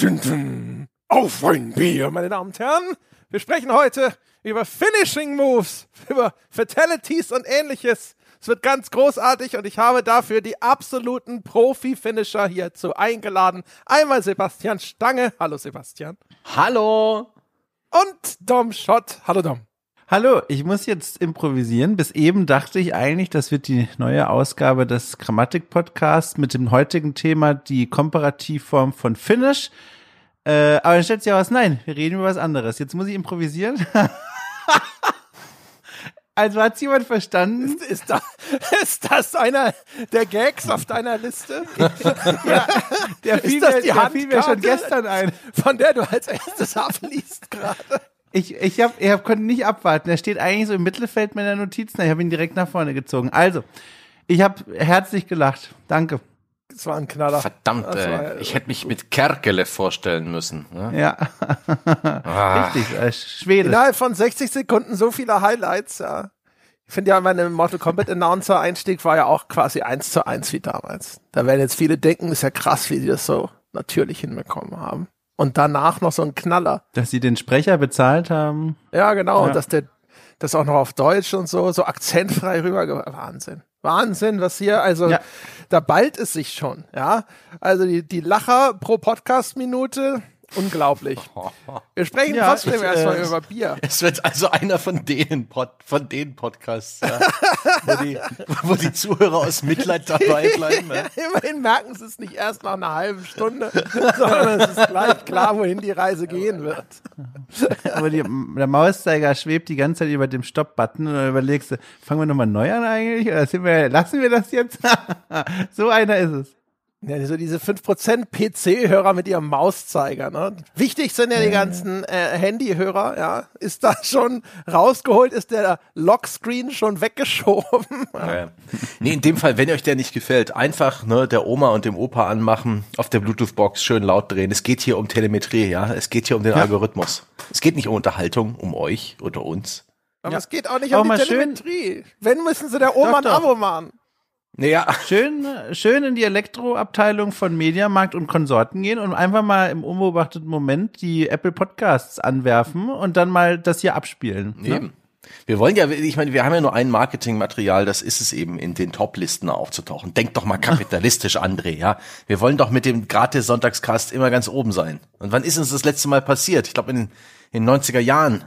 Dun, dun, dun. Auf ein Bier, meine Damen und Herren. Wir sprechen heute über Finishing Moves, über Fatalities und ähnliches. Es wird ganz großartig und ich habe dafür die absoluten Profi-Finisher hierzu eingeladen. Einmal Sebastian Stange. Hallo Sebastian. Hallo. Und Dom Schott. Hallo Dom. Hallo, ich muss jetzt improvisieren. Bis eben dachte ich eigentlich, das wird die neue Ausgabe des Grammatik-Podcasts mit dem heutigen Thema die Komparativform von Finish. Äh, aber dann stellt sich ja was, nein, wir reden über was anderes. Jetzt muss ich improvisieren. also hat jemand verstanden? Ist, ist, da, ist das einer der Gags auf deiner Liste? ja, der fiel, ist das mir, die der fiel mir schon gestern ein. Von der du als erstes abliest gerade. Ich, ich, hab, ich hab, konnte nicht abwarten. Er steht eigentlich so im Mittelfeld meiner Notizen. Ich habe ihn direkt nach vorne gezogen. Also, ich habe herzlich gelacht. Danke. Das war ein Knaller. Verdammt, Das war- ey. ich hätte mich mit Kerkele vorstellen müssen. Ne? Ja, Ah, richtig. Äh, Schwede. Innerhalb von 60 Sekunden so viele Highlights, ja. Ich finde ja, meine Mortal Kombat Announcer Einstieg war ja auch quasi eins zu eins wie damals. Da werden jetzt viele denken, ist ja krass, wie die das so natürlich hinbekommen haben. Und danach noch so ein Knaller. Dass sie den Sprecher bezahlt haben. Ja, genau. Ja. Und dass der, das auch noch auf Deutsch und so, so akzentfrei rüber, Wahnsinn. Wahnsinn, was hier, also, Ja. da ballt es sich schon, ja. Also die, die Lacher pro Podcast-Minute, unglaublich. Wir sprechen Ja, trotzdem ich, erstmal äh, über Bier. Es wird also einer von denen, Pod, von den Podcasts, ja, wo, die, wo die Zuhörer aus Mitleid dabei bleiben. Ja. Immerhin merken sie es nicht erst nach einer halben Stunde, sondern es ist gleich klar, wohin die Reise gehen wird. Aber die, der Mauszeiger schwebt die ganze Zeit über dem Stopp-Button und dann überlegst du, fangen wir nochmal neu an eigentlich? Oder sind wir, lassen wir das jetzt? so einer ist es. Ja, so diese 5% PC-Hörer mit ihrem Mauszeiger. Ne? Wichtig sind ja die ganzen äh, Handyhörer. Ja, Ist da schon rausgeholt? Ist der Lockscreen schon weggeschoben? Ja, ja. Nee, in dem Fall, wenn euch der nicht gefällt, einfach ne, der Oma und dem Opa anmachen, auf der Bluetooth-Box schön laut drehen. Es geht hier um Telemetrie, ja. Es geht hier um den Algorithmus. Es geht nicht um Unterhaltung, um euch oder uns. Aber Ja. es geht auch nicht Auch um die mal schön- Telemetrie. Wenn, müssen sie der Oma Doch, ein. Abo machen. Naja, Schön, schön in die Elektroabteilung von Mediamarkt und Konsorten gehen und einfach mal im unbeobachteten Moment die Apple Podcasts anwerfen und dann mal das hier abspielen. Ne? Eben. Wir wollen ja, ich meine, wir haben ja nur ein Marketingmaterial, das ist es eben, in den Top-Listen aufzutauchen. Denk doch mal kapitalistisch, André, ja. Wir wollen doch mit dem gratis Sonntagscast immer ganz oben sein. Und wann ist uns das letzte Mal passiert? Ich glaube in, in den 90er Jahren.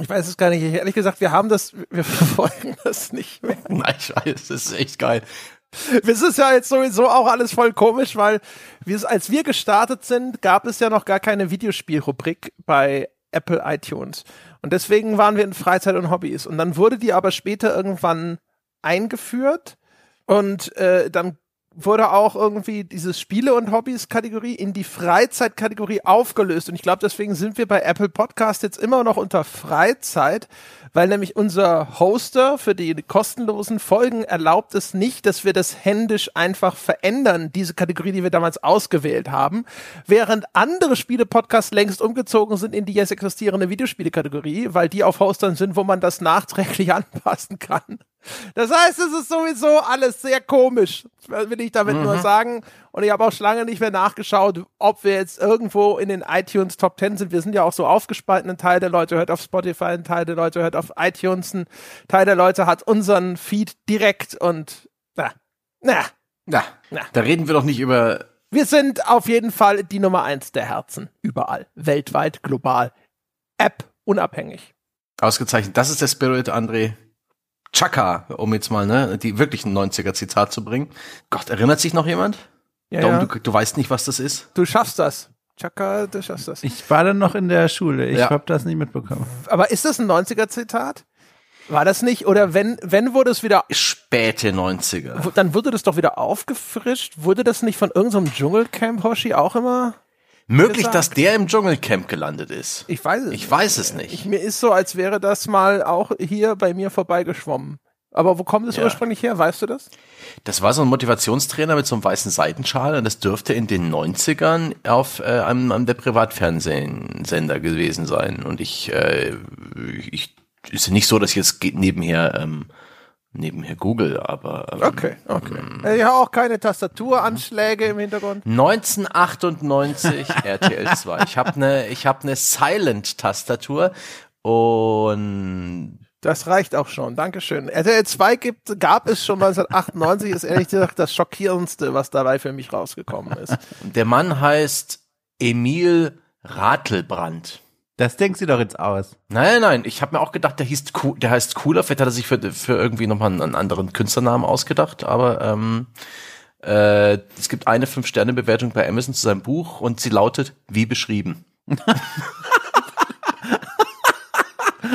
Ich weiß es gar nicht. Ehrlich gesagt, wir haben das, wir verfolgen das nicht mehr. Nein, ich weiß, das ist echt geil. Es ist ja jetzt sowieso auch alles voll komisch, weil als wir gestartet sind, gab es ja noch gar keine Videospielrubrik bei Apple iTunes. Und deswegen waren wir in Freizeit und Hobbys. Und dann wurde die aber später irgendwann eingeführt und äh, dann wurde auch irgendwie dieses Spiele- und Hobbys-Kategorie in die Freizeit-Kategorie aufgelöst. Und ich glaube, deswegen sind wir bei Apple Podcast jetzt immer noch unter Freizeit, weil nämlich unser Hoster für die kostenlosen Folgen erlaubt es nicht, dass wir das händisch einfach verändern, diese Kategorie, die wir damals ausgewählt haben, während andere Spiele-Podcasts längst umgezogen sind in die jetzt existierende Videospiele-Kategorie, weil die auf Hostern sind, wo man das nachträglich anpassen kann. Das heißt, es ist sowieso alles sehr komisch, will ich damit nur sagen. Und ich habe auch schon lange nicht mehr nachgeschaut, ob wir jetzt irgendwo in den iTunes Top 10 sind. Wir sind ja auch so aufgespalten. Ein Teil der Leute hört auf Spotify, ein Teil der Leute hört auf iTunes, ein Teil der Leute hat unseren Feed direkt und na, na. Na, Na. da reden wir doch nicht über Wir sind auf jeden Fall die Nummer eins der Herzen. Überall. Weltweit, global. App unabhängig. ausgezeichnet. Das ist der Spirit, André. Chaka, um jetzt mal ne, die wirklichen 90er Zitat zu bringen. Gott, erinnert sich noch jemand? Ja, Dom, ja. Du, du weißt nicht, was das ist? Du schaffst das. Chaka, du schaffst das. Ich war dann noch in der Schule. Ich Ja. habe das nicht mitbekommen. Aber ist das ein 90er-Zitat? War das nicht? Oder wenn, wenn wurde es wieder, Späte 90er. dann wurde das doch wieder aufgefrischt? Wurde das nicht von irgendeinem Dschungelcamp, Hoshi, auch immer? Möglich, gesagt. dass der im Dschungelcamp gelandet ist. Ich weiß es Ich nicht. weiß es nicht. Ich, mir ist so, als wäre das mal auch hier bei mir vorbeigeschwommen. Aber wo kommt es Ja. ursprünglich her? Weißt du das? Das war so ein Motivationstrainer mit so einem weißen Seitenschal und das dürfte in den 90ern auf äh, einem, einem der Privatfernsehsender gewesen sein. Und ich, äh, ich ist ja nicht so, dass ich jetzt nebenher ähm, nebenher Google, aber. Ähm, Okay, okay. Äh, Ja, auch keine Tastaturanschläge im Hintergrund. 1998 RTL 2. Ich habe eine ich habe eine Silent Tastatur und Das reicht auch schon. Dankeschön. RTL 2 gibt, gab es schon 1998, ist ehrlich gesagt das Schockierendste, was dabei für mich rausgekommen ist. der Mann heißt Emil Ratelbrand. Das denkst du doch jetzt aus. Nein, nein, ich habe mir auch gedacht, der hieß der heißt cooler, vielleicht hat er sich für, für irgendwie nochmal einen anderen Künstlernamen ausgedacht, aber ähm, äh, es gibt eine Fünf-Sterne-Bewertung bei Amazon zu seinem Buch und sie lautet wie beschrieben.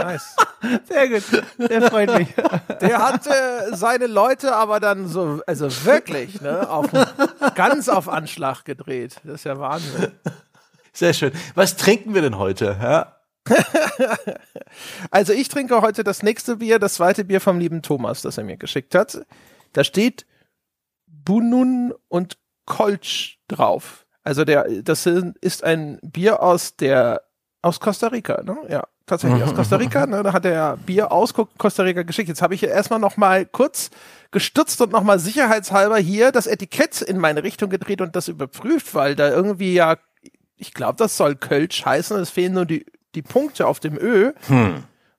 Nice. Sehr gut. Der freut mich. Der hat äh, seine Leute aber dann so, also wirklich, ne, auf, ganz auf Anschlag gedreht. Das ist ja Wahnsinn. Sehr schön. Was trinken wir denn heute? Ja? Also ich trinke heute das nächste Bier, das zweite Bier vom lieben Thomas, das er mir geschickt hat. Da steht Bunun und Kolsch drauf. Also der, das ist ein Bier aus der, aus Costa Rica, ne? Ja, tatsächlich aus Costa Rica. Ne? Da hat er Bier aus Co- Costa Rica geschickt. Jetzt habe ich erstmal noch mal kurz gestutzt und noch mal sicherheitshalber hier das Etikett in meine Richtung gedreht und das überprüft, weil da irgendwie ja, ich glaube, das soll Kölsch heißen. Es fehlen nur die, die Punkte auf dem Ö.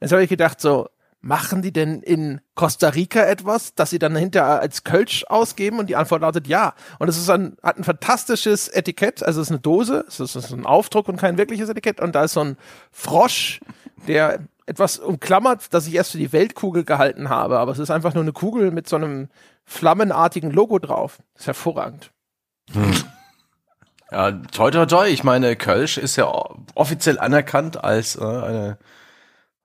Jetzt habe ich gedacht, so, machen die denn in Costa Rica etwas, dass sie dann hinterher als Kölsch ausgeben? Und die Antwort lautet ja. Und es ist ein, hat ein fantastisches Etikett, also es ist eine Dose, es ist, ein Aufdruck und kein wirkliches Etikett. Und da ist so ein Frosch, der etwas umklammert, das ich erst für die Weltkugel gehalten habe. Aber es ist einfach nur eine Kugel mit so einem flammenartigen Logo drauf. Das ist hervorragend. Ja, toi toi toi. Ich meine, Kölsch ist ja offiziell anerkannt als äh, eine,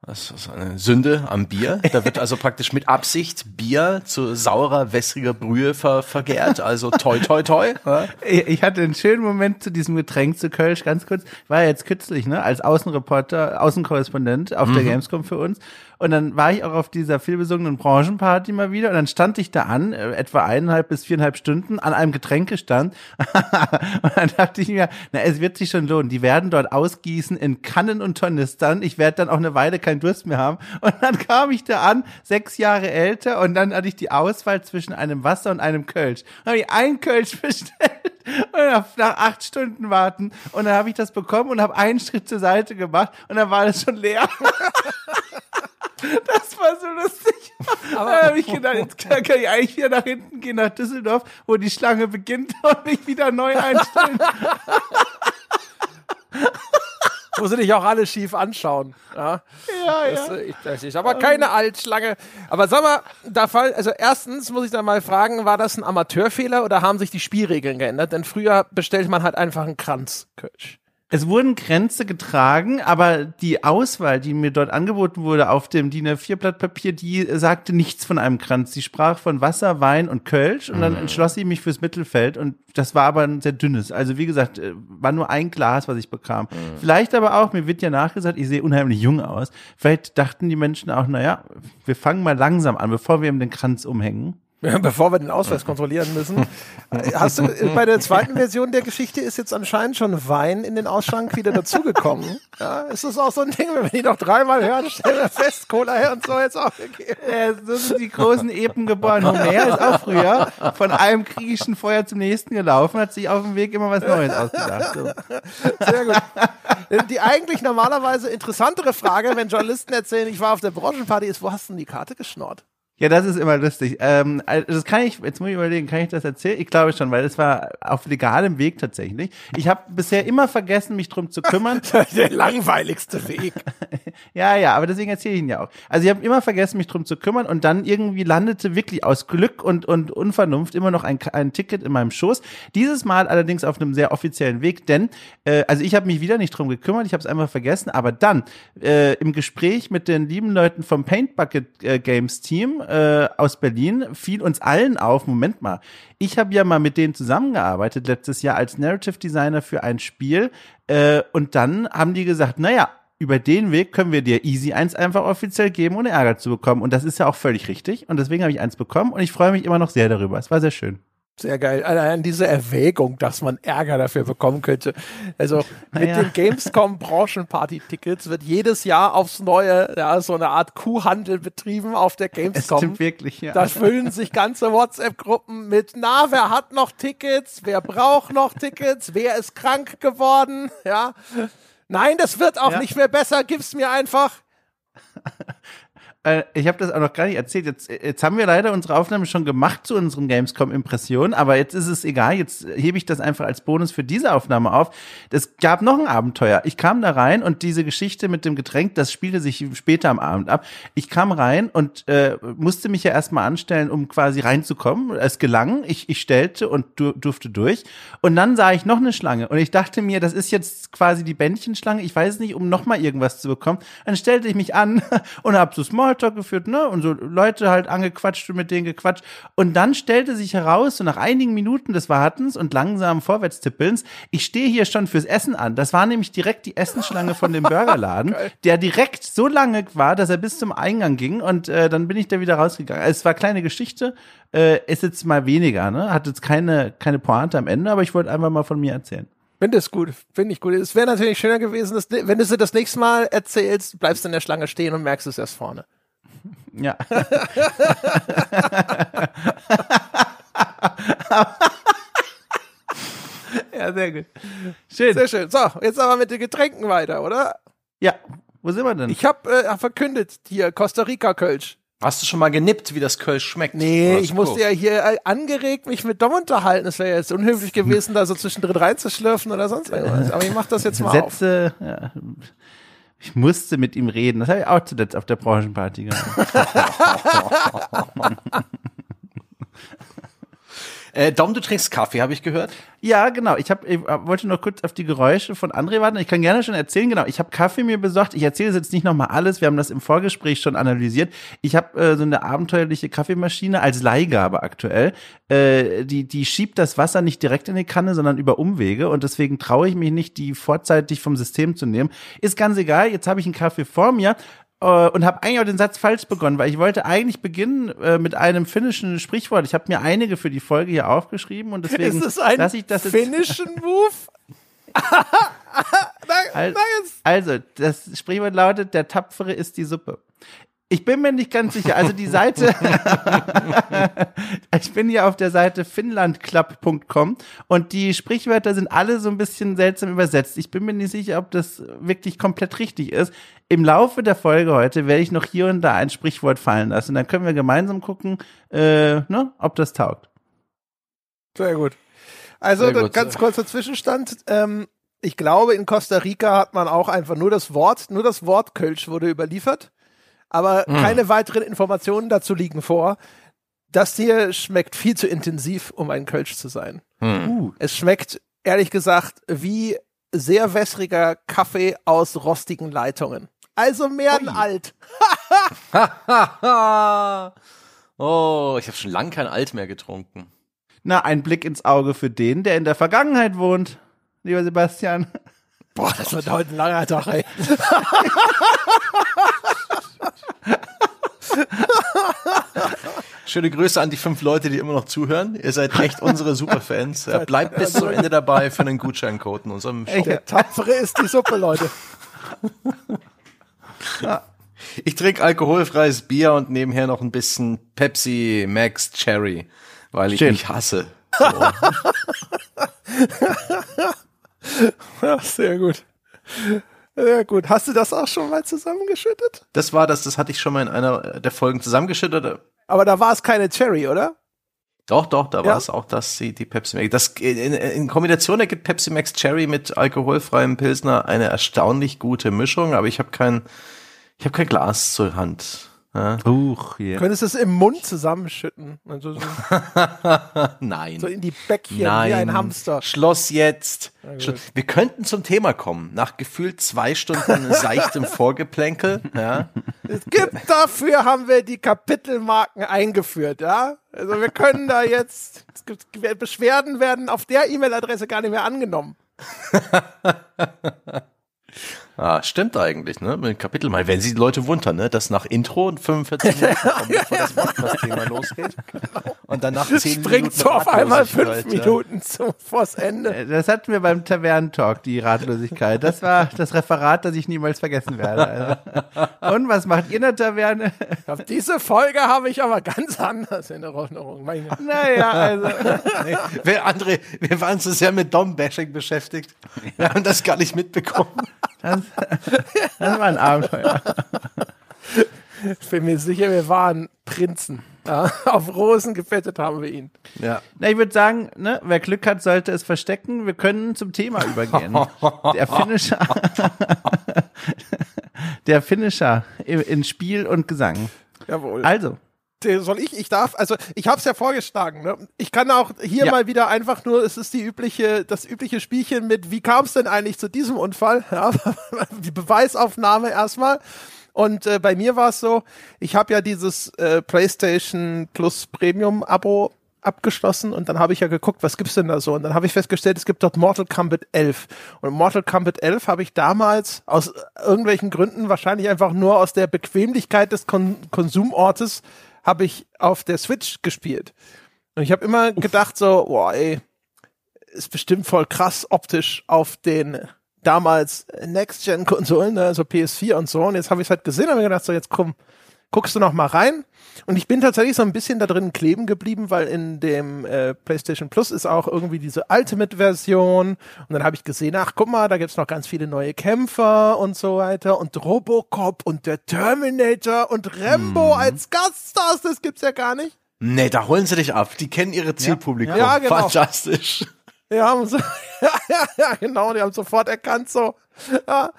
was, was, eine Sünde am Bier. Da wird also praktisch mit Absicht Bier zu saurer, wässriger Brühe ver, vergärt. Also toi toi toi. Ja? Ich hatte einen schönen Moment zu diesem Getränk zu Kölsch, ganz kurz. Ich war ja jetzt kürzlich, ne, als Außenreporter, Außenkorrespondent auf der Gamescom für uns. Und dann war ich auch auf dieser vielbesungenen Branchenparty mal wieder und dann stand ich da an, äh, etwa eineinhalb bis viereinhalb Stunden an einem Getränkestand. und dann dachte ich mir, na, es wird sich schon lohnen. Die werden dort ausgießen in Kannen und Tornistern. Ich werde dann auch eine Weile keinen Durst mehr haben. Und dann kam ich da an, sechs Jahre älter, und dann hatte ich die Auswahl zwischen einem Wasser und einem Kölsch. Dann habe ich ein Kölsch bestellt und nach, nach acht Stunden warten. Und dann habe ich das bekommen und habe einen Schritt zur Seite gemacht und dann war das schon leer. Das war so lustig. Aber da habe ich gedacht, jetzt kann, ich eigentlich wieder nach hinten gehen, nach Düsseldorf, wo die Schlange beginnt und mich wieder neu einstellen. Wo sie dich auch alle schief anschauen. Ja. Ja, Das, ja. ich, das ist aber keine Altschlange. Aber sag mal, da fall, also erstens muss ich da mal fragen, war das ein Amateurfehler oder haben sich die Spielregeln geändert? Denn früher bestellt man halt einfach einen Kranz Kölsch. Es wurden Grenze getragen, aber die Auswahl, die mir dort angeboten wurde auf dem DIN A4 Blatt Papier, die sagte nichts von einem Kranz. Sie sprach von Wasser, Wein und Kölsch und dann entschloss ich mich fürs Mittelfeld und das war aber ein sehr dünnes. Also wie gesagt, äh, war nur ein Glas, was ich bekam. Vielleicht aber auch, mir wird ja nachgesagt, ich sehe unheimlich jung aus. Vielleicht dachten die Menschen auch, naja, wir fangen mal langsam an, bevor wir ihm den Kranz umhängen. Bevor wir den Ausweis kontrollieren müssen. Äh, Hast du äh, bei der zweiten Version der Geschichte ist jetzt anscheinend schon Wein in den Ausschank wieder dazugekommen. Ja, ist das auch so ein Ding, wenn wir die noch dreimal hören, stellen wir fest, Cola her und so jetzt auch gegeben. Ja, so sind die großen Epen geboren. Homer ist auch früher von einem griechischen Feuer zum nächsten gelaufen, hat sich auf dem Weg immer was Neues ausgedacht. So. Sehr gut. Äh, Die eigentlich normalerweise interessantere Frage, wenn Journalisten erzählen, ich war auf der Branchenparty, ist, wo hast du denn die Karte geschnort? Ja, das ist immer lustig. Ähm, also das kann ich, jetzt muss ich überlegen, kann ich das erzählen? Ich glaube schon, weil es war auf legalem Weg tatsächlich. Ich habe bisher immer vergessen, mich drum zu kümmern. Der langweiligste Weg. Ja, ja, aber deswegen erzähle ich ihn ja auch. Also ich habe immer vergessen, mich drum zu kümmern und dann irgendwie landete wirklich aus Glück und, und Unvernunft immer noch ein, ein Ticket in meinem Schoß. Dieses Mal allerdings auf einem sehr offiziellen Weg, denn äh, also ich habe mich wieder nicht drum gekümmert, ich habe es einfach vergessen, aber dann äh, im Gespräch mit den lieben Leuten vom Paint Bucket äh, Games Team äh, aus Berlin fiel uns allen auf, Moment mal, ich habe ja mal mit denen zusammengearbeitet letztes Jahr als Narrative Designer für ein Spiel äh, und dann haben die gesagt, naja, über den Weg können wir dir Easy 1 einfach offiziell geben, ohne Ärger zu bekommen. Und das ist ja auch völlig richtig. Und deswegen habe ich eins bekommen und ich freue mich immer noch sehr darüber. Es war sehr schön. Sehr geil. Allein diese Erwägung, dass man Ärger dafür bekommen könnte. Also mit den Gamescom Branchenparty-Tickets wird jedes Jahr aufs Neue ja, so eine Art Kuhhandel betrieben auf der Es Gamescom. stimmt wirklich, ja. Da füllen sich ganze WhatsApp-Gruppen mit, na, wer hat noch Tickets? Wer braucht noch Tickets? Wer ist krank geworden? Ja. Nein, das wird auch Ja. nicht mehr besser. Gib's mir einfach. Äh, ich habe das auch noch gar nicht erzählt. Jetzt, jetzt haben wir leider unsere Aufnahme schon gemacht zu unseren Gamescom-Impressionen, aber jetzt ist es egal. Jetzt hebe ich das einfach als Bonus für diese Aufnahme auf. Es gab noch ein Abenteuer. Ich kam da rein und diese Geschichte mit dem Getränk, das spielte sich später am Abend ab. Ich kam rein und äh, musste mich ja erstmal anstellen, um quasi reinzukommen. Es gelang. Ich, ich stellte und du, durfte durch. Und dann sah ich noch eine Schlange und ich dachte mir, das ist jetzt quasi die Bändchenschlange. Ich weiß nicht, um noch mal irgendwas zu bekommen. Dann stellte ich mich an und habe so Smalltalk geführt, ne? Und so Leute halt angequatscht und mit denen gequatscht. Und dann stellte sich heraus, so nach einigen Minuten des Wartens und langsamen Vorwärtstippelns, ich stehe hier schon fürs Essen an. Das war nämlich direkt die Essensschlange von dem Burgerladen, der direkt so lange war, dass er bis zum Eingang ging. Und äh, dann bin ich da wieder rausgegangen. Also es war kleine Geschichte, äh, ist jetzt mal weniger, ne? Hat jetzt keine, keine Pointe am Ende, aber ich wollte einfach mal von mir erzählen. Finde es gut, finde ich gut. Es wäre natürlich schöner gewesen, dass, wenn du sie das nächste Mal erzählst, bleibst du in der Schlange stehen und merkst es erst vorne. Ja. ja, sehr gut. Schön. Sehr schön. So, jetzt aber mit den Getränken weiter, oder? Ja, wo sind wir denn? Ich habe äh, verkündet hier Costa Rica Kölsch. Hast du schon mal genippt, wie das Kölsch schmeckt? Nee, Oder ich musste ja hier äh, angeregt mich mit Dom unterhalten. Es wäre jetzt unhöflich gewesen, da so zwischendrin reinzuschlürfen oder sonst irgendwas. Aber ich mach das jetzt mal auf. Sätze, ja. Ich musste mit ihm reden. Das habe ich auch zuletzt auf der Branchenparty gemacht. Äh, Dom, du trinkst Kaffee, habe ich gehört. Ja, genau. Ich, hab, ich wollte noch kurz auf die Geräusche von André warten. Ich kann gerne schon erzählen, genau. Ich habe Kaffee mir besorgt. Ich erzähle jetzt nicht nochmal alles. Wir haben das im Vorgespräch schon analysiert. Ich habe äh, so eine abenteuerliche Kaffeemaschine als Leihgabe aktuell. Äh, die, die schiebt das Wasser nicht direkt in die Kanne, sondern über Umwege. Und deswegen traue ich mich nicht, die vorzeitig vom System zu nehmen. Ist ganz egal. Jetzt habe ich einen Kaffee vor mir äh, und habe eigentlich auch den Satz falsch begonnen, weil ich wollte eigentlich beginnen äh, mit einem finnischen Sprichwort. Ich habe mir einige für die Folge hier aufgeschrieben und deswegen Ist es ein lasse ich das finnischen Move? Also, das Sprichwort lautet, der Tapfere ist die Suppe. Ich bin mir nicht ganz sicher. Also die Seite, ich bin hier auf der Seite finlandclub.com und die Sprichwörter sind alle so ein bisschen seltsam übersetzt. Ich bin mir nicht sicher, ob das wirklich komplett richtig ist. Im Laufe der Folge heute werde ich noch hier und da ein Sprichwort fallen lassen. Dann können wir gemeinsam gucken, äh, ne, ob das taugt. Sehr gut. Also Sehr gut. ganz kurzer Zwischenstand. Ähm, ich glaube, in Costa Rica hat man auch einfach nur das Wort, nur das Wort Kölsch wurde überliefert, aber keine weiteren Informationen dazu liegen vor. Das hier schmeckt viel zu intensiv, um ein Kölsch zu sein. Uh, Es schmeckt, ehrlich gesagt, wie sehr wässriger Kaffee aus rostigen Leitungen. Also mehr ein alt. oh, ich habe schon lange kein Alt mehr getrunken. na, ein Blick ins Auge für den, der in der Vergangenheit wohnt. Lieber Sebastian. Boah, das wird heute ein langer Tag, ey. Schöne Grüße an die fünf Leute, die immer noch zuhören. Ihr seid echt unsere Superfans. Bleibt bis zum Ende dabei für einen Gutscheincode in unserem Shop. Der Tapfere ist die Suppe, Leute. Ich trinke alkoholfreies Bier und nebenher noch ein bisschen Pepsi Max Cherry, weil ich Schön. mich hasse. Ja, sehr gut. Sehr gut. Hast du das auch schon mal zusammengeschüttet? Das war das, das hatte ich schon mal in einer der Folgen zusammengeschüttet. Aber da war es keine Cherry, oder? Doch, doch, da Ja. war es auch das, die, die Pepsi Max. Das, in, in Kombination ergibt Pepsi Max Cherry mit alkoholfreiem Pilsner eine erstaunlich gute Mischung, aber ich habe kein, ich habe kein Glas zur Hand. Ja? Uch, hier. Könntest du es im Mund zusammenschütten? Also so, Nein. so in die Bäckchen Nein. wie ein Hamster. Schloss jetzt. Wir könnten zum Thema kommen. Nach gefühlt zwei Stunden seichtem Vorgeplänkel. Ja. Es gibt dafür haben wir die Kapitelmarken eingeführt, ja? Also wir können da jetzt es gibt, Beschwerden werden auf der E-Mail-Adresse gar nicht mehr angenommen. Ah, stimmt eigentlich, ne? Mit Kapitel mal, wenn sie die Leute wundern, ne? Dass nach Intro und 45 Minuten kommt, bevor das Podcast-Thema losgeht. Und dann nach 10 Springt Minuten so auf einmal fünf. Minuten zu, vors Ende. Äh, Das hatten wir beim Tavernentalk, die Ratlosigkeit. Das war das Referat, das ich niemals vergessen werde. Also. Und was macht ihr in der Taverne? Auf diese Folge habe ich aber ganz anders in Erinnerung. Meine Naja, also. Nee, wir, André, wir waren so sehr mit Dom-Bashing beschäftigt. Wir haben das gar nicht mitbekommen. Das, das war ein Abenteuer. Ich bin mir sicher, wir waren Prinzen. Ja, auf Rosen gefettet haben wir ihn. Ja. Na, ich würde sagen, ne, wer Glück hat, sollte es verstecken. Wir können zum Thema übergehen. Der Finisher. Der Finisher in Spiel und Gesang. Jawohl. Also, Soll ich? Ich darf, also ich habe es ja vorgeschlagen. Ne? Ich kann auch hier Ja. mal wieder einfach nur, es ist die übliche, das übliche Spielchen mit, wie kam es denn eigentlich zu diesem Unfall? Ja, die Beweisaufnahme erstmal. Und äh, bei mir war es so, ich habe ja dieses äh, PlayStation Plus Premium Abo abgeschlossen und dann habe ich ja geguckt, was gibt's denn da so? Und dann habe ich festgestellt, es gibt dort Mortal Kombat 11. Und Mortal Kombat 11 habe ich damals aus irgendwelchen Gründen, wahrscheinlich einfach nur aus der Bequemlichkeit des Kon Konsumortes, habe ich auf der Switch gespielt. Und ich habe immer gedacht so, boah, ey, ist bestimmt voll krass optisch auf den damals Next-Gen-Konsolen, ne, also PS4 und so. Und jetzt habe ich es halt gesehen und mir gedacht, so jetzt komm, guckst du noch mal rein. Und ich bin tatsächlich so ein bisschen da drin kleben geblieben, weil in dem äh, PlayStation Plus ist auch irgendwie diese Ultimate-Version. Und dann habe ich gesehen, ach guck mal, da gibt's noch ganz viele neue Kämpfer und so weiter. Und Robocop und der Terminator und Rambo als Gaststars, das gibt's ja gar nicht. Nee, da holen sie dich ab. Die kennen ihre Zielpublikum. Ja, genau. Fantastisch. Haben so, ja, ja, ja, genau, die haben sofort erkannt, so, ja,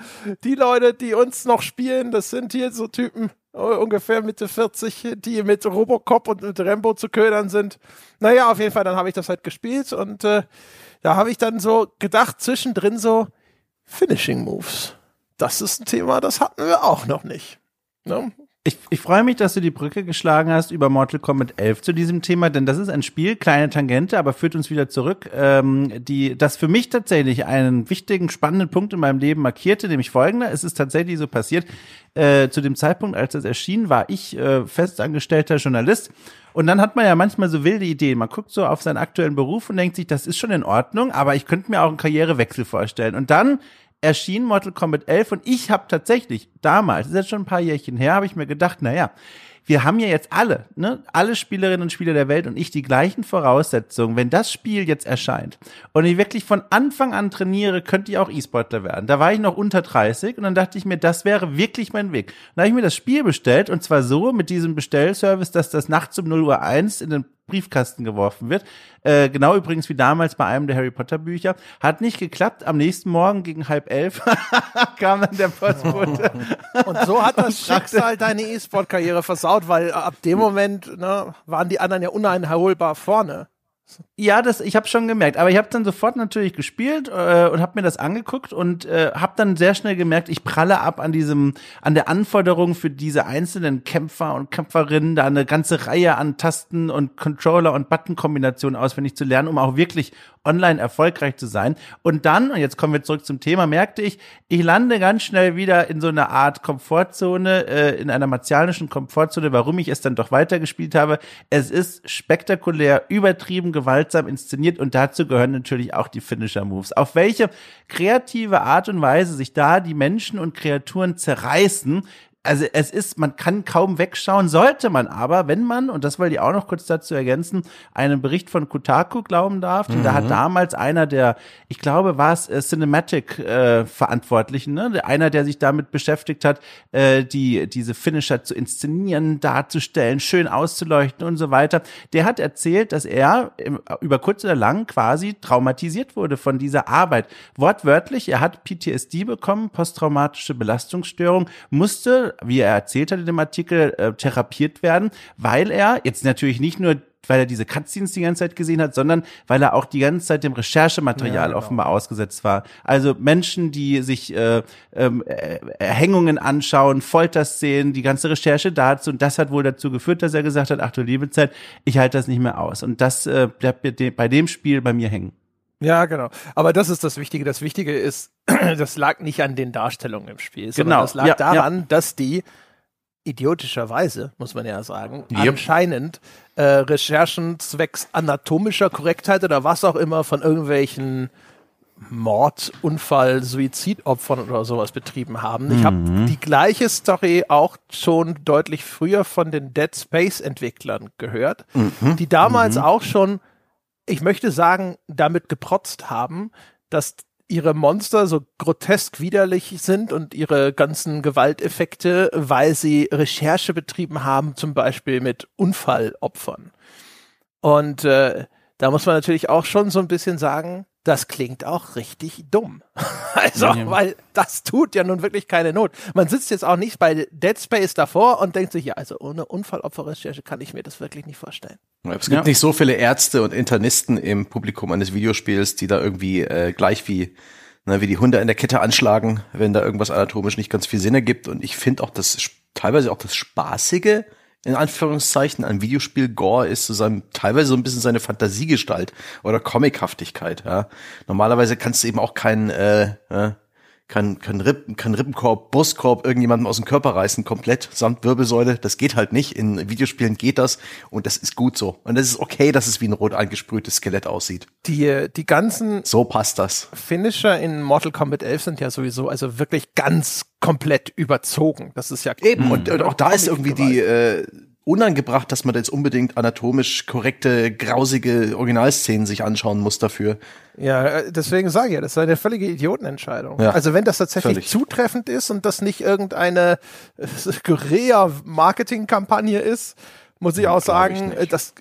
die Leute, die uns noch spielen, das sind hier so Typen, ungefähr Mitte 40, die mit Robocop und mit Rambo zu ködern sind. Naja, auf jeden Fall, dann habe ich das halt gespielt und äh, da habe ich dann so gedacht, zwischendrin so, Finishing Moves. Das ist ein Thema, das hatten wir auch noch nicht. Ne? Ich, ich freue mich, dass du die Brücke geschlagen hast über Mortal Kombat 11 zu diesem Thema, denn das ist ein Spiel, kleine Tangente, aber führt uns wieder zurück, ähm, die das für mich tatsächlich einen wichtigen, spannenden Punkt in meinem Leben markierte, nämlich folgender. Es ist tatsächlich so passiert, äh, zu dem Zeitpunkt, als das erschien, war ich äh, festangestellter Journalist und dann hat man ja manchmal so wilde Ideen. Man guckt so auf seinen aktuellen Beruf und denkt sich, das ist schon in Ordnung, aber ich könnte mir auch einen Karrierewechsel vorstellen. Und dann erschien Mortal Kombat 11 und ich habe tatsächlich damals, das ist jetzt schon ein paar Jährchen her, habe ich mir gedacht, naja, wir haben ja jetzt alle, ne, alle Spielerinnen und Spieler der Welt und ich die gleichen Voraussetzungen. Wenn das Spiel jetzt erscheint und ich wirklich von Anfang an trainiere, könnte ich auch E-Sportler werden. Da war ich noch unter 30 und dann dachte ich mir, das wäre wirklich mein Weg. Dann habe ich mir das Spiel bestellt und zwar so mit diesem Bestellservice, dass das nachts um 0 Uhr 1 in den Briefkasten geworfen wird. Äh, genau übrigens wie damals bei einem der Harry Potter Bücher. Hat nicht geklappt. Am nächsten Morgen gegen halb elf kam dann der Postbote. Und so hat das Schicksal deine E-Sport-Karriere versaut, weil ab dem Moment ne, waren die anderen ja uneinholbar vorne. Ja, das, ich habe schon gemerkt, aber ich habe dann sofort natürlich gespielt äh, und habe mir das angeguckt und äh, habe dann sehr schnell gemerkt, ich pralle ab an diesem, an der Anforderung für diese einzelnen Kämpfer und Kämpferinnen, da eine ganze Reihe an Tasten und Controller und Button-Kombinationen auswendig zu lernen, um auch wirklich online erfolgreich zu sein. Und dann, und jetzt kommen wir zurück zum Thema, merkte ich, ich lande ganz schnell wieder in so einer Art Komfortzone, äh, in einer martialischen Komfortzone, warum ich es dann doch weitergespielt habe. Es ist spektakulär, übertrieben, gewaltsam inszeniert und dazu gehören natürlich auch die Finisher-Moves. Auf welche kreative Art und Weise sich da die Menschen und Kreaturen zerreißen, also es ist, man kann kaum wegschauen, sollte man aber, wenn man, und das wollte ich auch noch kurz dazu ergänzen, einen Bericht von Kotaku glauben darf, denn da hat damals einer der, ich glaube, war es äh, Cinematic äh, Verantwortlichen, ne? Einer, der sich damit beschäftigt hat, äh, die diese Finisher zu inszenieren, darzustellen, schön auszuleuchten und so weiter, der hat erzählt, dass er im, über kurz oder lang quasi traumatisiert wurde von dieser Arbeit. Wortwörtlich, er hat PTSD bekommen, posttraumatische Belastungsstörung, musste, wie er erzählt hat in dem Artikel, äh, therapiert werden, weil er jetzt natürlich nicht nur weil er diese Cutscenes die ganze Zeit gesehen hat, sondern weil er auch die ganze Zeit dem Recherchematerial Ja, genau. offenbar ausgesetzt war. Also Menschen, die sich äh, äh, Erhängungen anschauen, Folterszenen, die ganze Recherche dazu und das hat wohl dazu geführt, dass er gesagt hat, ach du liebe Zeit, ich halte das nicht mehr aus. Und das äh, bleibt bei dem Spiel bei mir hängen. Ja, genau. Aber das ist das Wichtige. Das Wichtige ist, das lag nicht an den Darstellungen im Spiel, sondern Genau. das lag Ja, daran, ja. dass die idiotischerweise, muss man ja sagen, Yep. anscheinend äh, Recherchen zwecks anatomischer Korrektheit oder was auch immer von irgendwelchen Mord, Unfall, Suizidopfern oder sowas betrieben haben. Ich habe die gleiche Story auch schon deutlich früher von den Dead Space Entwicklern gehört, die damals auch schon, ich möchte sagen, damit geprotzt haben, dass ihre Monster so grotesk widerlich sind und ihre ganzen Gewalteffekte, weil sie Recherche betrieben haben, zum Beispiel mit Unfallopfern. Und äh, da muss man natürlich auch schon so ein bisschen sagen, das klingt auch richtig dumm. Also, Ja. weil das tut ja nun wirklich keine Not. Man sitzt jetzt auch nicht bei Dead Space davor und denkt sich, ja, also ohne Unfallopferrecherche kann ich mir das wirklich nicht vorstellen. Es gibt Ja. nicht so viele Ärzte und Internisten im Publikum eines Videospiels, die da irgendwie äh, gleich wie, ne, wie die Hunde in der Kette anschlagen, wenn da irgendwas anatomisch nicht ganz viel Sinn ergibt. Und ich finde auch das teilweise auch das Spaßige, in Anführungszeichen, an Videospiel Gore ist so sein, teilweise so ein bisschen seine Fantasiegestalt oder Comichaftigkeit. Ja. Normalerweise kannst du eben auch keinen äh, äh, kann, kann, Rippen, kann Rippenkorb, Brustkorb irgendjemandem aus dem Körper reißen, komplett, samt Wirbelsäule. Das geht halt nicht. In Videospielen geht das und das ist gut so. Und das ist okay, dass es wie ein rot angesprühtes Skelett aussieht. Die, die ganzen So passt das. Finisher in Mortal Kombat 11 sind ja sowieso also wirklich ganz komplett überzogen. Das ist ja Eben, und, und auch da ist irgendwie die äh, unangebracht, dass man da jetzt unbedingt anatomisch korrekte, grausige Originalszenen sich anschauen muss dafür. Ja, äh, deswegen sage ich ja, das ist eine völlige Idiotenentscheidung. Ja, also wenn das tatsächlich völlig. zutreffend ist und das nicht irgendeine äh, Guerilla-Marketing-Kampagne ist, muss ich auch glaub ich sagen, nicht. äh, das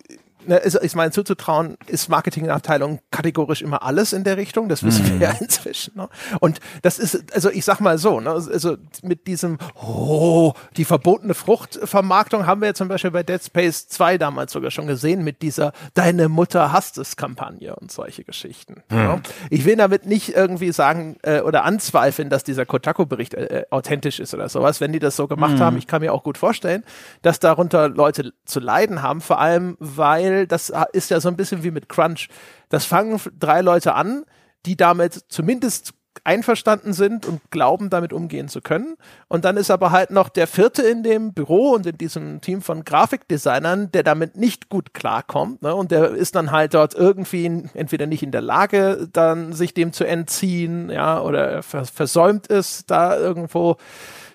ne, ist, ist meine zuzutrauen, ist Marketingabteilung kategorisch immer alles in der Richtung. Das wissen Hm. wir ja inzwischen. Ne? Und das ist, also ich sag mal so, ne, also mit diesem, oh, die verbotene Fruchtvermarktung haben wir ja zum Beispiel bei Dead Space 2 damals sogar schon gesehen mit dieser Deine Mutter hasst es Kampagne und solche Geschichten. Ne? Ich will damit nicht irgendwie sagen äh, oder anzweifeln, dass dieser Kotaku-Bericht äh, authentisch ist oder sowas. Wenn die das so gemacht haben, ich kann mir auch gut vorstellen, dass darunter Leute zu leiden haben, vor allem weil das ist ja so ein bisschen wie mit Crunch. Das fangen drei Leute an, die damit zumindest einverstanden sind und glauben, damit umgehen zu können. Und dann ist aber halt noch der vierte in dem Büro und in diesem Team von Grafikdesignern, der damit nicht gut klarkommt. Ne? Und der ist dann halt dort irgendwie entweder nicht in der Lage, dann sich dem zu entziehen, ja, oder er vers versäumt es, da irgendwo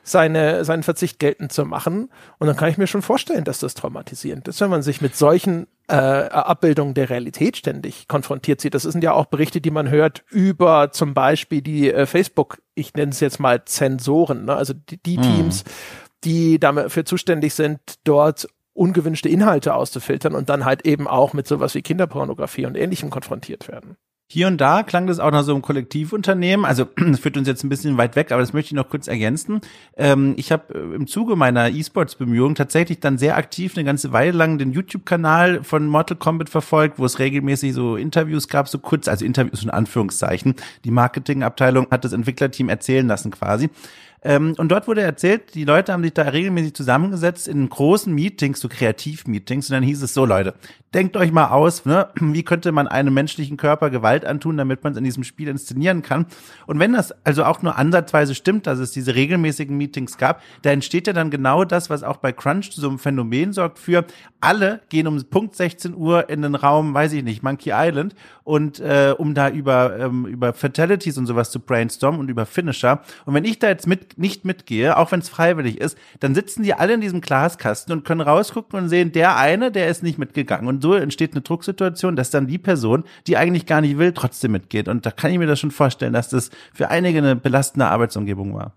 seine, seinen Verzicht geltend zu machen. Und dann kann ich mir schon vorstellen, dass das traumatisierend ist, wenn man sich mit solchen äh, Abbildungen der Realität ständig konfrontiert sieht. Das sind ja auch Berichte, die man hört über zum Beispiel die äh, Facebook, ich nenne es jetzt mal Zensoren, ne? also die, die Teams, die dafür zuständig sind, dort ungewünschte Inhalte auszufiltern und dann halt eben auch mit sowas wie Kinderpornografie und ähnlichem konfrontiert werden. Hier und da klang das auch nach so einem Kollektivunternehmen. Also das führt uns jetzt ein bisschen weit weg, aber das möchte ich noch kurz ergänzen. Ähm, ich habe äh, im Zuge meiner E-Sports-Bemühungen tatsächlich dann sehr aktiv eine ganze Weile lang den YouTube-Kanal von Mortal Kombat verfolgt, wo es regelmäßig so Interviews gab, so kurz, also Interviews in Anführungszeichen. Die Marketingabteilung hat das Entwicklerteam erzählen lassen quasi. Ähm, und dort wurde erzählt, die Leute haben sich da regelmäßig zusammengesetzt in großen Meetings, so Kreativmeetings, und dann hieß es so, Leute, denkt euch mal aus, ne, wie könnte man einem menschlichen Körper Gewalt antun, damit man es in diesem Spiel inszenieren kann. Und wenn das also auch nur ansatzweise stimmt, dass es diese regelmäßigen Meetings gab, da entsteht ja dann genau das, was auch bei Crunch zu so einem Phänomen sorgt für, alle gehen um Punkt 16 Uhr in den Raum, weiß ich nicht, Monkey Island, und äh, um da über, ähm, über Fatalities und sowas zu brainstormen und über Finisher. Und wenn ich da jetzt mit, nicht mitgehe, auch wenn es freiwillig ist, dann sitzen die alle in diesem Glaskasten und können rausgucken und sehen, der eine, der ist nicht mitgegangen. Und so entsteht eine Drucksituation, dass dann die Person, die eigentlich gar nicht will, trotzdem mitgeht. Und da kann ich mir das schon vorstellen, dass das für einige eine belastende Arbeitsumgebung war.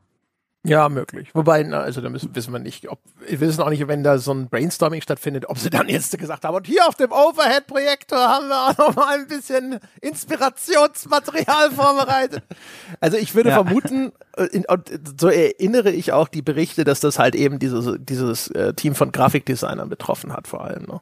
Ja, möglich. Wobei, na, also da müssen, wissen wir nicht, ob, wir wissen auch nicht, wenn da so ein Brainstorming stattfindet, ob sie dann jetzt gesagt haben, und hier auf dem Overhead-Projektor haben wir auch noch mal ein bisschen Inspirationsmaterial vorbereitet. Also ich würde Ja. vermuten, äh, in, und so erinnere ich auch die Berichte, dass das halt eben dieses, dieses äh, Team von Grafikdesignern betroffen hat vor allem. Ne?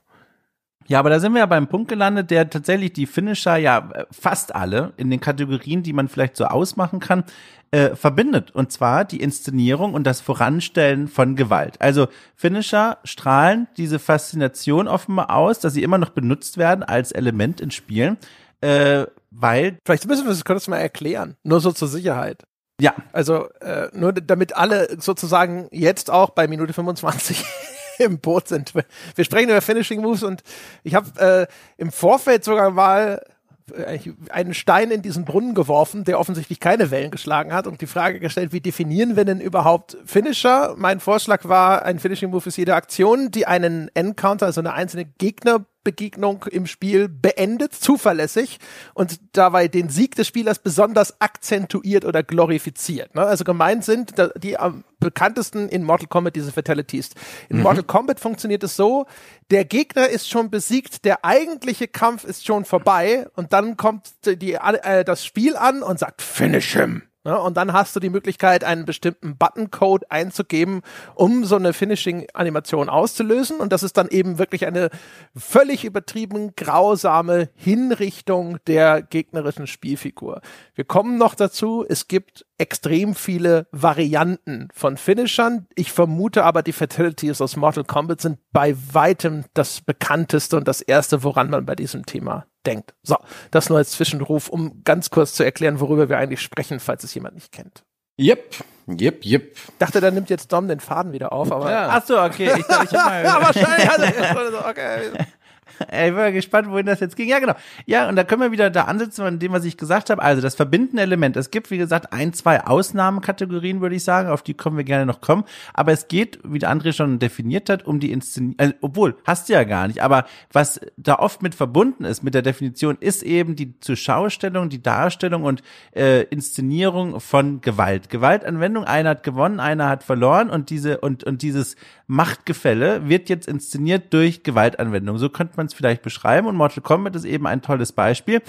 Ja, aber da sind wir ja beim Punkt gelandet, der tatsächlich die Finisher ja fast alle in den Kategorien, die man vielleicht so ausmachen kann, äh, verbindet. Und zwar die Inszenierung und das Voranstellen von Gewalt. Also Finisher strahlen diese Faszination offenbar aus, dass sie immer noch benutzt werden als Element in Spielen. äh, weil Vielleicht müssen wir das, könntest du mal erklären. Nur so zur Sicherheit. ja, Also äh, nur damit alle sozusagen jetzt auch bei Minute 25 im Boot sind. Wir sprechen über Finishing Moves und ich habe äh, im Vorfeld sogar mal äh, einen Stein in diesen Brunnen geworfen, der offensichtlich keine Wellen geschlagen hat und die Frage gestellt, wie definieren wir denn überhaupt Finisher? Mein Vorschlag war, ein Finishing Move ist jede Aktion, die einen Encounter, also eine einzelne Gegnerbegegnung im Spiel beendet, zuverlässig und dabei den Sieg des Spielers besonders akzentuiert oder glorifiziert. Ne? Also gemeint sind die am bekanntesten in Mortal Kombat diese Fatalities. In Mortal Kombat funktioniert es so, der Gegner ist schon besiegt, der eigentliche Kampf ist schon vorbei und dann kommt die, äh, das Spiel an und sagt Finish him. Ne? Und dann hast du die Möglichkeit, einen bestimmten Buttoncode einzugeben, um so eine Finishing-Animation auszulösen. Und das ist dann eben wirklich eine völlig übertrieben grausame Hinrichtung der gegnerischen Spielfigur. Wir kommen noch dazu, es gibt extrem viele Varianten von Finishern. Ich vermute aber, die Fatalities aus Mortal Kombat sind bei weitem das bekannteste und das erste, woran man bei diesem Thema denkt. So, das nur als Zwischenruf, um ganz kurz zu erklären, worüber wir eigentlich sprechen, falls es jemand nicht kennt. Yep, yep, yep. Ich dachte, da nimmt jetzt Dom den Faden wieder auf, aber Ja. ach so, okay, ich, ich hab mal, ja, wahrscheinlich hat er jetzt so, okay. Ich war gespannt, wohin das jetzt ging. Ja, genau. Ja, und da können wir wieder da ansetzen an dem, was ich gesagt habe. Also das verbindende Element. Es gibt, wie gesagt, ein, zwei Ausnahmekategorien, würde ich sagen. Auf die können wir gerne noch kommen. Aber es geht, wie der André schon definiert hat, um die Inszenierung. Also, obwohl, hast du ja gar nicht. Aber was da oft mit verbunden ist, mit der Definition, ist eben die Zuschauerstellung, die Darstellung und äh, Inszenierung von Gewalt. Gewaltanwendung, einer hat gewonnen, einer hat verloren und diese und und dieses Machtgefälle wird jetzt inszeniert durch Gewaltanwendung. So könnte man es vielleicht beschreiben und Mortal Kombat ist eben ein tolles Beispiel.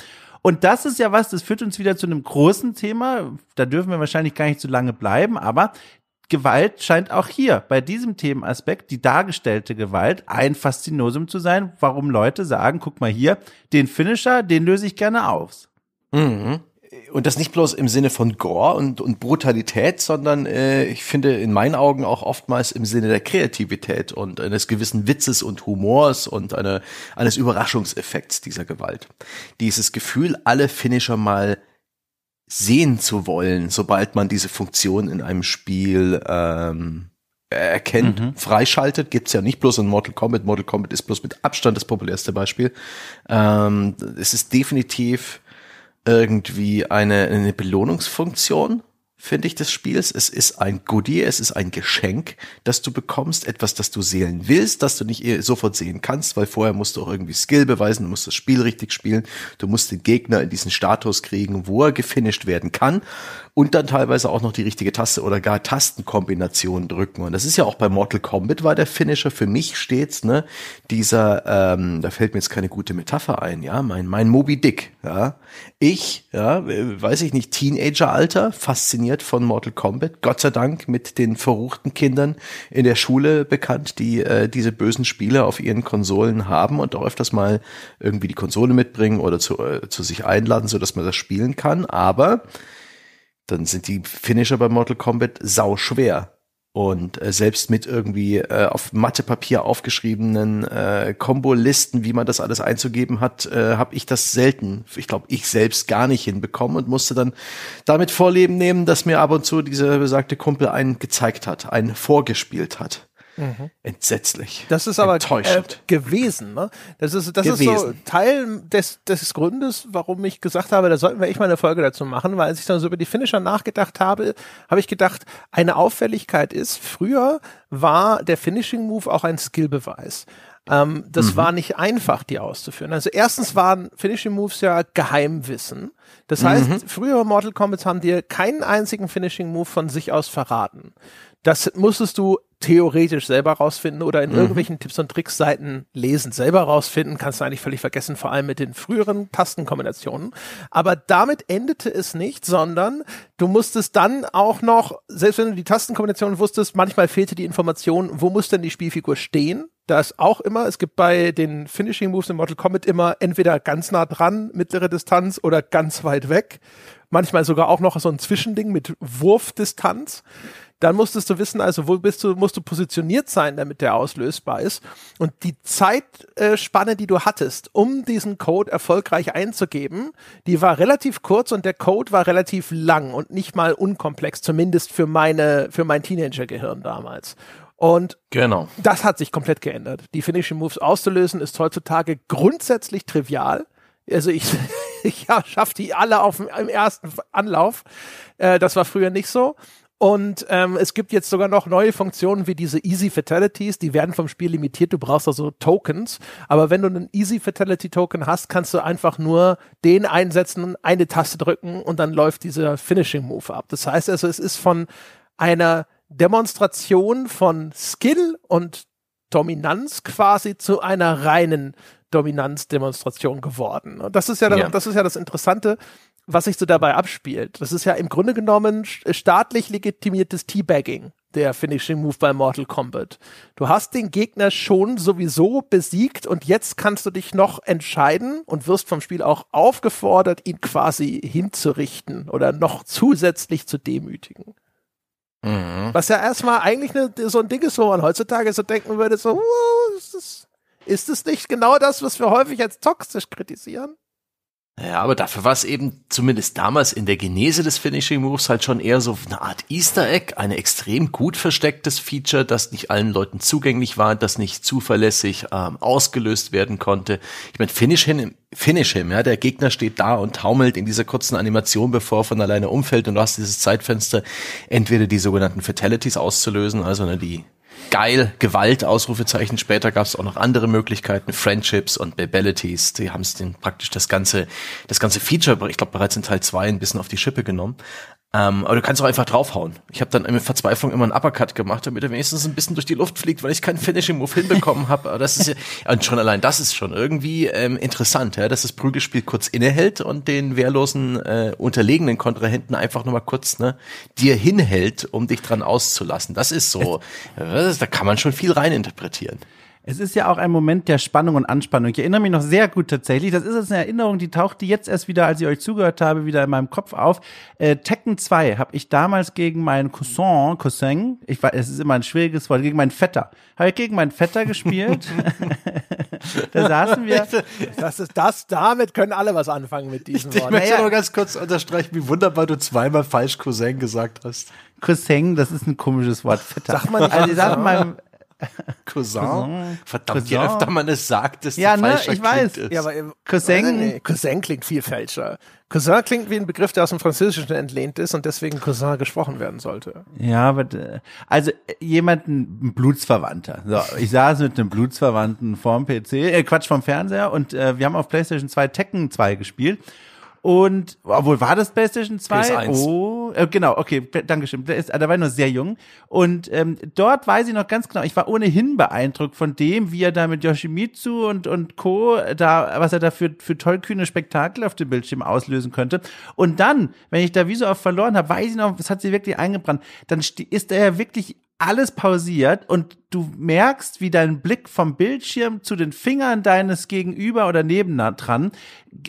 Und das ist ja was, das führt uns wieder zu einem großen Thema. Da dürfen wir wahrscheinlich gar nicht zu lange bleiben, aber Gewalt scheint auch hier bei diesem Themenaspekt, die dargestellte Gewalt, ein Faszinosum zu sein, warum Leute sagen, guck mal hier, den Finisher, den löse ich gerne aus. Mhm. Und das nicht bloß im Sinne von Gore und, und Brutalität, sondern äh, ich finde in meinen Augen auch oftmals im Sinne der Kreativität und eines gewissen Witzes und Humors und eine, eines Überraschungseffekts dieser Gewalt. Dieses Gefühl, alle Finisher mal sehen zu wollen, sobald man diese Funktion in einem Spiel ähm, erkennt, freischaltet, gibt's ja nicht bloß in Mortal Kombat. Mortal Kombat ist bloß mit Abstand das populärste Beispiel. Ähm, es ist definitiv irgendwie eine, eine Belohnungsfunktion, finde ich, des Spiels. Es ist ein Goodie, es ist ein Geschenk, das du bekommst, etwas, das du sehen willst, das du nicht eh sofort sehen kannst, weil vorher musst du auch irgendwie Skill beweisen, du musst das Spiel richtig spielen, du musst den Gegner in diesen Status kriegen, wo er gefinisht werden kann und dann teilweise auch noch die richtige Taste oder gar Tastenkombination drücken. Und das ist ja auch bei Mortal Kombat war der Finisher für mich stets, ne, dieser, ähm, da fällt mir jetzt keine gute Metapher ein, ja, mein, mein Moby Dick, ja. Ich, ja, weiß ich nicht, Teenageralter, fasziniert von Mortal Kombat, Gott sei Dank mit den verruchten Kindern in der Schule bekannt, die äh, diese bösen Spiele auf ihren Konsolen haben und auch öfters mal irgendwie die Konsole mitbringen oder zu, äh, zu sich einladen, so dass man das spielen kann. Aber dann sind die Finisher bei Mortal Kombat sau schwer. Und äh, selbst mit irgendwie äh, auf Mathepapier aufgeschriebenen äh, Kombolisten, wie man das alles einzugeben hat, äh, habe ich das selten, ich glaube, ich selbst gar nicht hinbekommen und musste dann damit Vorleben nehmen, dass mir ab und zu dieser besagte Kumpel einen gezeigt hat, einen vorgespielt hat. Entsetzlich. Das ist aber äh, Enttäuschend. gewesen. Ne? Das ist das ist so Gewesen. Teil des, des Grundes, warum ich gesagt habe, da sollten wir echt mal eine Folge dazu machen, weil als ich dann so über die Finisher nachgedacht habe, habe ich gedacht, eine Auffälligkeit ist, früher war der Finishing Move auch ein Skillbeweis. Ähm, das war nicht einfach, die auszuführen. Also erstens waren Finishing Moves ja Geheimwissen. Das heißt, frühere Mortal Kombat haben dir keinen einzigen Finishing Move von sich aus verraten. Das musstest du theoretisch selber rausfinden oder in irgendwelchen Tipps und Tricks Seiten lesen, selber rausfinden, kannst du eigentlich völlig vergessen, vor allem mit den früheren Tastenkombinationen. Aber damit endete es nicht, sondern du musstest dann auch noch, selbst wenn du die Tastenkombinationen wusstest, manchmal fehlte die Information, wo muss denn die Spielfigur stehen? Da ist auch immer, es gibt bei den Finishing Moves in Mortal Kombat immer entweder ganz nah dran, mittlere Distanz oder ganz weit weg. Manchmal sogar auch noch so ein Zwischending mit Wurfdistanz. Dann musstest du wissen, also wo bist du, musst du positioniert sein, damit der auslösbar ist. Und die Zeitspanne, die du hattest, um diesen Code erfolgreich einzugeben, die war relativ kurz und der Code war relativ lang und nicht mal unkomplex, zumindest für meine, für mein Teenager-Gehirn damals. Und Genau. das hat sich komplett geändert. Die Finishing Moves auszulösen ist heutzutage grundsätzlich trivial. Also ich, ich schaffe die alle auf dem, im ersten Anlauf. Äh, das war früher nicht so. Und ähm, es gibt jetzt sogar noch neue Funktionen wie diese Easy Fatalities, die werden vom Spiel limitiert, du brauchst also Tokens, aber wenn du einen Easy Fatality Token hast, kannst du einfach nur den einsetzen, eine Taste drücken und dann läuft dieser Finishing Move ab. Das heißt also, es ist von einer Demonstration von Skill und Dominanz quasi zu einer reinen Dominanzdemonstration geworden. Und das ist ja, Ja. das ist ja das Interessante, was sich so dabei abspielt. Das ist ja im Grunde genommen st- staatlich legitimiertes Teabagging, der Finishing Move bei Mortal Kombat. Du hast den Gegner schon sowieso besiegt und jetzt kannst du dich noch entscheiden und wirst vom Spiel auch aufgefordert, ihn quasi hinzurichten oder noch zusätzlich zu demütigen. Mhm. Was ja erstmal eigentlich ne, so ein Ding ist, wo man heutzutage so denken würde, so, "Oh, ist das, ist das nicht genau das, was wir häufig als toxisch kritisieren? Ja, aber dafür war es eben zumindest damals in der Genese des Finishing Moves halt schon eher so eine Art Easter Egg, ein extrem gut verstecktes Feature, das nicht allen Leuten zugänglich war, das nicht zuverlässig ähm, ausgelöst werden konnte. Ich meine, Finish him, Finish him, ja, der Gegner steht da und taumelt in dieser kurzen Animation, bevor er von alleine umfällt und du hast dieses Zeitfenster, entweder die sogenannten Fatalities auszulösen, also ne, die geil, Gewalt, Ausrufezeichen. Später gab es auch noch andere Möglichkeiten, Friendships und Babalities. Die haben es praktisch das ganze, das ganze Feature, ich glaube bereits in Teil 2 ein bisschen auf die Schippe genommen. Ähm, aber du kannst auch einfach draufhauen. Ich habe dann in Verzweiflung immer einen Uppercut gemacht, damit er wenigstens ein bisschen durch die Luft fliegt, weil ich keinen Finishing Move hinbekommen habe. Aber das ist ja, und schon allein das ist schon irgendwie ähm, interessant, ja, dass das Prügelspiel kurz innehält und den wehrlosen, äh, unterlegenen Kontrahenten einfach nur mal kurz ne, dir hinhält, um dich dran auszulassen. Das ist so, äh, da kann man schon viel reininterpretieren. Es ist ja auch ein Moment der Spannung und Anspannung. Ich erinnere mich noch sehr gut tatsächlich. Das ist jetzt eine Erinnerung, die tauchte jetzt erst wieder, als ich euch zugehört habe, wieder in meinem Kopf auf. Äh, Tekken 2 habe ich damals gegen meinen Cousin, Cousin, ich weiß, es ist immer ein schwieriges Wort, gegen meinen Vetter. Habe ich gegen meinen Vetter gespielt. da saßen wir. Das ist das, damit können alle was anfangen mit diesen Ich Worten. möchte Naja. noch ganz kurz unterstreichen, wie wunderbar du zweimal falsch Cousin gesagt hast. Cousin, das ist ein komisches Wort. Vetter. Man nicht also ich sag Cousin? Cousin? Cousin. Verdammt, je Cousin. öfter man es sagt, desto Ja, ne, falscher ich weiß. klingt es. Ja, aber im- Cousin- nicht. Cousin klingt viel fälscher. Cousin klingt wie ein Begriff, der aus dem Französischen entlehnt ist und deswegen Cousin gesprochen werden sollte. Ja, aber äh, also äh, jemand, ein Blutsverwandter. So, ich saß mit einem Blutsverwandten vorm PC, äh, Quatsch vom Fernseher und äh, wir haben auf PlayStation 2 Tekken 2 gespielt. Und, obwohl war das PlayStation 2? PS1. Oh, äh, genau, okay, Dankeschön. Da war ich noch sehr jung. Und ähm, dort weiß ich noch ganz genau, ich war ohnehin beeindruckt von dem, wie er da mit Yoshimitsu und, und Co., da, was er da für, für tollkühne Spektakel auf dem Bildschirm auslösen könnte. Und dann, wenn ich da wie so oft verloren habe, weiß ich noch, das hat sie wirklich eingebrannt, dann ist er ja wirklich alles pausiert und du merkst, wie dein Blick vom Bildschirm zu den Fingern deines Gegenüber oder neben dran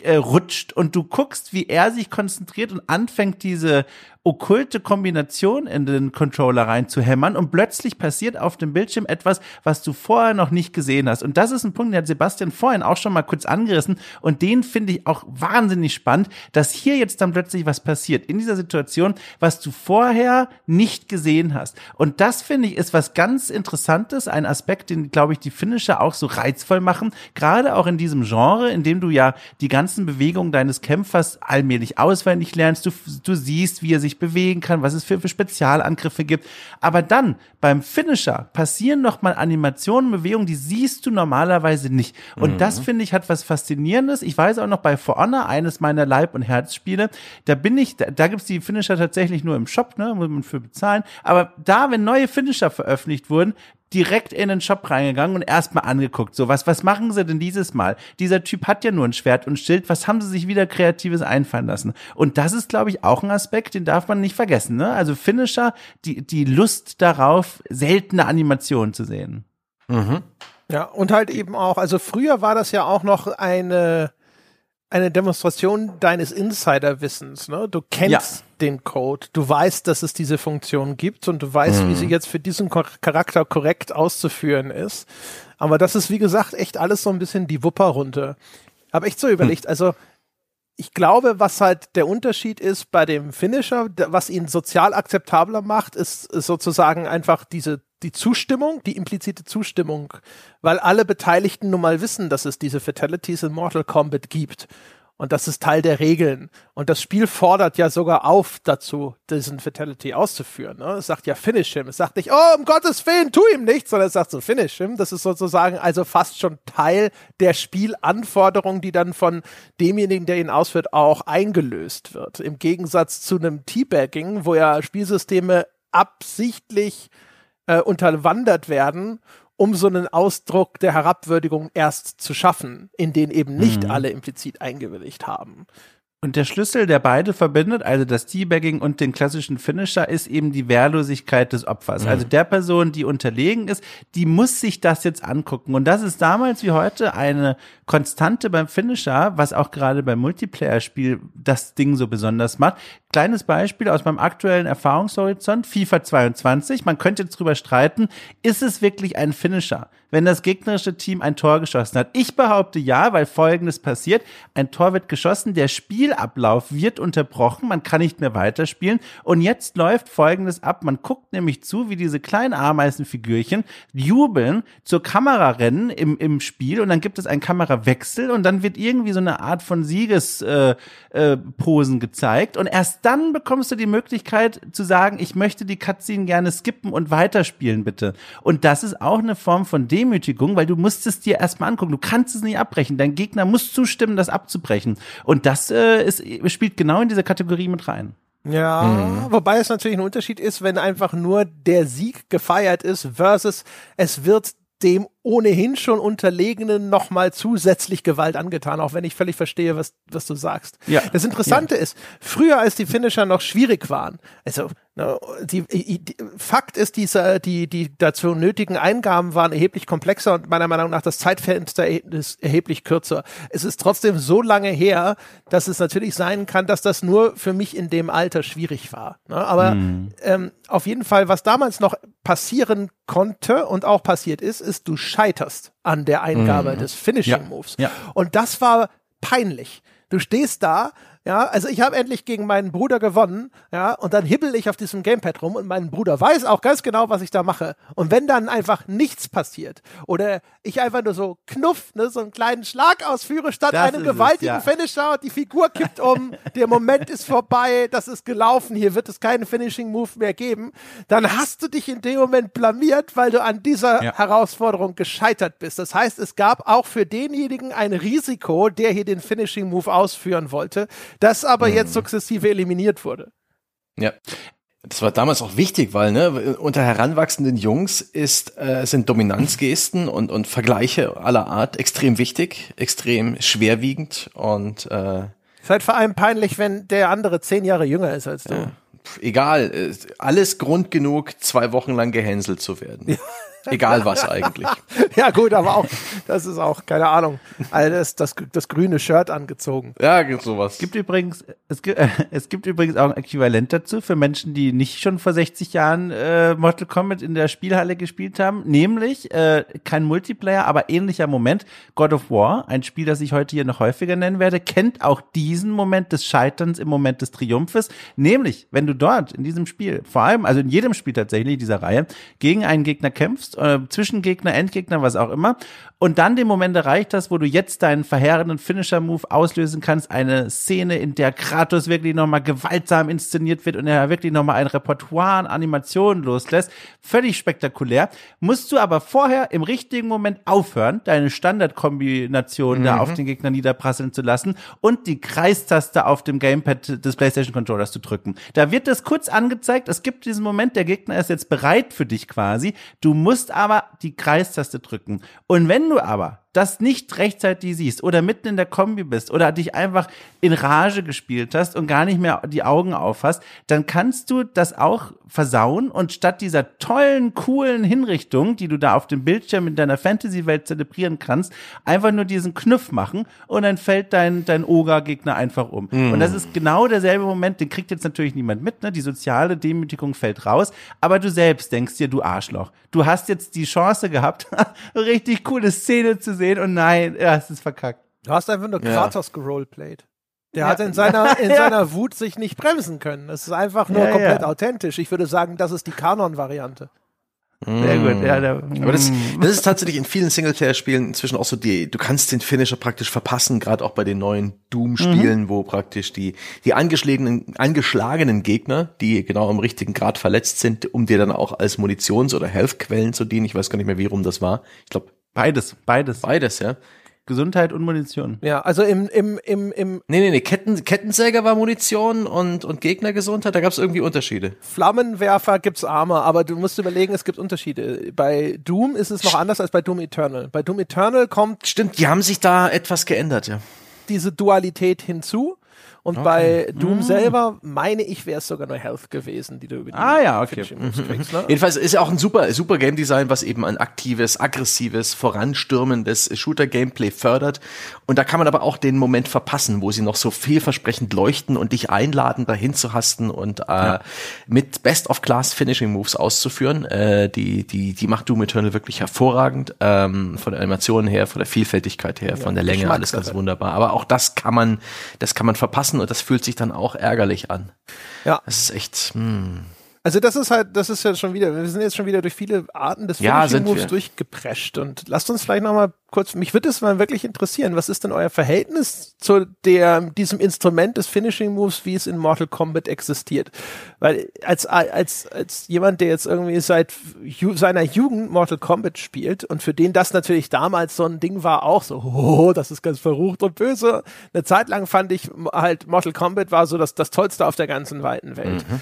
äh, rutscht und du guckst, wie er sich konzentriert und anfängt, diese okkulte Kombination in den Controller rein zu hämmern und plötzlich passiert auf dem Bildschirm etwas, was du vorher noch nicht gesehen hast. Und das ist ein Punkt, den hat Sebastian vorhin auch schon mal kurz angerissen und den finde ich auch wahnsinnig spannend, dass hier jetzt dann plötzlich was passiert in dieser Situation, was du vorher nicht gesehen hast. Und das finde ich ist was ganz Interessantes, ein Aspekt, den glaube ich die Finisher auch so reizvoll machen, gerade auch in diesem Genre, in dem du ja die ganzen Bewegungen deines Kämpfers allmählich auswendig lernst, du, du siehst, wie er sich bewegen kann, was es für, für Spezialangriffe gibt. Aber dann beim Finisher passieren noch mal Animationen, Bewegungen, die siehst du normalerweise nicht. Und das finde ich hat was Faszinierendes. Ich weiß auch noch bei For Honor, eines meiner Leib- und Herzspiele, da bin ich, da, da gibt's die Finisher tatsächlich nur im Shop, ne, muss man für bezahlen. Aber da, wenn neue Finisher veröffentlicht wurden, direkt in den Shop reingegangen und erstmal angeguckt. So, was, was machen sie denn dieses Mal? Dieser Typ hat ja nur ein Schwert und Schild. Was haben sie sich wieder Kreatives einfallen lassen? Und das ist, glaube ich, auch ein Aspekt, den darf man nicht vergessen. Ne? Also Finisher, die, die Lust darauf, seltene Animationen zu sehen. Ja, und halt eben auch, also früher war das ja auch noch eine, eine Demonstration deines Insiderwissens, ne? Du kennst, den Code. Du weißt, dass es diese Funktion gibt und du weißt, mhm. wie sie jetzt für diesen Charakter korrekt auszuführen ist. Aber das ist, wie gesagt, echt alles so ein bisschen die Wupperrunde. Aber echt so überlegt, hm. also ich glaube, was halt der Unterschied ist bei dem Finisher, was ihn sozial akzeptabler macht, ist, ist sozusagen einfach diese die Zustimmung, die implizite Zustimmung, weil alle Beteiligten nun mal wissen, dass es diese Fatalities in Mortal Kombat gibt. Und das ist Teil der Regeln. Und das Spiel fordert ja sogar auf dazu, diesen Fatality auszuführen. Ne? Es sagt ja Finish him. Es sagt nicht, oh, um Gottes Willen, tu ihm nichts, sondern es sagt so Finish him. Das ist sozusagen also fast schon Teil der Spielanforderung, die dann von demjenigen, der ihn ausführt, auch eingelöst wird. Im Gegensatz zu einem Teabagging, wo ja Spielsysteme absichtlich äh, unterwandert werden um so einen Ausdruck der Herabwürdigung erst zu schaffen, in den eben nicht mhm. alle implizit eingewilligt haben. Und der Schlüssel, der beide verbindet, also das Teabagging und den klassischen Finisher, ist eben die Wehrlosigkeit des Opfers. Mhm. Also der Person, die unterlegen ist, die muss sich das jetzt angucken. Und das ist damals wie heute eine Konstante beim Finisher, was auch gerade beim Multiplayer-Spiel das Ding so besonders macht. Kleines Beispiel aus meinem aktuellen Erfahrungshorizont, FIFA 22. Man könnte jetzt drüber streiten, ist es wirklich ein Finisher, wenn das gegnerische Team ein Tor geschossen hat? Ich behaupte ja, weil Folgendes passiert. Ein Tor wird geschossen, der Spielablauf wird unterbrochen, man kann nicht mehr weiterspielen. Und jetzt läuft Folgendes ab. Man guckt nämlich zu, wie diese kleinen Ameisenfigürchen jubeln, zur Kamera rennen im, im Spiel und dann gibt es einen Kamerawechsel und dann wird irgendwie so eine Art von Siegesposen äh, äh, gezeigt. Und erst dann bekommst du die Möglichkeit zu sagen, ich möchte die Cutscene gerne skippen und weiterspielen, bitte. Und das ist auch eine Form von Demütigung, weil du musst es dir erstmal angucken. Du kannst es nicht abbrechen. Dein Gegner muss zustimmen, das abzubrechen. Und das äh, ist, spielt genau in diese Kategorie mit rein. Ja, mhm. wobei es natürlich ein Unterschied ist, wenn einfach nur der Sieg gefeiert ist versus es wird dem ohnehin schon Unterlegenen nochmal zusätzlich Gewalt angetan, auch wenn ich völlig verstehe, was, was du sagst. Ja. Das Interessante ja. ist, früher als die Finisher noch schwierig waren, also die, die, Fakt ist, diese, die, die dazu nötigen Eingaben waren erheblich komplexer und meiner Meinung nach das Zeitfenster ist erheblich kürzer. Es ist trotzdem so lange her, dass es natürlich sein kann, dass das nur für mich in dem Alter schwierig war. Ne? Aber mhm. ähm, auf jeden Fall, was damals noch passieren konnte und auch passiert ist, ist, du scheiterst an der Eingabe mhm. des Finishing Moves. Ja. Und das war peinlich. Du stehst da ja, also ich habe endlich gegen meinen Bruder gewonnen, ja, und dann hibbel ich auf diesem Gamepad rum und mein Bruder weiß auch ganz genau, was ich da mache. Und wenn dann einfach nichts passiert oder ich einfach nur so knuff, ne, so einen kleinen Schlag ausführe statt das einem gewaltigen es, ja. Finisher und die Figur kippt um, der Moment ist vorbei, das ist gelaufen, hier wird es keinen Finishing Move mehr geben, dann hast du dich in dem Moment blamiert, weil du an dieser ja. Herausforderung gescheitert bist. Das heißt, es gab auch für denjenigen ein Risiko, der hier den Finishing Move ausführen wollte, das aber mhm. jetzt sukzessive eliminiert wurde. Ja. Das war damals auch wichtig, weil ne, unter heranwachsenden Jungs ist, äh, sind Dominanzgesten und, und Vergleiche aller Art extrem wichtig, extrem schwerwiegend und äh, ist halt vor allem peinlich, wenn der andere zehn Jahre jünger ist als du. Ja, egal, äh, alles Grund genug, zwei Wochen lang gehänselt zu werden. Ja. Egal was eigentlich. ja, gut, aber auch, das ist auch, keine Ahnung, alles das, das grüne Shirt angezogen. Ja, gibt sowas. Es gibt übrigens, es gibt, äh, es gibt übrigens auch ein Äquivalent dazu für Menschen, die nicht schon vor 60 Jahren äh, Mortal Kombat in der Spielhalle gespielt haben, nämlich äh, kein Multiplayer, aber ähnlicher Moment. God of War, ein Spiel, das ich heute hier noch häufiger nennen werde, kennt auch diesen Moment des Scheiterns im Moment des Triumphes, nämlich wenn du dort in diesem Spiel, vor allem, also in jedem Spiel tatsächlich dieser Reihe, gegen einen Gegner kämpfst, äh, Zwischengegner, Endgegner, was auch immer. Und dann den Moment erreicht hast, wo du jetzt deinen verheerenden Finisher-Move auslösen kannst. Eine Szene, in der Kratos wirklich nochmal gewaltsam inszeniert wird und er wirklich nochmal ein Repertoire an Animationen loslässt. Völlig spektakulär. Musst du aber vorher im richtigen Moment aufhören, deine Standardkombination mhm. da auf den Gegner niederprasseln zu lassen und die Kreistaste auf dem Gamepad des PlayStation Controllers zu drücken. Da wird das kurz angezeigt. Es gibt diesen Moment, der Gegner ist jetzt bereit für dich quasi. Du musst aber die Kreistaste drücken. Und wenn du aber das nicht rechtzeitig siehst oder mitten in der Kombi bist oder dich einfach in Rage gespielt hast und gar nicht mehr die Augen aufhast, dann kannst du das auch versauen und statt dieser tollen, coolen Hinrichtung, die du da auf dem Bildschirm in deiner Fantasy-Welt zelebrieren kannst, einfach nur diesen Knuff machen und dann fällt dein, dein Oga-Gegner einfach um. Mm. Und das ist genau derselbe Moment, den kriegt jetzt natürlich niemand mit, ne? Die soziale Demütigung fällt raus, aber du selbst denkst dir, du Arschloch. Du hast jetzt die Chance gehabt, richtig coole Szene zu sehen und nein, ja, es ist verkackt. Du hast einfach nur Kratos ja. geroleplayed. Der ja. hat in seiner, in seiner Wut sich nicht bremsen können. Das ist einfach nur ja, komplett authentisch. Ich würde sagen, das ist die Kanon-Variante. Sehr gut, ja. Der, Aber das, mm. das ist tatsächlich in vielen Singleplayer-Spielen inzwischen auch so die, du kannst den Finisher praktisch verpassen, gerade auch bei den neuen Doom-Spielen, mhm. wo praktisch die, die angeschlagenen, angeschlagenen Gegner, die genau im richtigen Grad verletzt sind, um dir dann auch als Munitions- oder Health-Quellen zu dienen. Ich weiß gar nicht mehr, wie rum das war. Ich glaube, Beides, beides. Beides, ja. Gesundheit und Munition. Ja, also im, im, im, im Nee, nee, nee, Ketten, Kettensäger war Munition und, und Gegnergesundheit, da gab es irgendwie Unterschiede. Flammenwerfer gibt's Armor, aber du musst überlegen, es gibt Unterschiede. Bei Doom ist es noch anders als bei Doom Eternal. Bei Doom Eternal kommt. Stimmt, die haben sich da etwas geändert, ja. Diese Dualität hinzu. Und okay. bei Doom mm. selber, meine ich, wäre es sogar nur Health gewesen, die du über die Ah ja, okay. Kriegst, ne? Jedenfalls ist ja auch ein super, super Game Design, was eben ein aktives, aggressives, voranstürmendes Shooter-Gameplay fördert. Und da kann man aber auch den Moment verpassen, wo sie noch so vielversprechend leuchten und dich einladen, dahin zu hasten und äh, ja. mit Best-of-Class Finishing Moves auszuführen. Äh, die, die, die macht Doom Eternal wirklich hervorragend. Ähm, von der Animation her, von der Vielfältigkeit her, ja, von der Länge, alles ganz wunderbar. Aber auch das kann man, das kann man verpassen und das fühlt sich dann auch ärgerlich an. Ja. Das ist echt. Hm. Also das ist halt, das ist ja schon wieder, wir sind jetzt schon wieder durch viele Arten des ja, Moves durchgeprescht und lasst uns vielleicht nochmal kurz, mich würde es mal wirklich interessieren, was ist denn euer Verhältnis zu der, diesem Instrument des Finishing Moves, wie es in Mortal Kombat existiert? Weil als, als, als jemand, der jetzt irgendwie seit ju seiner Jugend Mortal Kombat spielt und für den das natürlich damals so ein Ding war, auch so, oh, das ist ganz verrucht und böse. Eine Zeit lang fand ich halt Mortal Kombat war so das, das Tollste auf der ganzen weiten Welt. Mhm.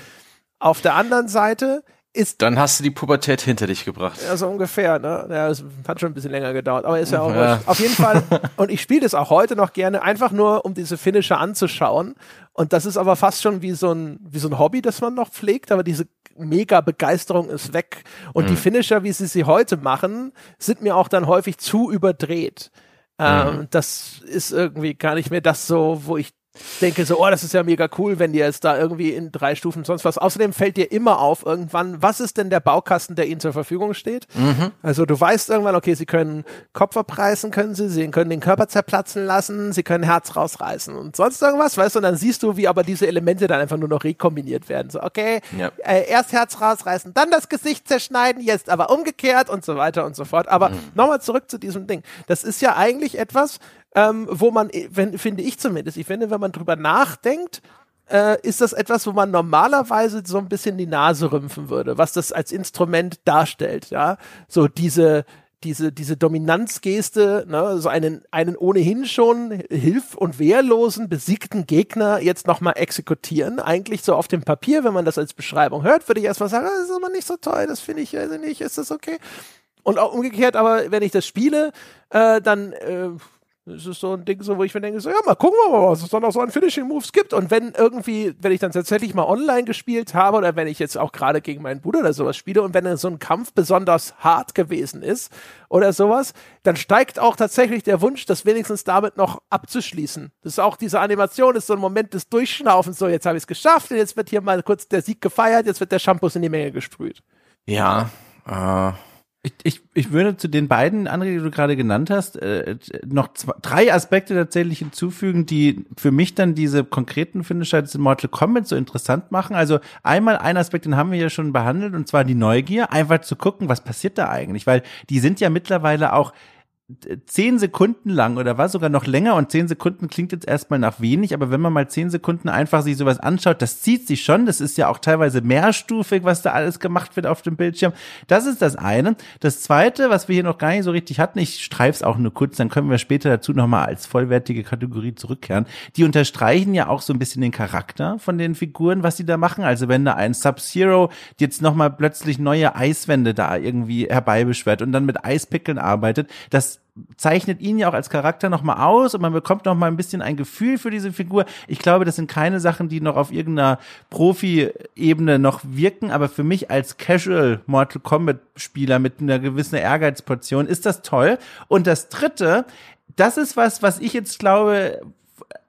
Auf der anderen Seite ist. Dann hast du die Pubertät hinter dich gebracht. Ja, so ungefähr, ne? Ja, es hat schon ein bisschen länger gedauert, aber ist ja auch ja. Auf jeden Fall, und ich spiele das auch heute noch gerne, einfach nur, um diese Finisher anzuschauen. Und das ist aber fast schon wie so ein, wie so ein Hobby, das man noch pflegt, aber diese mega Begeisterung ist weg. Und mhm. die Finisher, wie sie sie heute machen, sind mir auch dann häufig zu überdreht. Ähm, mhm. das ist irgendwie gar nicht mehr das so, wo ich denke so, oh, das ist ja mega cool, wenn die jetzt da irgendwie in drei Stufen sonst was. Außerdem fällt dir immer auf irgendwann, was ist denn der Baukasten, der ihnen zur Verfügung steht? Mhm. Also du weißt irgendwann, okay, sie können Kopf abreißen, können sie, sie können den Körper zerplatzen lassen, sie können Herz rausreißen und sonst irgendwas, weißt du? Und dann siehst du, wie aber diese Elemente dann einfach nur noch rekombiniert werden. So, okay, ja. äh, erst Herz rausreißen, dann das Gesicht zerschneiden, jetzt aber umgekehrt und so weiter und so fort. Aber mhm. nochmal zurück zu diesem Ding. Das ist ja eigentlich etwas, ähm, wo man, wenn, finde ich zumindest, ich finde, wenn man drüber nachdenkt, äh, ist das etwas, wo man normalerweise so ein bisschen die Nase rümpfen würde, was das als Instrument darstellt, ja. So diese, diese, diese Dominanzgeste, ne, so einen, einen ohnehin schon hilf- und wehrlosen, besiegten Gegner jetzt nochmal exekutieren. Eigentlich so auf dem Papier, wenn man das als Beschreibung hört, würde ich erstmal sagen, das ist aber nicht so toll, das finde ich, weiß ich nicht, ist das okay? Und auch umgekehrt, aber wenn ich das spiele, äh, dann äh, das ist so ein Ding, so, wo ich mir denke, so, ja, mal gucken wir mal, was es dann noch so an Finishing Moves gibt. Und wenn irgendwie, wenn ich dann tatsächlich mal online gespielt habe oder wenn ich jetzt auch gerade gegen meinen Bruder oder sowas spiele und wenn so ein Kampf besonders hart gewesen ist oder sowas, dann steigt auch tatsächlich der Wunsch, das wenigstens damit noch abzuschließen. Das ist auch diese Animation, ist so ein Moment des Durchschnaufens, so, jetzt habe ich es geschafft und jetzt wird hier mal kurz der Sieg gefeiert, jetzt wird der Shampoo in die Menge gesprüht. Ja, äh, ich, ich, ich würde zu den beiden André, die du gerade genannt hast, äh, noch zwei, drei Aspekte tatsächlich hinzufügen, die für mich dann diese konkreten Finisher in Mortal Kombat so interessant machen. Also einmal ein Aspekt, den haben wir ja schon behandelt, und zwar die Neugier, einfach zu gucken, was passiert da eigentlich, weil die sind ja mittlerweile auch zehn Sekunden lang oder war sogar noch länger und zehn Sekunden klingt jetzt erstmal nach wenig, aber wenn man mal zehn Sekunden einfach sich sowas anschaut, das zieht sich schon, das ist ja auch teilweise mehrstufig, was da alles gemacht wird auf dem Bildschirm. Das ist das eine. Das zweite, was wir hier noch gar nicht so richtig hatten, ich streif's auch nur kurz, dann können wir später dazu nochmal als vollwertige Kategorie zurückkehren. Die unterstreichen ja auch so ein bisschen den Charakter von den Figuren, was sie da machen. Also wenn da ein Sub-Zero jetzt nochmal plötzlich neue Eiswände da irgendwie herbeibeschwert und dann mit Eispickeln arbeitet, das zeichnet ihn ja auch als Charakter nochmal aus und man bekommt nochmal ein bisschen ein Gefühl für diese Figur. Ich glaube, das sind keine Sachen, die noch auf irgendeiner Profi-Ebene noch wirken, aber für mich als Casual Mortal Kombat Spieler mit einer gewissen Ehrgeizportion ist das toll. Und das dritte, das ist was, was ich jetzt glaube,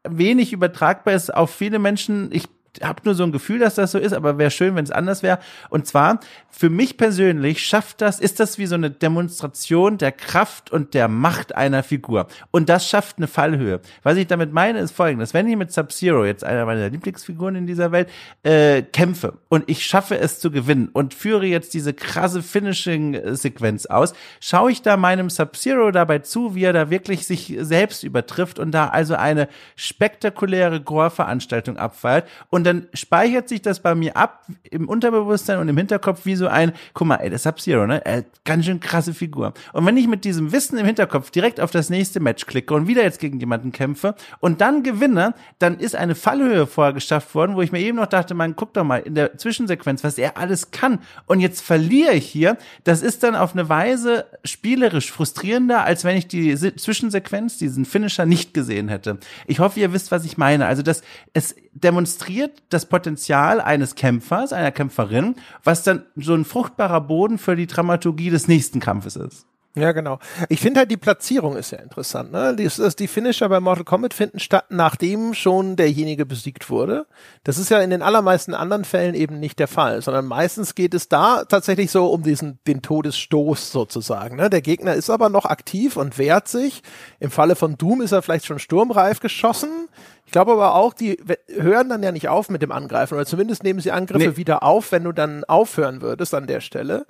wenig übertragbar ist auf viele Menschen. Ich habe nur so ein Gefühl, dass das so ist, aber wäre schön, wenn es anders wäre. Und zwar, für mich persönlich schafft das, ist das wie so eine Demonstration der Kraft und der Macht einer Figur. Und das schafft eine Fallhöhe. Was ich damit meine, ist folgendes. Wenn ich mit Sub-Zero, jetzt einer meiner Lieblingsfiguren in dieser Welt, äh, kämpfe und ich schaffe es zu gewinnen und führe jetzt diese krasse Finishing-Sequenz aus, schaue ich da meinem Sub-Zero dabei zu, wie er da wirklich sich selbst übertrifft und da also eine spektakuläre Gore-Veranstaltung abfeiert und dann speichert sich das bei mir ab im Unterbewusstsein und im Hinterkopf wie so ein, guck mal, ey, das Sub-Zero, ne? Äh, ganz schön krasse Figur. Und wenn ich mit diesem Wissen im Hinterkopf direkt auf das nächste Match klicke und wieder jetzt gegen jemanden kämpfe und dann gewinne, dann ist eine Fallhöhe vorher geschafft worden, wo ich mir eben noch dachte, man, guck doch mal in der Zwischensequenz, was er alles kann. Und jetzt verliere ich hier. Das ist dann auf eine Weise spielerisch frustrierender, als wenn ich die Zwischensequenz, diesen Finisher nicht gesehen hätte. Ich hoffe, ihr wisst, was ich meine. Also, das, es demonstriert das Potenzial eines Kämpfers, einer Kämpferin, was dann so ein fruchtbarer Boden für die Dramaturgie des nächsten Kampfes ist. Ja, genau. Ich finde halt die Platzierung ist ja interessant. Ne? Die, die Finisher bei Mortal Kombat finden statt, nachdem schon derjenige besiegt wurde. Das ist ja in den allermeisten anderen Fällen eben nicht der Fall, sondern meistens geht es da tatsächlich so um diesen den Todesstoß sozusagen. Ne? Der Gegner ist aber noch aktiv und wehrt sich. Im Falle von Doom ist er vielleicht schon sturmreif geschossen. Ich glaube aber auch, die hören dann ja nicht auf mit dem Angreifen oder zumindest nehmen sie Angriffe nee. wieder auf, wenn du dann aufhören würdest an der Stelle.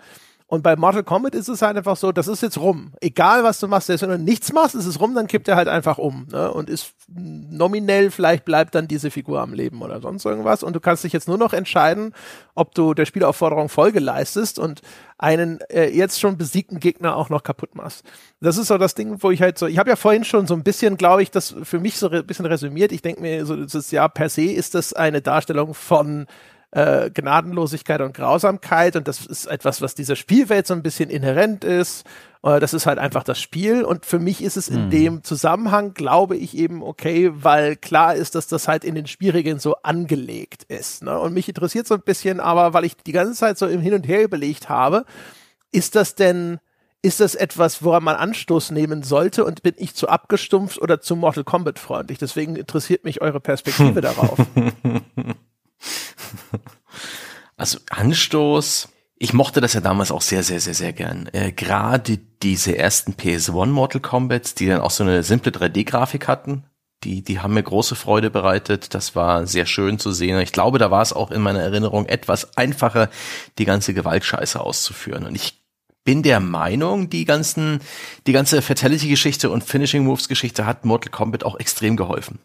Und bei Mortal Kombat ist es halt einfach so, das ist jetzt rum. Egal was du machst, selbst wenn du nichts machst, ist es rum, dann kippt er halt einfach um. Ne? Und ist nominell, vielleicht bleibt dann diese Figur am Leben oder sonst irgendwas. Und du kannst dich jetzt nur noch entscheiden, ob du der Spielaufforderung Folge leistest und einen äh, jetzt schon besiegten Gegner auch noch kaputt machst. Das ist so das Ding, wo ich halt so, ich habe ja vorhin schon so ein bisschen, glaube ich, das für mich so ein bisschen resümiert. Ich denke mir, so das ist ja per se ist das eine Darstellung von äh, Gnadenlosigkeit und Grausamkeit und das ist etwas, was dieser Spielwelt so ein bisschen inhärent ist. Äh, das ist halt einfach das Spiel und für mich ist es in hm. dem Zusammenhang, glaube ich eben okay, weil klar ist, dass das halt in den Spielregeln so angelegt ist. Ne? Und mich interessiert so ein bisschen, aber weil ich die ganze Zeit so im Hin und Her überlegt habe, ist das denn ist das etwas, woran man Anstoß nehmen sollte und bin ich zu abgestumpft oder zu Mortal Kombat freundlich? Deswegen interessiert mich eure Perspektive darauf. Also Anstoß, ich mochte das ja damals auch sehr, sehr, sehr, sehr gern. Äh, Gerade diese ersten PS1 Mortal Kombats, die dann auch so eine simple 3D-Grafik hatten, die, die haben mir große Freude bereitet. Das war sehr schön zu sehen. Ich glaube, da war es auch in meiner Erinnerung etwas einfacher, die ganze Gewaltscheiße auszuführen. Und ich bin der Meinung, die ganzen, die ganze Fatality-Geschichte und Finishing Moves-Geschichte hat Mortal Kombat auch extrem geholfen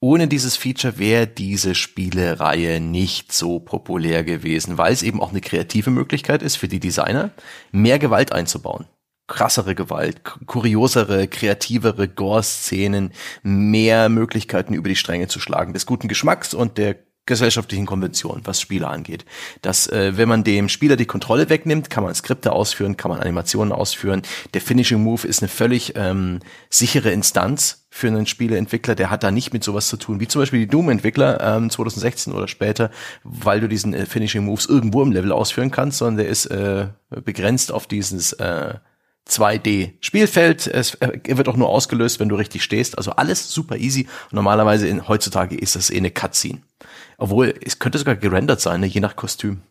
ohne dieses Feature wäre diese Spielereihe nicht so populär gewesen, weil es eben auch eine kreative Möglichkeit ist für die Designer, mehr Gewalt einzubauen. Krassere Gewalt, kuriosere, kreativere Gore-Szenen, mehr Möglichkeiten über die Stränge zu schlagen, des guten Geschmacks und der gesellschaftlichen Konvention, was Spiele angeht. Dass, äh, wenn man dem Spieler die Kontrolle wegnimmt, kann man Skripte ausführen, kann man Animationen ausführen. Der Finishing Move ist eine völlig ähm, sichere Instanz für einen Spieleentwickler, der hat da nicht mit sowas zu tun, wie zum Beispiel die Doom-Entwickler ähm, 2016 oder später, weil du diesen äh, Finishing Moves irgendwo im Level ausführen kannst, sondern der ist äh, begrenzt auf dieses äh, 2D-Spielfeld. Es äh, wird auch nur ausgelöst, wenn du richtig stehst. Also alles super easy. Normalerweise in, heutzutage ist das eh eine Cutscene. Obwohl, es könnte sogar gerendert sein, ne? je nach Kostüm.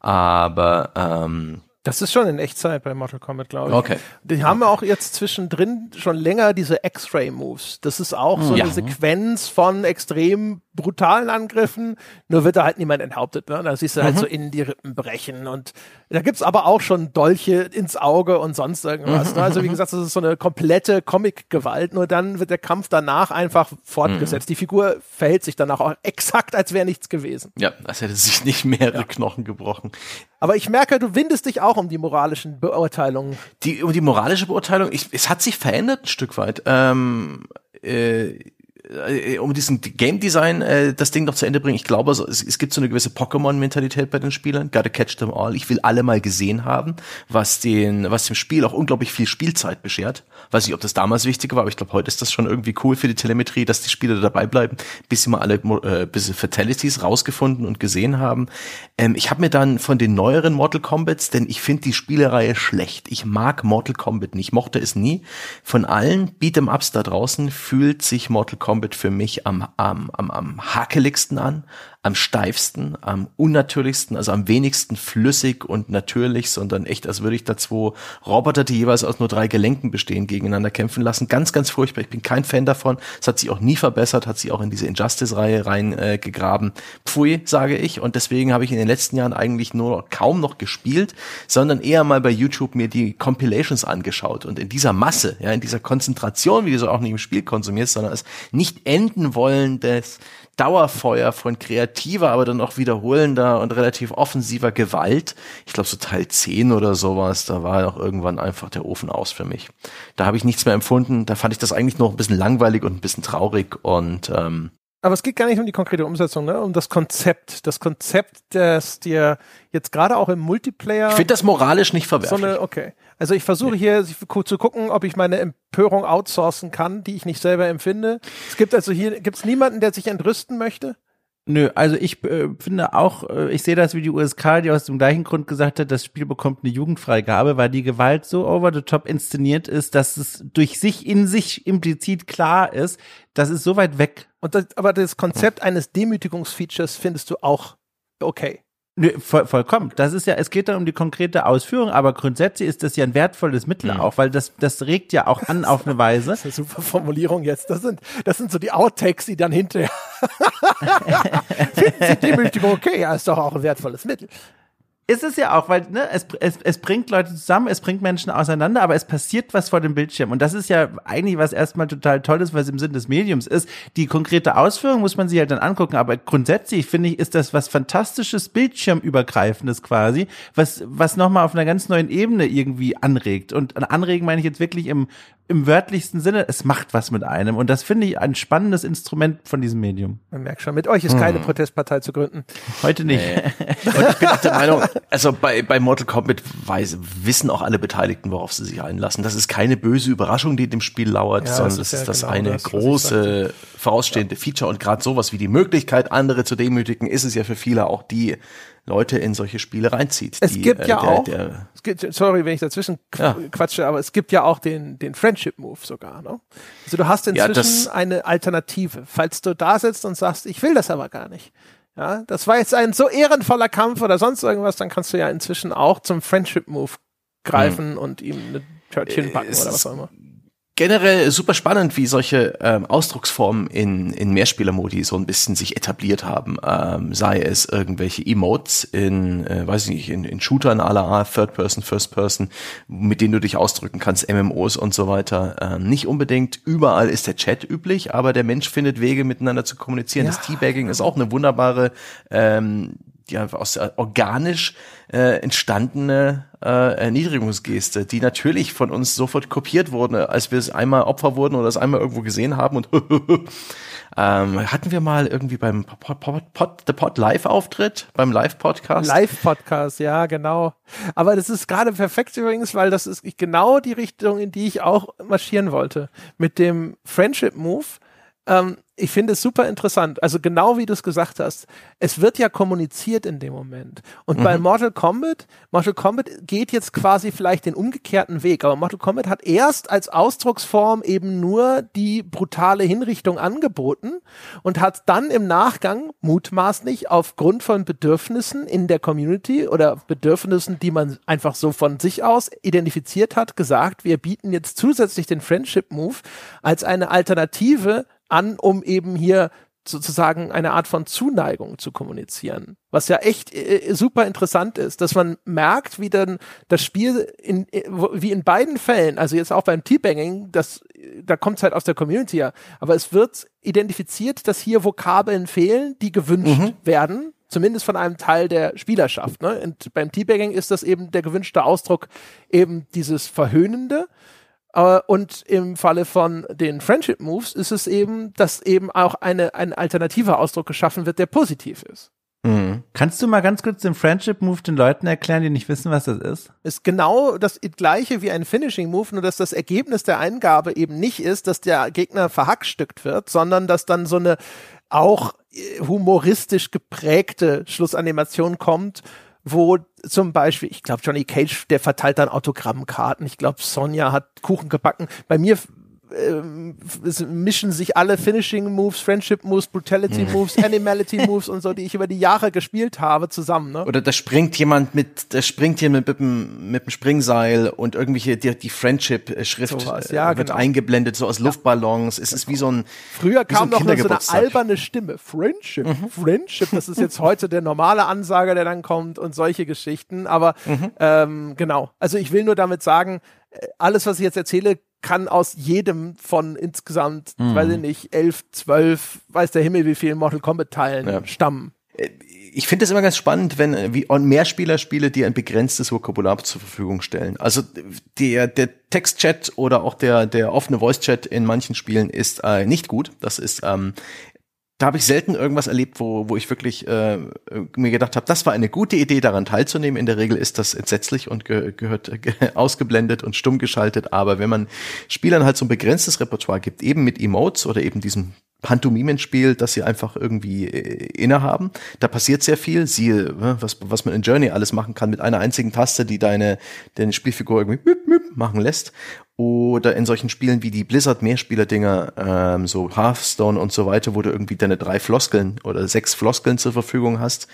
Aber ähm, das ist schon in Echtzeit bei Mortal Kombat, glaube ich. Okay. Die haben auch jetzt zwischendrin schon länger diese X-Ray-Moves. Das ist auch so ja. eine Sequenz von extrem brutalen Angriffen, nur wird da halt niemand enthauptet. Ne? Da siehst du halt mhm. so in die Rippen brechen. Und da gibt's aber auch schon Dolche ins Auge und sonst irgendwas. Ne? Also wie gesagt, das ist so eine komplette Comic-Gewalt. Nur dann wird der Kampf danach einfach fortgesetzt. Mhm. Die Figur verhält sich danach auch exakt, als wäre nichts gewesen. Ja, als hätte sich nicht mehrere ja. Knochen gebrochen. Aber ich merke, du windest dich auch um die moralischen Beurteilungen. Die, um die moralische Beurteilung, ich, es hat sich verändert ein Stück weit. Ähm, äh, äh, um diesen Game Design äh, das Ding noch zu Ende bringen, ich glaube, also, es, es gibt so eine gewisse Pokémon-Mentalität bei den Spielern. Gotta catch them all. Ich will alle mal gesehen haben, was den, was dem Spiel auch unglaublich viel Spielzeit beschert. Weiß nicht, ob das damals wichtig war, aber ich glaube, heute ist das schon irgendwie cool für die Telemetrie, dass die Spieler dabei bleiben, bis sie mal alle äh, bis sie Fatalities rausgefunden und gesehen haben. Ähm, ich habe mir dann von den neueren Mortal Kombats, denn ich finde die Spielereihe schlecht. Ich mag Mortal Kombat nicht, mochte es nie. Von allen Beat'em Ups da draußen fühlt sich Mortal Kombat für mich am, am, am, am hakeligsten an, am steifsten, am unnatürlichsten, also am wenigsten flüssig und natürlich, sondern echt, als würde ich da zwei Roboter, die jeweils aus nur drei Gelenken bestehen, gegeneinander kämpfen lassen. Ganz, ganz furchtbar. Ich bin kein Fan davon. Es hat sich auch nie verbessert, hat sich auch in diese Injustice-Reihe reingegraben. Äh, Pfui, sage ich. Und deswegen habe ich in den letzten Jahren eigentlich nur kaum noch gespielt, sondern eher mal bei YouTube mir die Compilations angeschaut. Und in dieser Masse, ja, in dieser Konzentration, wie du so auch nicht im Spiel konsumierst, sondern es nicht enden wollen des Dauerfeuer von kreativer, aber dann auch wiederholender und relativ offensiver Gewalt. Ich glaube, so Teil 10 oder sowas, da war auch irgendwann einfach der Ofen aus für mich. Da habe ich nichts mehr empfunden. Da fand ich das eigentlich noch ein bisschen langweilig und ein bisschen traurig und ähm, aber es geht gar nicht um die konkrete Umsetzung, ne? um das Konzept. Das Konzept, das dir jetzt gerade auch im Multiplayer. Ich finde das moralisch nicht verwerflich. So eine, okay. Also ich versuche hier zu gucken, ob ich meine Empörung outsourcen kann, die ich nicht selber empfinde. Es gibt also hier, gibt es niemanden, der sich entrüsten möchte? Nö, also ich äh, finde auch, äh, ich sehe das wie die USK, die aus dem gleichen Grund gesagt hat, das Spiel bekommt eine Jugendfreigabe, weil die Gewalt so over the top inszeniert ist, dass es durch sich in sich implizit klar ist, das ist so weit weg. Und das, aber das Konzept eines Demütigungsfeatures findest du auch okay. Nö, voll, vollkommen. Das ist ja, es geht dann um die konkrete Ausführung, aber grundsätzlich ist das ja ein wertvolles Mittel mhm. auch, weil das, das regt ja auch an auf eine Weise. Das ist eine super Formulierung jetzt. Das sind, das sind so die Outtakes, die dann hinterher. Finden Sie Demütigung okay? Ja, ist doch auch ein wertvolles Mittel. Ist es ja auch, weil ne, es, es, es bringt Leute zusammen, es bringt Menschen auseinander, aber es passiert was vor dem Bildschirm. Und das ist ja eigentlich was erstmal total Tolles, was im Sinn des Mediums ist. Die konkrete Ausführung muss man sich halt dann angucken, aber grundsätzlich finde ich, ist das was fantastisches Bildschirmübergreifendes quasi, was, was nochmal auf einer ganz neuen Ebene irgendwie anregt. Und anregen meine ich jetzt wirklich im, im wörtlichsten Sinne, es macht was mit einem. Und das finde ich ein spannendes Instrument von diesem Medium. Man merkt schon, mit euch ist keine hm. Protestpartei zu gründen. Heute nicht. Nee. Und ich bin auch der Meinung, also bei, bei Mortal Kombat weiß, wissen auch alle Beteiligten, worauf sie sich einlassen. Das ist keine böse Überraschung, die dem Spiel lauert, ja, sondern das ist, das, ja das genau eine das, große vorausstehende ja. Feature und gerade sowas wie die Möglichkeit, andere zu demütigen, ist es ja für viele auch die Leute in solche Spiele reinzieht. Es die, gibt äh, ja der, auch, der, gibt, sorry, wenn ich dazwischen ja. quatsche, aber es gibt ja auch den, den Friendship Move sogar. Ne? Also du hast inzwischen ja, eine Alternative. Falls du da sitzt und sagst, ich will das aber gar nicht. Ja, das war jetzt ein so ehrenvoller Kampf oder sonst irgendwas, dann kannst du ja inzwischen auch zum Friendship Move greifen mhm. und ihm eine Törtchen backen oder was auch immer generell super spannend, wie solche ähm, Ausdrucksformen in, in Mehrspielermodi so ein bisschen sich etabliert haben. Ähm, sei es irgendwelche Emotes in, äh, weiß ich nicht, in, in Shootern à la Third Person, First Person, mit denen du dich ausdrücken kannst, MMOs und so weiter. Ähm, nicht unbedingt überall ist der Chat üblich, aber der Mensch findet Wege, miteinander zu kommunizieren. Ja. Das Teabagging ist auch eine wunderbare ähm, ja, aus organisch äh, entstandene äh, Erniedrigungsgeste, die natürlich von uns sofort kopiert wurde, als wir es einmal Opfer wurden oder es einmal irgendwo gesehen haben und ähm, hatten wir mal irgendwie beim Pod, Pod, Pod, The Pod Live-Auftritt, beim Live-Podcast? Live-Podcast, ja, genau. Aber das ist gerade perfekt übrigens, weil das ist genau die Richtung, in die ich auch marschieren wollte. Mit dem Friendship-Move. Ähm, ich finde es super interessant. Also genau wie du es gesagt hast, es wird ja kommuniziert in dem Moment. Und mhm. bei Mortal Kombat, Mortal Kombat geht jetzt quasi vielleicht den umgekehrten Weg, aber Mortal Kombat hat erst als Ausdrucksform eben nur die brutale Hinrichtung angeboten und hat dann im Nachgang mutmaßlich aufgrund von Bedürfnissen in der Community oder Bedürfnissen, die man einfach so von sich aus identifiziert hat, gesagt, wir bieten jetzt zusätzlich den Friendship Move als eine Alternative an, um eben hier sozusagen eine Art von Zuneigung zu kommunizieren. Was ja echt äh, super interessant ist, dass man merkt, wie dann das Spiel in, äh, wie in beiden Fällen, also jetzt auch beim Teabanging, das, da kommt es halt aus der Community ja, aber es wird identifiziert, dass hier Vokabeln fehlen, die gewünscht mhm. werden, zumindest von einem Teil der Spielerschaft. Ne? Und beim Teabanging ist das eben der gewünschte Ausdruck eben dieses Verhöhnende Äh, und im Falle von den Friendship Moves ist es eben, dass eben auch eine, ein alternativer Ausdruck geschaffen wird, der positiv ist. Mhm. Kannst du mal ganz kurz den Friendship Move den Leuten erklären, die nicht wissen, was das ist? Ist genau das gleiche wie ein Finishing Move, nur dass das Ergebnis der Eingabe eben nicht ist, dass der Gegner verhackstückt wird, sondern dass dann so eine auch äh, humoristisch geprägte Schlussanimation kommt, wo zum Beispiel, ich glaube, Johnny Cage, der verteilt dann Autogrammkarten. Ich glaube, Sonja hat Kuchen gebacken. Bei mir es mischen sich alle Finishing Moves, Friendship Moves, Brutality mhm. Moves, Animality Moves und so, die ich über die Jahre gespielt habe, zusammen. Ne? Oder da springt jemand mit, da springt jemand mit, dem, mit dem Springseil und irgendwelche, die, die Friendship-Schrift so ja, wird genau. eingeblendet, so aus Luftballons. Es ist wie so ein Früher kam so noch so eine alberne Stimme. Friendship, mhm. Friendship, das ist jetzt heute der normale Ansager, der dann kommt und solche Geschichten. Aber mhm. ähm, genau, also ich will nur damit sagen, äh, alles, was ich jetzt erzähle, kann aus jedem von insgesamt, mhm. weiß ich nicht, elf, zwölf, weiß der Himmel wie vielen Mortal Kombat Teilen ja. stammen. Äh, ich finde es immer ganz spannend, wenn äh, wie Mehrspieler Spiele dir ein begrenztes Vokabular zur Verfügung stellen. Also der der Textchat oder auch der der offene Voice Chat in manchen Spielen ist äh, nicht gut. Das ist ähm, da habe ich selten irgendwas erlebt, wo, wo ich wirklich äh, mir gedacht habe, das war eine gute Idee, daran teilzunehmen. In der Regel ist das entsetzlich und ge gehört ge ausgeblendet und stumm geschaltet. Aber wenn man Spielern halt so ein begrenztes Repertoire gibt, eben mit Emotes oder eben diesem Pantomimenspiel, das sie einfach irgendwie äh, innehaben. Da passiert sehr viel. Siehe, äh, was, was man in Journey alles machen kann mit einer einzigen Taste, die deine, deine Spielfigur irgendwie müp, müp machen lässt. Oder in solchen Spielen wie die Blizzard Mehrspieler-Dinger, ähm, so Hearthstone und so weiter, wo du irgendwie deine drei Floskeln oder sechs Floskeln zur Verfügung hast.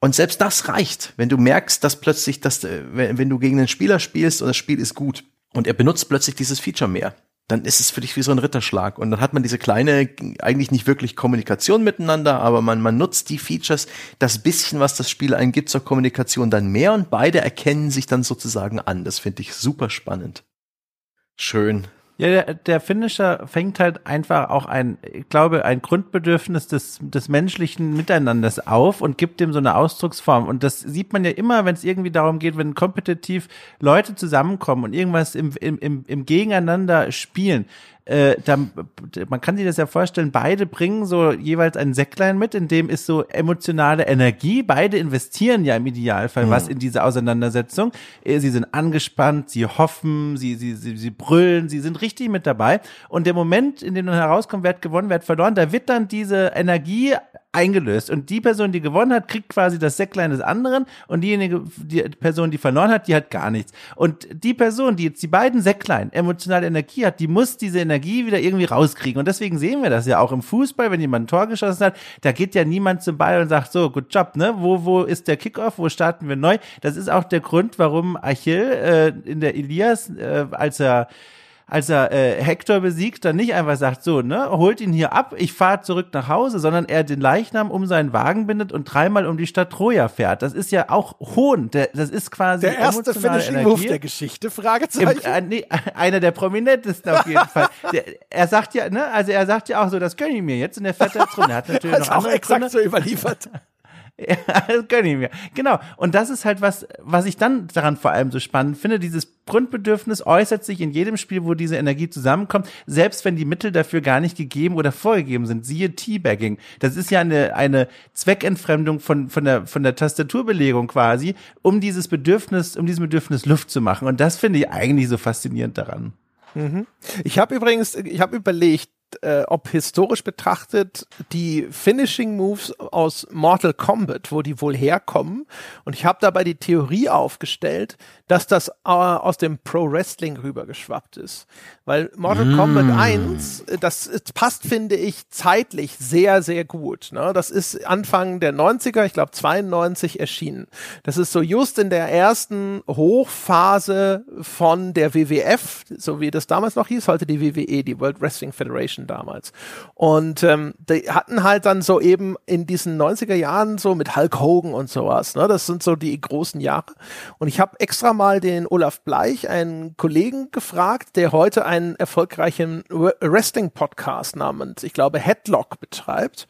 Und selbst das reicht, wenn du merkst, dass plötzlich, dass, äh, wenn du gegen einen Spieler spielst und das Spiel ist gut und er benutzt plötzlich dieses Feature mehr, dann ist es für dich wie so ein Ritterschlag. Und dann hat man diese kleine, eigentlich nicht wirklich Kommunikation miteinander, aber man, man nutzt die Features, das bisschen, was das Spiel eingibt zur Kommunikation dann mehr und beide erkennen sich dann sozusagen an. Das finde ich super spannend. Schön. Ja, der, der Finisher fängt halt einfach auch ein, ich glaube, ein Grundbedürfnis des, des menschlichen Miteinanders auf und gibt dem so eine Ausdrucksform. Und das sieht man ja immer, wenn es irgendwie darum geht, wenn kompetitiv Leute zusammenkommen und irgendwas im, im, im, im Gegeneinander spielen äh, da, man kann sich das ja vorstellen, beide bringen so jeweils ein Säcklein mit, in dem ist so emotionale Energie. Beide investieren ja im Idealfall mhm. was in diese Auseinandersetzung. Äh, sie sind angespannt, sie hoffen, sie, sie, sie, sie brüllen, sie sind richtig mit dabei. Und der Moment, in dem dann herauskommt, wer hat gewonnen, wer hat verloren, da wird dann diese Energie eingelöst. Und die Person, die gewonnen hat, kriegt quasi das Säcklein des anderen und diejenige, die Person, die verloren hat, die hat gar nichts. Und die Person, die jetzt die beiden Säcklein emotionale Energie hat, die muss diese Energie wieder irgendwie rauskriegen. Und deswegen sehen wir das ja auch im Fußball, wenn jemand ein Tor geschossen hat, da geht ja niemand zum Ball und sagt, so, good job, ne? Wo, wo ist der Kickoff? Wo starten wir neu? Das ist auch der Grund, warum Achill äh, in der Elias, äh, als er als er äh, Hector besiegt, dann nicht einfach sagt, so, ne, holt ihn hier ab, ich fahre zurück nach Hause, sondern er den Leichnam um seinen Wagen bindet und dreimal um die Stadt Troja fährt. Das ist ja auch Hohn. Der, das ist quasi der erste Finishing Move der Geschichte. Fragezeichen. Im, äh, nee, einer der prominentesten auf jeden Fall. Der, er sagt ja, ne, also er sagt ja auch so, das gönne ich mir jetzt und der fährt da drin. Er hat natürlich noch andere auch exakt Gründe. so überliefert. Ja, das gönne ich mir. Genau. Und das ist halt was, was ich dann daran vor allem so spannend finde. Dieses Grundbedürfnis äußert sich in jedem Spiel, wo diese Energie zusammenkommt, selbst wenn die Mittel dafür gar nicht gegeben oder vorgegeben sind. Siehe Teabagging. Das ist ja eine, eine Zweckentfremdung von, von der, von der Tastaturbelegung quasi, um dieses Bedürfnis, um diesem Bedürfnis Luft zu machen. Und das finde ich eigentlich so faszinierend daran. Mhm. Ich habe übrigens, ich habe überlegt, äh, ob historisch betrachtet die Finishing Moves aus Mortal Kombat, wo die wohl herkommen. Und ich habe dabei die Theorie aufgestellt, dass das äh, aus dem Pro Wrestling rübergeschwappt ist. Weil Mortal mm. Kombat 1, äh, das passt, finde ich, zeitlich sehr, sehr gut. Ne? Das ist Anfang der 90er, ich glaube 92 erschienen. Das ist so just in der ersten Hochphase von der WWF, so wie das damals noch hieß, heute die WWE, die World Wrestling Federation damals. Und ähm, die hatten halt dann so eben in diesen 90er Jahren so mit Hulk Hogan und sowas. Ne? Das sind so die großen Jahre. Und ich habe extra mal den Olaf Bleich, einen Kollegen, gefragt, der heute einen erfolgreichen Wrestling-Podcast namens, ich glaube, Headlock betreibt.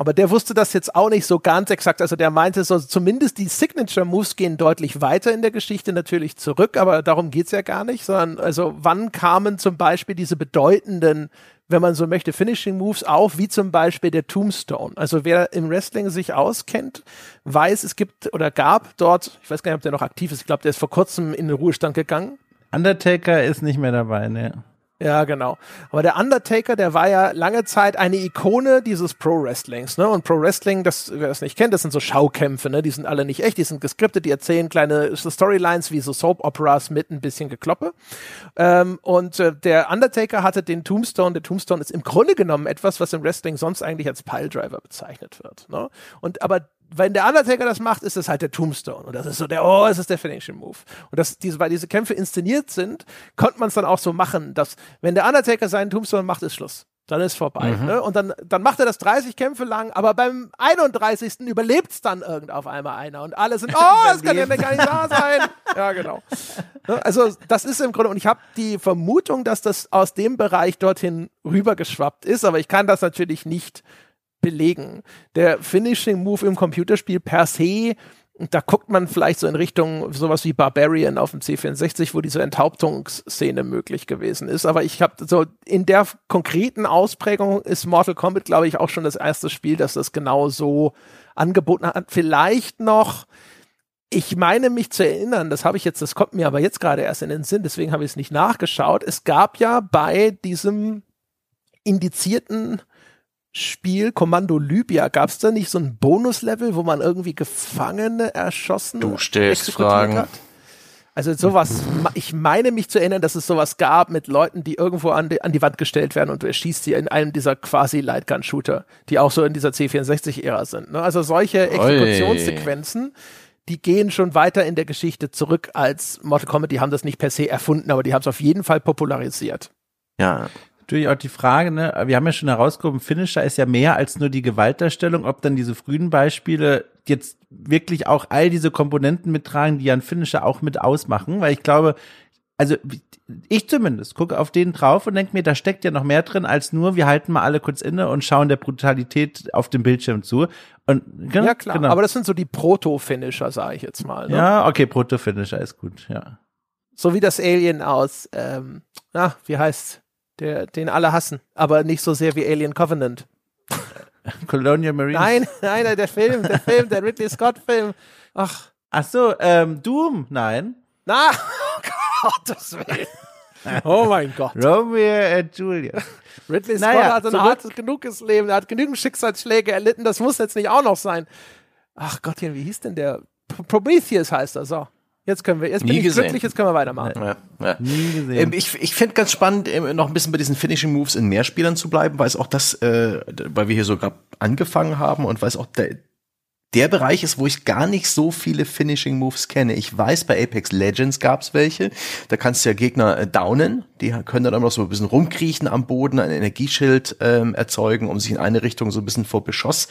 Aber der wusste das jetzt auch nicht so ganz exakt. Also der meinte so, zumindest die Signature Moves gehen deutlich weiter in der Geschichte natürlich zurück, aber darum geht's ja gar nicht, sondern also wann kamen zum Beispiel diese bedeutenden wenn man so möchte, Finishing Moves auf, wie zum Beispiel der Tombstone. Also wer im Wrestling sich auskennt, weiß, es gibt oder gab dort, ich weiß gar nicht, ob der noch aktiv ist, ich glaube, der ist vor kurzem in den Ruhestand gegangen. Undertaker ist nicht mehr dabei, ne? Ja, genau. Aber der Undertaker, der war ja lange Zeit eine Ikone dieses Pro Wrestlings, ne? Und Pro Wrestling, das, wer das nicht kennt, das sind so Schaukämpfe, ne? Die sind alle nicht echt, die sind geskriptet, die erzählen kleine Storylines wie so Soap Operas mit ein bisschen Gekloppe. Ähm, und äh, der Undertaker hatte den Tombstone. Der Tombstone ist im Grunde genommen etwas, was im Wrestling sonst eigentlich als Piledriver bezeichnet wird, ne? Und aber wenn der Undertaker das macht, ist es halt der Tombstone. Und das ist so der, oh, es ist der Finishing Move. Und das, diese, weil diese Kämpfe inszeniert sind, konnte man es dann auch so machen, dass, wenn der Undertaker seinen Tombstone macht, ist Schluss. Dann ist vorbei. Mhm. Ne? Und dann, dann macht er das 30 Kämpfe lang, aber beim 31. überlebt es dann irgend auf einmal einer. Und alle sind, oh, das kann ja gar nicht wahr sein. ja, genau. Ne? Also, das ist im Grunde, und ich habe die Vermutung, dass das aus dem Bereich dorthin rübergeschwappt ist, aber ich kann das natürlich nicht belegen. Der Finishing Move im Computerspiel per se, da guckt man vielleicht so in Richtung sowas wie Barbarian auf dem C64, wo diese Enthauptungsszene möglich gewesen ist. Aber ich habe so in der konkreten Ausprägung ist Mortal Kombat, glaube ich, auch schon das erste Spiel, das das genau so angeboten hat. Vielleicht noch ich meine mich zu erinnern, das habe ich jetzt, das kommt mir aber jetzt gerade erst in den Sinn, deswegen habe ich es nicht nachgeschaut. Es gab ja bei diesem indizierten Spiel Kommando Libya, gab es da nicht so ein Bonuslevel, wo man irgendwie Gefangene erschossen Du stellst Fragen. Hat? Also sowas, ich meine mich zu erinnern, dass es sowas gab mit Leuten, die irgendwo an die, an die Wand gestellt werden und du erschießt sie in einem dieser quasi Lightgun-Shooter, die auch so in dieser C64-Ära sind. Ne? Also solche Exekutionssequenzen, die gehen schon weiter in der Geschichte zurück als Mortal Kombat. Die haben das nicht per se erfunden, aber die haben es auf jeden Fall popularisiert. Ja, natürlich auch die Frage, ne, wir haben ja schon herausgehoben, Finisher ist ja mehr als nur die Gewaltdarstellung, ob dann diese frühen Beispiele jetzt wirklich auch all diese Komponenten mittragen, die ja ein Finisher auch mit ausmachen, weil ich glaube, also ich zumindest gucke auf den drauf und denke mir, da steckt ja noch mehr drin als nur, wir halten mal alle kurz inne und schauen der Brutalität auf dem Bildschirm zu. Und, genau, ja klar, genau. aber das sind so die Proto-Finisher, sage ich jetzt mal. Ne? Ja, okay, Proto-Finisher ist gut, ja. So wie das Alien aus, ähm, na, wie heißt der, den alle hassen, aber nicht so sehr wie Alien Covenant. Colonial Marines? Nein, nein, der Film, der Film, der Ridley Scott-Film. Ach. Ach so, ähm, Doom? Nein. Na, oh Gottes Willen. Oh mein Gott. Romeo und Julia. Ridley Scott naja, hat ein so hartes genuges Leben, er hat genügend Schicksalsschläge erlitten, das muss jetzt nicht auch noch sein. Ach Gottchen, wie hieß denn der? Prometheus heißt er, so. Jetzt können wir, jetzt bin Nie ich gesehen. glücklich, jetzt können wir weitermachen. Ja, ja. Nie gesehen. Ähm, ich ich finde ganz spannend, ähm, noch ein bisschen bei diesen Finishing Moves in Mehrspielern zu bleiben, weil es auch das, äh, weil wir hier sogar angefangen haben und weil es auch der, der Bereich ist, wo ich gar nicht so viele Finishing Moves kenne. Ich weiß, bei Apex Legends gab's welche. Da kannst du ja Gegner äh, downen. Die können dann noch so ein bisschen rumkriechen am Boden, ein Energieschild ähm, erzeugen, um sich in eine Richtung so ein bisschen vor Beschuss,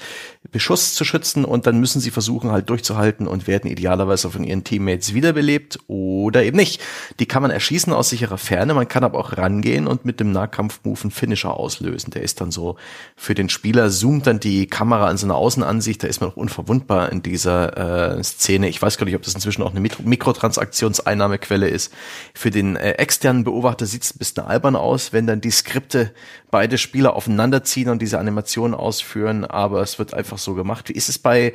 Beschuss zu schützen. Und dann müssen sie versuchen, halt durchzuhalten und werden idealerweise von ihren Teammates wiederbelebt oder eben nicht. Die kann man erschießen aus sicherer Ferne. Man kann aber auch rangehen und mit dem Nahkampfmove einen Finisher auslösen. Der ist dann so für den Spieler, zoomt dann die Kamera an seine Außenansicht. Da ist man auch unverwundbar verwundbar in dieser äh, Szene. Ich weiß gar nicht, ob das inzwischen auch eine Mikrotransaktionseinnahmequelle ist. Für den äh, externen Beobachter sieht es ein bisschen albern aus, wenn dann die Skripte beide Spieler aufeinanderziehen und diese Animationen ausführen, aber es wird einfach so gemacht. Wie ist es bei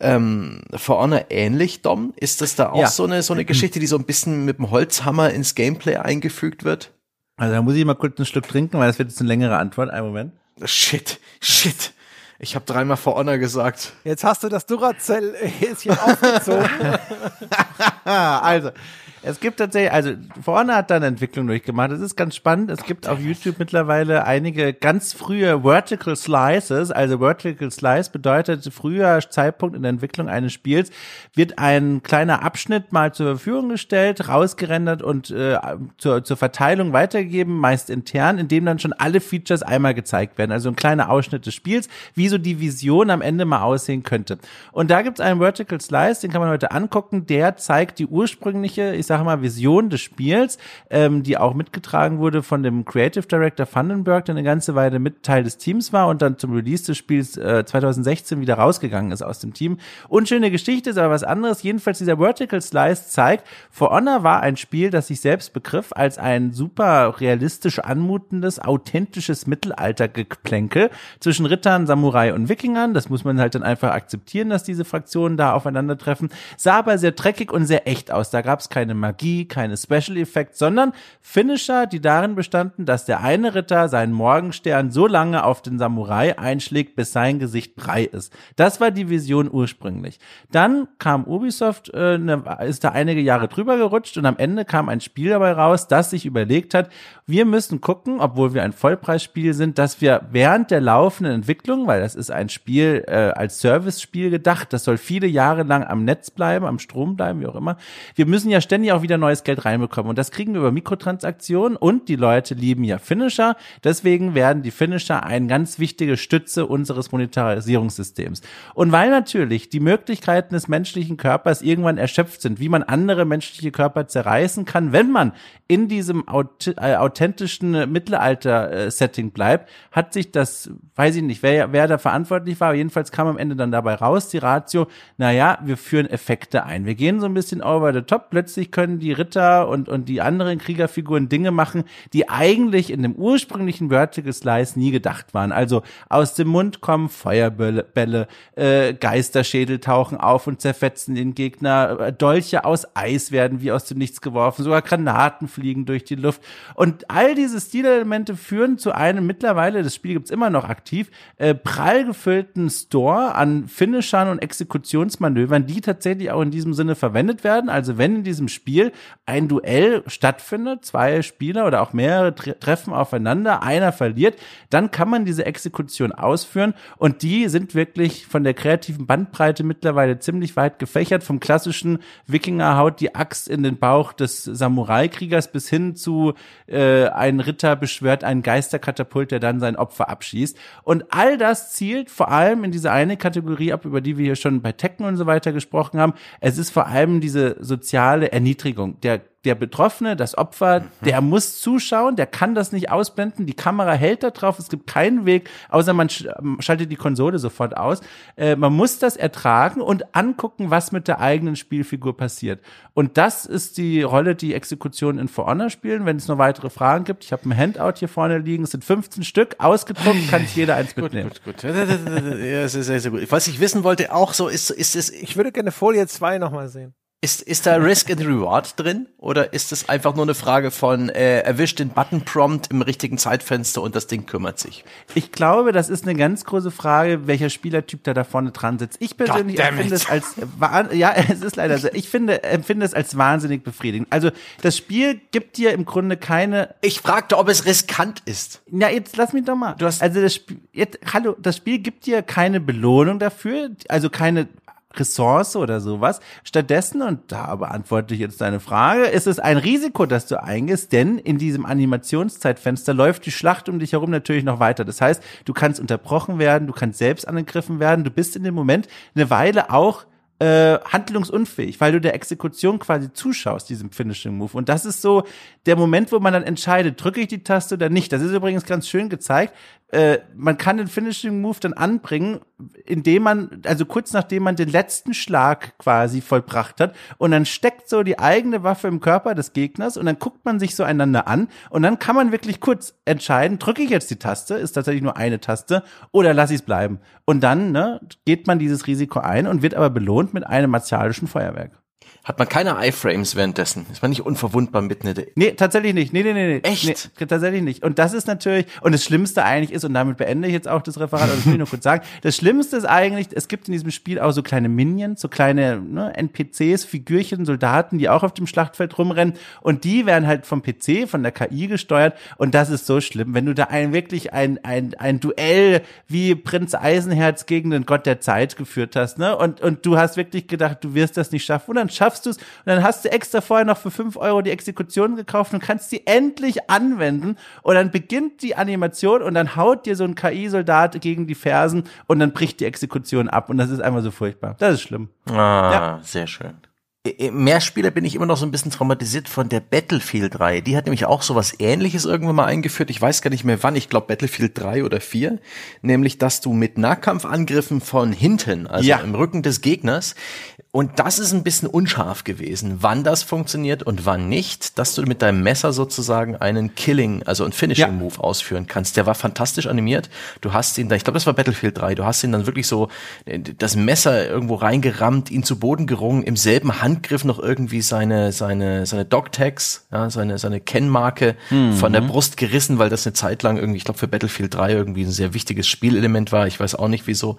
ähm, For Honor ähnlich, Dom? Ist das da auch ja. so eine so eine Geschichte, die so ein bisschen mit dem Holzhammer ins Gameplay eingefügt wird? Also da muss ich mal kurz ein Stück trinken, weil das wird jetzt eine längere Antwort. Einen Moment. Shit, shit. Ich habe dreimal For Honor gesagt. Jetzt hast du das Duracell-Häschen aufgezogen. also, es gibt tatsächlich, also vorne hat da eine Entwicklung durchgemacht. Es ist ganz spannend. Es gibt auf YouTube mittlerweile einige ganz frühe Vertical Slices. Also Vertical Slice bedeutet früher Zeitpunkt in der Entwicklung eines Spiels wird ein kleiner Abschnitt mal zur Verfügung gestellt, rausgerendert und äh, zur, zur Verteilung weitergegeben, meist intern, in dem dann schon alle Features einmal gezeigt werden. Also ein kleiner Ausschnitt des Spiels, wie so die Vision am Ende mal aussehen könnte. Und da gibt es einen Vertical Slice, den kann man heute angucken. Der zeigt die ursprüngliche, ich sag mal, Vision des Spiels, ähm, die auch mitgetragen wurde von dem Creative Director Vandenberg, der eine ganze Weile mit Teil des Teams war und dann zum Release des Spiels äh, 2016 wieder rausgegangen ist aus dem Team. Unschöne Geschichte ist aber was anderes. Jedenfalls dieser Vertical Slice zeigt, For Honor war ein Spiel, das sich selbst begriff als ein super realistisch anmutendes, authentisches Mittelaltergeplänkel zwischen Rittern, Samurai und Wikingern. Das muss man halt dann einfach akzeptieren, dass diese Fraktionen da aufeinandertreffen. Sah aber sehr dreckig und sehr echt aus. Da gab es keine Magie, keine Special Effects, sondern Finisher, die darin bestanden, dass der eine Ritter seinen Morgenstern so lange auf den Samurai einschlägt, bis sein Gesicht brei ist. Das war die Vision ursprünglich. Dann kam Ubisoft, äh, ne, ist da einige Jahre drüber gerutscht und am Ende kam ein Spiel dabei raus, das sich überlegt hat, wir müssen gucken, obwohl wir ein Vollpreisspiel sind, dass wir während der laufenden Entwicklung, weil das ist ein Spiel äh, als Service-Spiel gedacht, das soll viele Jahre lang am Netz bleiben, am Strom bleiben, wie auch immer. Wir müssen ja ständig auch wieder neues Geld reinbekommen und das kriegen wir über Mikrotransaktionen und die Leute lieben ja Finisher, deswegen werden die Finisher eine ganz wichtige Stütze unseres Monetarisierungssystems. Und weil natürlich die Möglichkeiten des menschlichen Körpers irgendwann erschöpft sind, wie man andere menschliche Körper zerreißen kann, wenn man in diesem äh, authentischen Mittelalter-Setting bleibt, hat sich das, weiß ich nicht, wer, wer da verantwortlich war, jedenfalls kam am Ende dann dabei raus, die Ratio, naja, wir führen Effekte ein. Wir gehen so ein bisschen over the top. Plötzlich können die Ritter und, und die anderen Kriegerfiguren Dinge machen, die eigentlich in dem ursprünglichen Vertical Slice nie gedacht waren. Also aus dem Mund kommen Feuerbälle, Bälle, äh, Geisterschädel tauchen auf und zerfetzen den Gegner, äh, Dolche aus Eis werden wie aus dem Nichts geworfen, sogar Granaten fliegen durch die Luft. Und all diese Stilelemente führen zu einem mittlerweile, das Spiel gibt's immer noch aktiv, äh, prall gefüllten Store an Finishern und Exekutionsmanövern, die tatsächlich auch in diesem Sinne verwendet werden. Also wenn in diesem Spiel ein Duell stattfindet, zwei Spieler oder auch mehrere tre treffen aufeinander, einer verliert, dann kann man diese Exekution ausführen und die sind wirklich von der kreativen Bandbreite mittlerweile ziemlich weit gefächert, vom klassischen Wikinger die Axt in den Bauch des Samurai-Kriegers bis hin zu äh, ein Ritter beschwört einen Geisterkatapult, der dann sein Opfer abschießt. Und all das zielt vor allem in diese eine Kategorie ab, über die wir hier schon bei Tekken und so weiter gesprochen haben. Es ist vor allem diese soziale Erniedrigung. Der der Betroffene, das Opfer, mhm. der muss zuschauen, der kann das nicht ausblenden, die Kamera hält da drauf, es gibt keinen Weg, außer man ähm, schaltet die Konsole sofort aus. Äh, man muss das ertragen und angucken, was mit der eigenen Spielfigur passiert. Und das ist die Rolle, die Exekutionen in For Honor spielen. Wenn es noch weitere Fragen gibt, ich habe ein Handout hier vorne liegen, es sind 15 Stück, ausgedruckt, kann sich jeder eins mitnehmen. Gut, gut, gut. Ja, sehr, sehr gut. Was ich wissen wollte, auch so ist, ist es. Ich würde gerne Folie 2 nochmal sehen. Ist, ist da Risk and Reward drin? Oder ist es einfach nur eine Frage von äh, erwischt den Button-Prompt im richtigen Zeitfenster und das Ding kümmert sich? Ich glaube, das ist eine ganz große Frage, welcher Spielertyp da da vorne dran sitzt. Ich persönlich empfinde es als ja, es ist leider so. Ich finde, empfinde es als wahnsinnig befriedigend. Also das Spiel gibt dir im Grunde keine. Ich fragte, ob es riskant ist. Ja, jetzt lass mich doch mal. Du hast also das Spiel, jetzt, hallo, das Spiel gibt dir keine Belohnung dafür, also keine Ressource oder sowas. Stattdessen, und da beantworte ich jetzt deine Frage, ist es ein Risiko, dass du eingehst, denn in diesem Animationszeitfenster läuft die Schlacht um dich herum natürlich noch weiter. Das heißt, du kannst unterbrochen werden, du kannst selbst angegriffen werden, du bist in dem Moment eine Weile auch äh, handlungsunfähig, weil du der Exekution quasi zuschaust, diesem Finishing Move. Und das ist so der Moment, wo man dann entscheidet, drücke ich die Taste oder nicht. Das ist übrigens ganz schön gezeigt. Äh, man kann den Finishing Move dann anbringen, indem man, also kurz nachdem man den letzten Schlag quasi vollbracht hat und dann steckt so die eigene Waffe im Körper des Gegners und dann guckt man sich so einander an und dann kann man wirklich kurz entscheiden, drücke ich jetzt die Taste, ist tatsächlich nur eine Taste oder lasse ich es bleiben. Und dann ne, geht man dieses Risiko ein und wird aber belohnt mit einem martialischen Feuerwerk. Hat man keine Iframes währenddessen? Ist man nicht unverwundbar mitten in der... Nee, tatsächlich nicht. Nee, nee, nee. nee. Echt? Nee, tatsächlich nicht. Und das ist natürlich, und das Schlimmste eigentlich ist, und damit beende ich jetzt auch das Referat, aber das will ich nur kurz sagen, das Schlimmste ist eigentlich, es gibt in diesem Spiel auch so kleine Minions, so kleine ne, NPCs, Figürchen, Soldaten, die auch auf dem Schlachtfeld rumrennen und die werden halt vom PC, von der KI gesteuert und das ist so schlimm, wenn du da ein wirklich ein, ein, ein Duell wie Prinz Eisenherz gegen den Gott der Zeit geführt hast, ne, und, und du hast wirklich gedacht, du wirst das nicht schaffen und dann schaffst schaffst du es und dann hast du extra vorher noch für fünf Euro die Exekution gekauft und kannst sie endlich anwenden und dann beginnt die Animation und dann haut dir so ein KI-Soldat gegen die Fersen und dann bricht die Exekution ab und das ist einfach so furchtbar. Das ist schlimm. Ah, ja. sehr schön. Mehrspieler bin ich immer noch so ein bisschen traumatisiert von der Battlefield-Reihe. Die hat nämlich auch so was ähnliches irgendwann mal eingeführt. Ich weiß gar nicht mehr wann. Ich glaube Battlefield 3 oder 4. Nämlich, dass du mit Nahkampfangriffen von hinten, also ja. im Rücken des Gegners, und das ist ein bisschen unscharf gewesen, wann das funktioniert und wann nicht, dass du mit deinem Messer sozusagen einen Killing, also einen Finishing Move ja. ausführen kannst. Der war fantastisch animiert. Du hast ihn da, ich glaube, das war Battlefield 3, du hast ihn dann wirklich so äh, das Messer irgendwo reingerammt, ihn zu Boden gerungen, im selben Handgriff noch irgendwie seine seine seine Dog Tags, ja, seine seine Kennmarke mhm. von der Brust gerissen, weil das eine Zeit lang irgendwie, ich glaube für Battlefield 3 irgendwie ein sehr wichtiges Spielelement war. Ich weiß auch nicht wieso.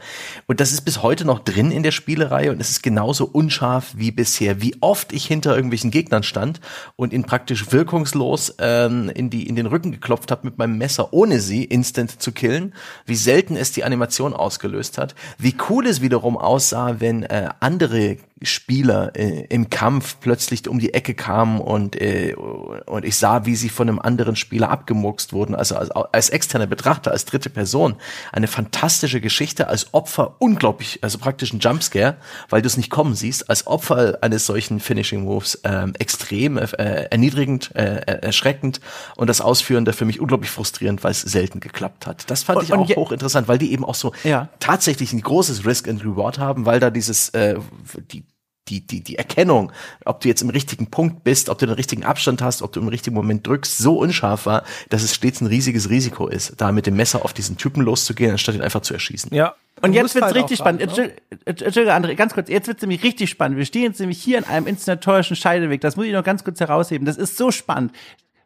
Und das ist bis heute noch drin in der Spielereihe und es ist genauso unscharf wie bisher. Wie oft ich hinter irgendwelchen Gegnern stand und ihn praktisch wirkungslos ähm, in, die, in den Rücken geklopft habe mit meinem Messer, ohne sie instant zu killen. Wie selten es die Animation ausgelöst hat. Wie cool es wiederum aussah, wenn äh, andere Spieler äh, im Kampf plötzlich um die Ecke kamen und, äh, und ich sah, wie sie von einem anderen Spieler abgemurkst wurden. Also als, als externer Betrachter, als dritte Person. Eine fantastische Geschichte, als Opfer unglaublich, also praktisch ein Jumpscare, weil du es nicht kommen siehst, als Opfer eines solchen Finishing Moves ähm, extrem äh, erniedrigend, äh, erschreckend und das Ausführen da für mich unglaublich frustrierend, weil es selten geklappt hat. Das fand und, ich auch hochinteressant, weil die eben auch so ja. tatsächlich ein großes Risk and Reward haben, weil da dieses äh, die die, die, die Erkennung, ob du jetzt im richtigen Punkt bist, ob du den richtigen Abstand hast, ob du im richtigen Moment drückst, so unscharf war, dass es stets ein riesiges Risiko ist, da mit dem Messer auf diesen Typen loszugehen, anstatt ihn einfach zu erschießen. Ja. Und jetzt wird's halt richtig spannend. Ne? Entschuldige, André, ganz kurz. Jetzt wird's nämlich richtig spannend. Wir stehen jetzt nämlich hier in einem inszenatorischen Scheideweg. Das muss ich noch ganz kurz herausheben. Das ist so spannend.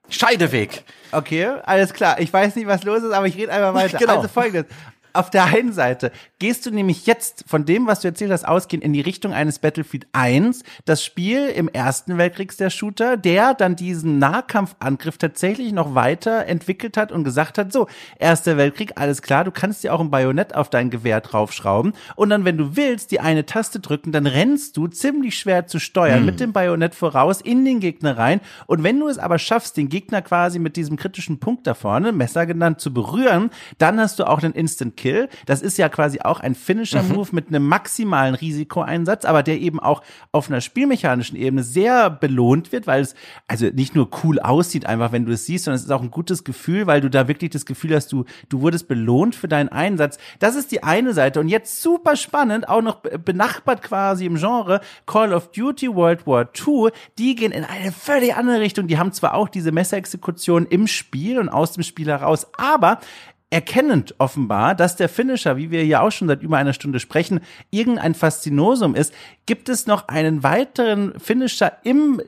Scheideweg. Okay, alles klar. Ich weiß nicht, was los ist, aber ich rede einfach weiter. Genau. Also folgendes auf der einen Seite gehst du nämlich jetzt von dem, was du erzählt hast, ausgehend in die Richtung eines Battlefield 1, das Spiel im Ersten Weltkrieg der Shooter, der dann diesen Nahkampfangriff tatsächlich noch weiter entwickelt hat und gesagt hat, so, Erster Weltkrieg, alles klar, du kannst dir auch ein Bajonett auf dein Gewehr draufschrauben und dann, wenn du willst, die eine Taste drücken, dann rennst du ziemlich schwer zu steuern hm. mit dem Bajonett voraus in den Gegner rein und wenn du es aber schaffst, den Gegner quasi mit diesem kritischen Punkt da vorne, Messer genannt, zu berühren, dann hast du auch einen Instant Kill. Das ist ja quasi auch ein Finisher-Move mhm. mit einem maximalen Risikoeinsatz, aber der eben auch auf einer spielmechanischen Ebene sehr belohnt wird, weil es also nicht nur cool aussieht, einfach wenn du es siehst, sondern es ist auch ein gutes Gefühl, weil du da wirklich das Gefühl hast, du, du wurdest belohnt für deinen Einsatz. Das ist die eine Seite. Und jetzt super spannend, auch noch benachbart quasi im Genre Call of Duty World War II, die gehen in eine völlig andere Richtung. Die haben zwar auch diese Messerexekution im Spiel und aus dem Spiel heraus, aber erkennend offenbar, dass der Finisher, wie wir hier auch schon seit über einer Stunde sprechen, irgendein Faszinosum ist, gibt es noch einen weiteren Finisher im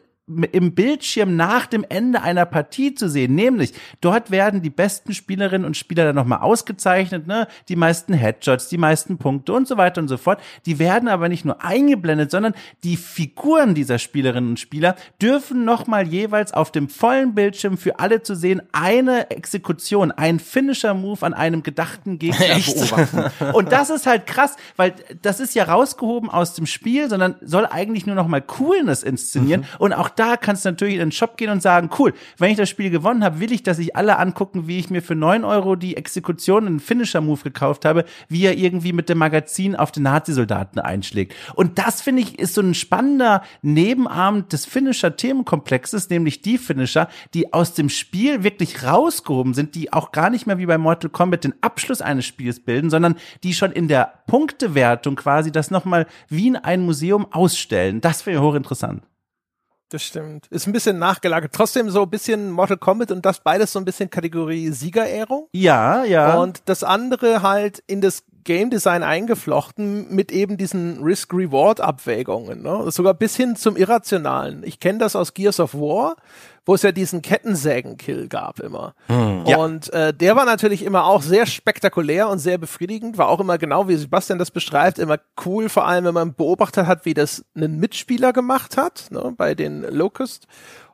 im Bildschirm nach dem Ende einer Partie zu sehen. Nämlich, dort werden die besten Spielerinnen und Spieler dann nochmal ausgezeichnet, ne? Die meisten Headshots, die meisten Punkte und so weiter und so fort. Die werden aber nicht nur eingeblendet, sondern die Figuren dieser Spielerinnen und Spieler dürfen nochmal jeweils auf dem vollen Bildschirm für alle zu sehen eine Exekution, ein Finisher-Move an einem gedachten Gegner Echt? beobachten. Und das ist halt krass, weil das ist ja rausgehoben aus dem Spiel, sondern soll eigentlich nur nochmal Coolness inszenieren mhm. und auch da kannst du natürlich in den Shop gehen und sagen, cool, wenn ich das Spiel gewonnen habe, will ich, dass sich alle angucken, wie ich mir für neun Euro die Exekution, einen Finisher-Move gekauft habe, wie er irgendwie mit dem Magazin auf den Nazi-Soldaten einschlägt. Und das, finde ich, ist so ein spannender Nebenarm des Finisher-Themenkomplexes, nämlich die Finisher, die aus dem Spiel wirklich rausgehoben sind, die auch gar nicht mehr wie bei Mortal Kombat den Abschluss eines Spiels bilden, sondern die schon in der Punktewertung quasi das nochmal wie in einem Museum ausstellen. Das wäre hochinteressant. Das stimmt. Ist ein bisschen nachgelagert. Trotzdem so ein bisschen Mortal Kombat und das beides so ein bisschen Kategorie Siegerehrung. Ja, ja. Und das andere halt in das Game Design eingeflochten mit eben diesen Risk-Reward-Abwägungen. Ne? Sogar bis hin zum Irrationalen. Ich kenne das aus Gears of War wo es ja diesen Kettensägen-Kill gab immer. Hm, und äh, der war natürlich immer auch sehr spektakulär und sehr befriedigend, war auch immer genau, wie Sebastian das beschreibt, immer cool, vor allem wenn man beobachtet hat, wie das ein Mitspieler gemacht hat, ne, bei den Locust.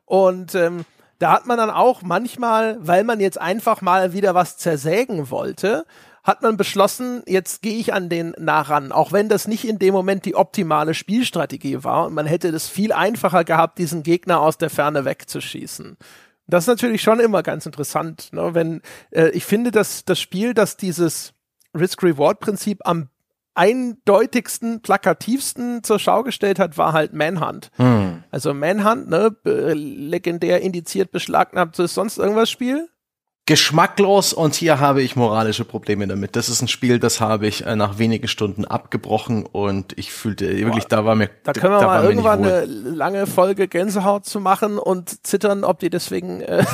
Und ähm, da hat man dann auch manchmal, weil man jetzt einfach mal wieder was zersägen wollte, hat man beschlossen, jetzt gehe ich an den nah ran, auch wenn das nicht in dem Moment die optimale Spielstrategie war und man hätte es viel einfacher gehabt, diesen Gegner aus der Ferne wegzuschießen. Das ist natürlich schon immer ganz interessant, ne? wenn äh, ich finde, dass das Spiel, das dieses Risk-Reward-Prinzip am eindeutigsten, plakativsten zur Schau gestellt hat, war halt Manhunt. Hm. Also Manhunt, ne, legendär indiziert, beschlagnahmt, ist sonst irgendwas Spiel? Geschmacklos und hier habe ich moralische Probleme damit. Das ist ein Spiel, das habe ich äh, nach wenigen Stunden abgebrochen und ich fühlte wirklich, da war mir Da können wir mal irgendwann eine lange Folge Gänsehaut zu machen und zittern, ob die deswegen äh,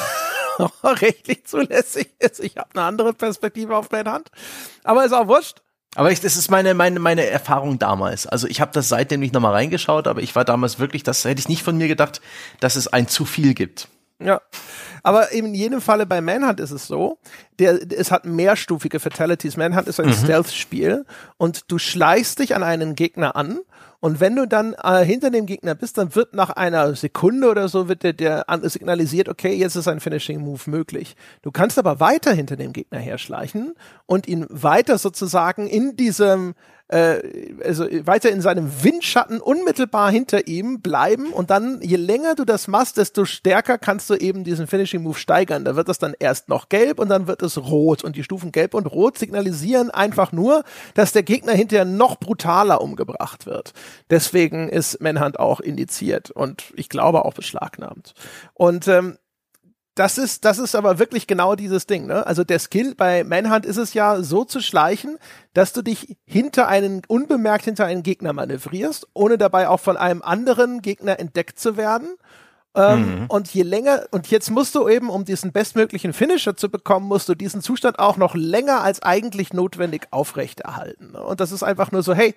rechtlich zulässig ist. Ich habe eine andere Perspektive auf der Hand. Aber ist auch wurscht. Aber ich, das ist meine, meine, meine Erfahrung damals. Also ich habe das seitdem nicht nochmal reingeschaut, aber ich war damals wirklich, das hätte ich nicht von mir gedacht, dass es ein zu viel gibt. Ja. Aber in jedem Falle bei Manhunt ist es so, der, es hat mehrstufige Fatalities. Manhunt ist ein mhm. Stealth-Spiel und du schleichst dich an einen Gegner an und wenn du dann äh, hinter dem Gegner bist, dann wird nach einer Sekunde oder so wird der, der signalisiert, okay, jetzt ist ein Finishing Move möglich. Du kannst aber weiter hinter dem Gegner herschleichen und ihn weiter sozusagen in diesem äh, also weiter in seinem Windschatten unmittelbar hinter ihm bleiben und dann, je länger du das machst, desto stärker kannst du eben diesen Finishing Move steigern. Da wird das dann erst noch gelb und dann wird es rot und die Stufen gelb und rot signalisieren einfach nur, dass der Gegner hinterher noch brutaler umgebracht wird. Deswegen ist Manhunt auch indiziert und ich glaube auch beschlagnahmt. Und ähm, das ist, das ist aber wirklich genau dieses Ding, ne? Also der Skill bei Manhunt ist es ja so zu schleichen, dass du dich hinter einen, unbemerkt hinter einen Gegner manövrierst, ohne dabei auch von einem anderen Gegner entdeckt zu werden. Ähm, mhm. Und je länger, und jetzt musst du eben, um diesen bestmöglichen Finisher zu bekommen, musst du diesen Zustand auch noch länger als eigentlich notwendig aufrechterhalten. Ne? Und das ist einfach nur so, hey,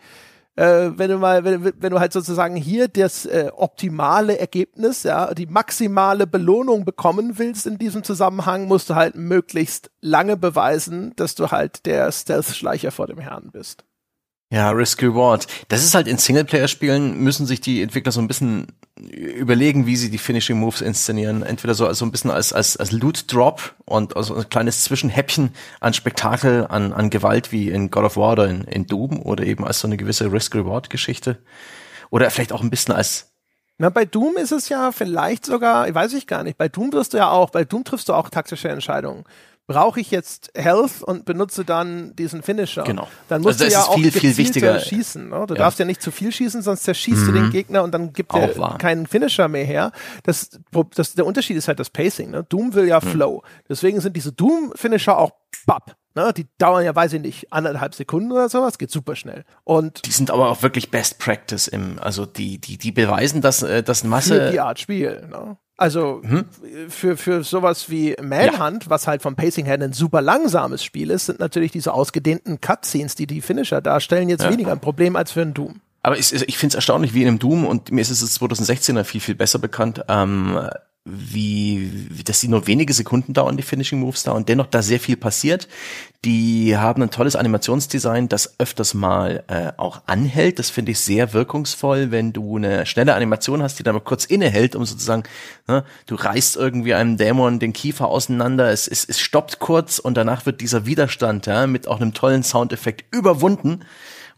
äh, wenn du mal, wenn, wenn du halt sozusagen hier das äh, optimale Ergebnis, ja, die maximale Belohnung bekommen willst in diesem Zusammenhang, musst du halt möglichst lange beweisen, dass du halt der Stealth-Schleicher vor dem Herrn bist. Ja, Risk Reward. Das ist halt in Singleplayer-Spielen müssen sich die Entwickler so ein bisschen überlegen, wie sie die Finishing Moves inszenieren. Entweder so also ein bisschen als als als Loot Drop und also ein kleines Zwischenhäppchen an Spektakel, an an Gewalt wie in God of War oder in, in Doom oder eben als so eine gewisse Risk Reward Geschichte oder vielleicht auch ein bisschen als na, bei Doom ist es ja vielleicht sogar, weiß ich gar nicht, bei Doom wirst du ja auch, bei Doom triffst du auch taktische Entscheidungen brauche ich jetzt Health und benutze dann diesen Finisher. Genau. Dann musst also du ja auch viel, viel wichtiger schießen. Ne? Du ja. darfst ja nicht zu viel schießen, sonst zerschießt mhm. du den mhm. Gegner und dann gibt er keinen Finisher mehr her. Das, das, der Unterschied ist halt das Pacing. Ne? Doom will ja mhm. Flow. Deswegen sind diese Doom-Finisher auch bap. Ne, die dauern ja, weiß ich nicht, anderthalb Sekunden oder sowas, geht super schnell. Und die sind aber auch wirklich Best Practice im, also die, die, die beweisen, dass, äh, dass Masse. Für die Art Spiel, ne? Also hm? für, für sowas wie Manhunt, ja. was halt vom Pacing her ein super langsames Spiel ist, sind natürlich diese ausgedehnten Cutscenes, die die Finisher darstellen, jetzt ja. weniger ein Problem als für ein Doom. Aber ich, ich finde es erstaunlich, wie in einem Doom, und mir ist es 2016er viel, viel besser bekannt, ähm, wie, dass die nur wenige Sekunden dauern, die Finishing Moves da und dennoch da sehr viel passiert. Die haben ein tolles Animationsdesign, das öfters mal äh, auch anhält. Das finde ich sehr wirkungsvoll, wenn du eine schnelle Animation hast, die dann mal kurz innehält, um sozusagen, ne, du reißt irgendwie einem Dämon den Kiefer auseinander, es, es, es stoppt kurz und danach wird dieser Widerstand ja, mit auch einem tollen Soundeffekt überwunden.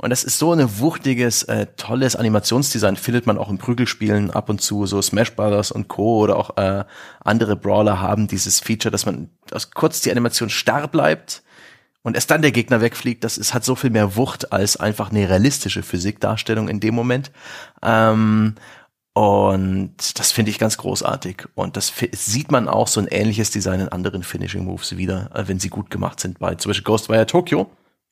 Und das ist so ein wuchtiges, äh, tolles Animationsdesign, findet man auch in Prügelspielen ab und zu. So Smash Brothers und Co. oder auch äh, andere Brawler haben dieses Feature, dass man dass kurz die Animation starr bleibt und erst dann der Gegner wegfliegt. Das ist, hat so viel mehr Wucht als einfach eine realistische Physikdarstellung in dem Moment. Ähm, und das finde ich ganz großartig. Und das sieht man auch so ein ähnliches Design in anderen Finishing Moves wieder, äh, wenn sie gut gemacht sind. Bei zum Beispiel Ghostwire Tokyo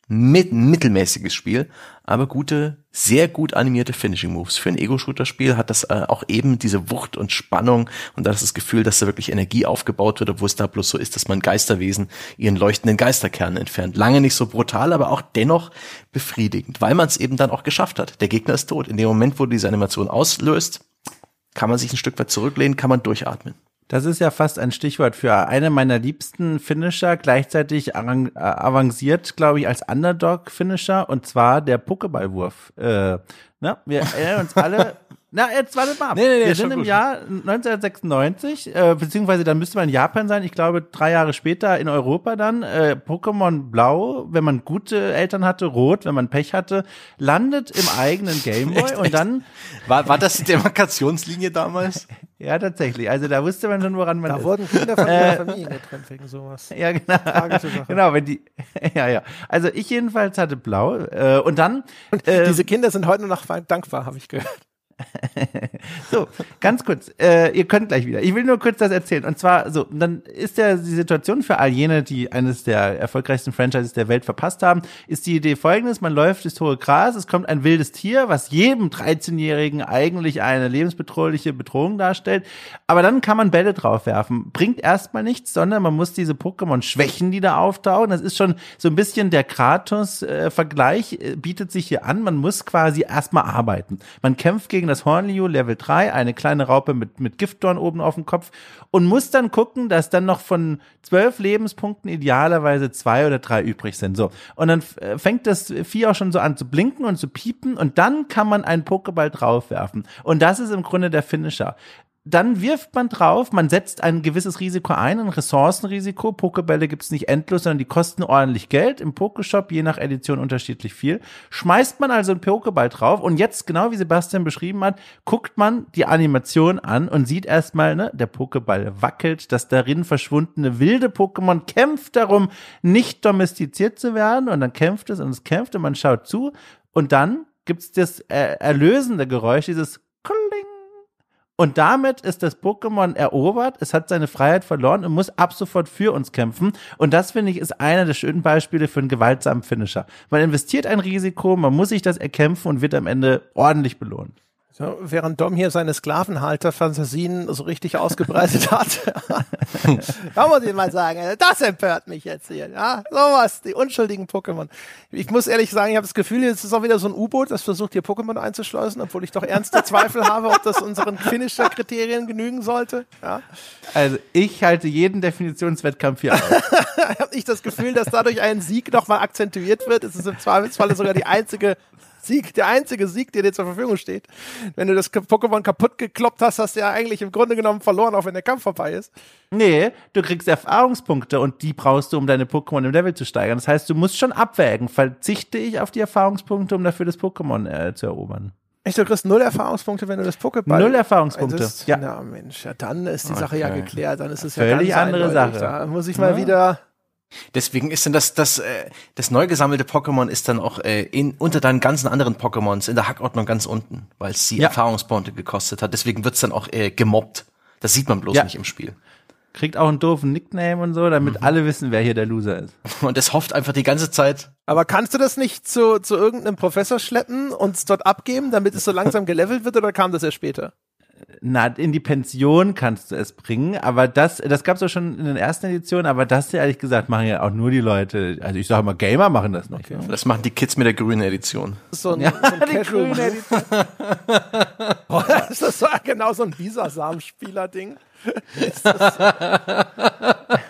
mit, mittelmäßiges Spiel, aber gute, sehr gut animierte Finishing Moves. Für ein Ego-Shooter-Spiel hat das äh, auch eben diese Wucht und Spannung und da ist das Gefühl, dass da wirklich Energie aufgebaut wird, obwohl es da bloß so ist, dass man Geisterwesen ihren leuchtenden Geisterkern entfernt. Lange nicht so brutal, aber auch dennoch befriedigend, weil man es eben dann auch geschafft hat. Der Gegner ist tot. In dem Moment, wo diese Animation auslöst, kann man sich ein Stück weit zurücklehnen, kann man durchatmen. Das ist ja fast ein Stichwort für eine meiner liebsten Finisher, gleichzeitig äh, avanciert, glaube ich, als Underdog-Finisher, und zwar der Pokéballwurf. Äh, Na, wir erinnern uns alle. Na, jetzt wartet mal ab. Nee, nee, nee, wir schon sind im gut. Jahr 1996, äh, beziehungsweise dann müsste man in Japan sein. Ich glaube, drei Jahre später in Europa dann. Äh, Pokémon Blau, wenn man gute Eltern hatte, Rot, wenn man Pech hatte, landet im eigenen Gameboy Echt, und echt? dann, War, war das die Demarkationslinie damals? ja tatsächlich, also da wusste man schon, woran man Da ist. wurden Kinder von ihrer Familie getrennt wegen sowas. Ja, genau. Genau, wenn die, ja, ja. Also ich jedenfalls hatte Blau äh, und dann äh, Diese Kinder sind heute noch dankbar, habe ich gehört. So, ganz kurz, äh, ihr könnt gleich wieder. Ich will nur kurz das erzählen. Und zwar, so, dann ist ja die Situation für all jene, die eines der erfolgreichsten Franchises der Welt verpasst haben, ist die Idee folgendes, man läuft durchs hohe Gras, es kommt ein wildes Tier, was jedem 13-Jährigen eigentlich eine lebensbedrohliche Bedrohung darstellt, aber dann kann man Bälle draufwerfen. Bringt erstmal nichts, sondern man muss diese Pokémon schwächen, die da auftauchen. Das ist schon so ein bisschen der Kratos-Vergleich, äh, bietet sich hier an. Man muss quasi erstmal arbeiten. Man kämpft gegen das Hornliu Level 3, eine kleine Raupe mit, mit Giftdorn oben auf dem Kopf und muss dann gucken, dass dann noch von zwölf Lebenspunkten idealerweise zwei oder drei übrig sind. So. Und dann äh, fängt das Vieh auch schon so an zu blinken und zu piepen und dann kann man einen Pokéball draufwerfen. Und das ist im Grunde der Finisher dann wirft man drauf, man setzt ein gewisses Risiko ein, ein Ressourcenrisiko. Pokebälle gibt's nicht endlos, sondern die kosten ordentlich Geld. Im Pokeshop je nach Edition unterschiedlich viel. Schmeißt man also einen Pokeball drauf und jetzt, genau wie Sebastian beschrieben hat, guckt man die Animation an und sieht erstmal, ne, der Pokeball wackelt, das darin verschwundene wilde Pokémon kämpft darum, nicht domestiziert zu werden und dann kämpft es und es kämpft und man schaut zu und dann gibt's das äh, erlösende Geräusch, dieses Kling. Und damit ist das Pokémon erobert, es hat seine Freiheit verloren und muss ab sofort für uns kämpfen. Und das, finde ich, ist einer der schönen Beispiele für einen gewaltsamen Finisher. Man investiert ein Risiko, man muss sich das erkämpfen und wird am Ende ordentlich belohnt. So, während Dom hier seine Sklavenhalter-Fantasien so richtig ausgebreitet hat. da muss ich mal sagen, also das empört mich jetzt hier. Ja, sowas, die unschuldigen Pokémon. Ich muss ehrlich sagen, ich habe das Gefühl, jetzt ist auch wieder so ein U-Boot, das versucht hier Pokémon einzuschleusen, obwohl ich doch ernste Zweifel habe, ob das unseren Finisher-Kriterien genügen sollte. Ja. Also ich halte jeden Definitionswettkampf hier aus. habe ich das Gefühl, dass dadurch ein Sieg nochmal akzentuiert wird. Es ist im Zweifelsfalle sogar die einzige Sieg, der einzige Sieg, der dir zur Verfügung steht. Wenn du das Pokémon kaputt gekloppt hast, hast du ja eigentlich im Grunde genommen verloren, auch wenn der Kampf vorbei ist. Nee, du kriegst Erfahrungspunkte und die brauchst du, um deine Pokémon im Level zu steigern. Das heißt, du musst schon abwägen. Verzichte ich auf die Erfahrungspunkte, um dafür das Pokémon äh, zu erobern? Echt, du kriegst null Erfahrungspunkte, wenn du das Pokéball... Null Erfahrungspunkte, ja. Na Mensch, ja, dann ist die Sache ja geklärt. Dann ist es ja Völlig ganz andere eindeutig. Sache. Da muss ich mal Ja. wieder... Deswegen ist denn das, das, äh, das neu gesammelte Pokémon ist dann auch äh, in, unter deinen ganzen anderen Pokémons in der Hackordnung ganz unten, weil es die Ja. Erfahrungspunkte gekostet hat. Deswegen wird's dann auch äh, gemobbt. Das sieht man bloß Ja. nicht im Spiel. Kriegt auch einen doofen Nickname und so, damit alle wissen, wer hier der Loser ist. Und es hofft einfach die ganze Zeit, Aber kannst du das nicht zu, zu irgendeinem Professor schleppen und es dort abgeben, damit es so langsam gelevelt wird, oder kam das erst später? Na, in die Pension kannst du es bringen, aber das, das gab's auch schon in den ersten Editionen, aber das ehrlich gesagt machen ja auch nur die Leute, also ich sage mal, Gamer machen das noch. das machen die Kids mit der grünen Edition. Das ist so ein, Ja, so ein die grüne Oh, ist das so genau so ein Bisasam-Spieler-Ding?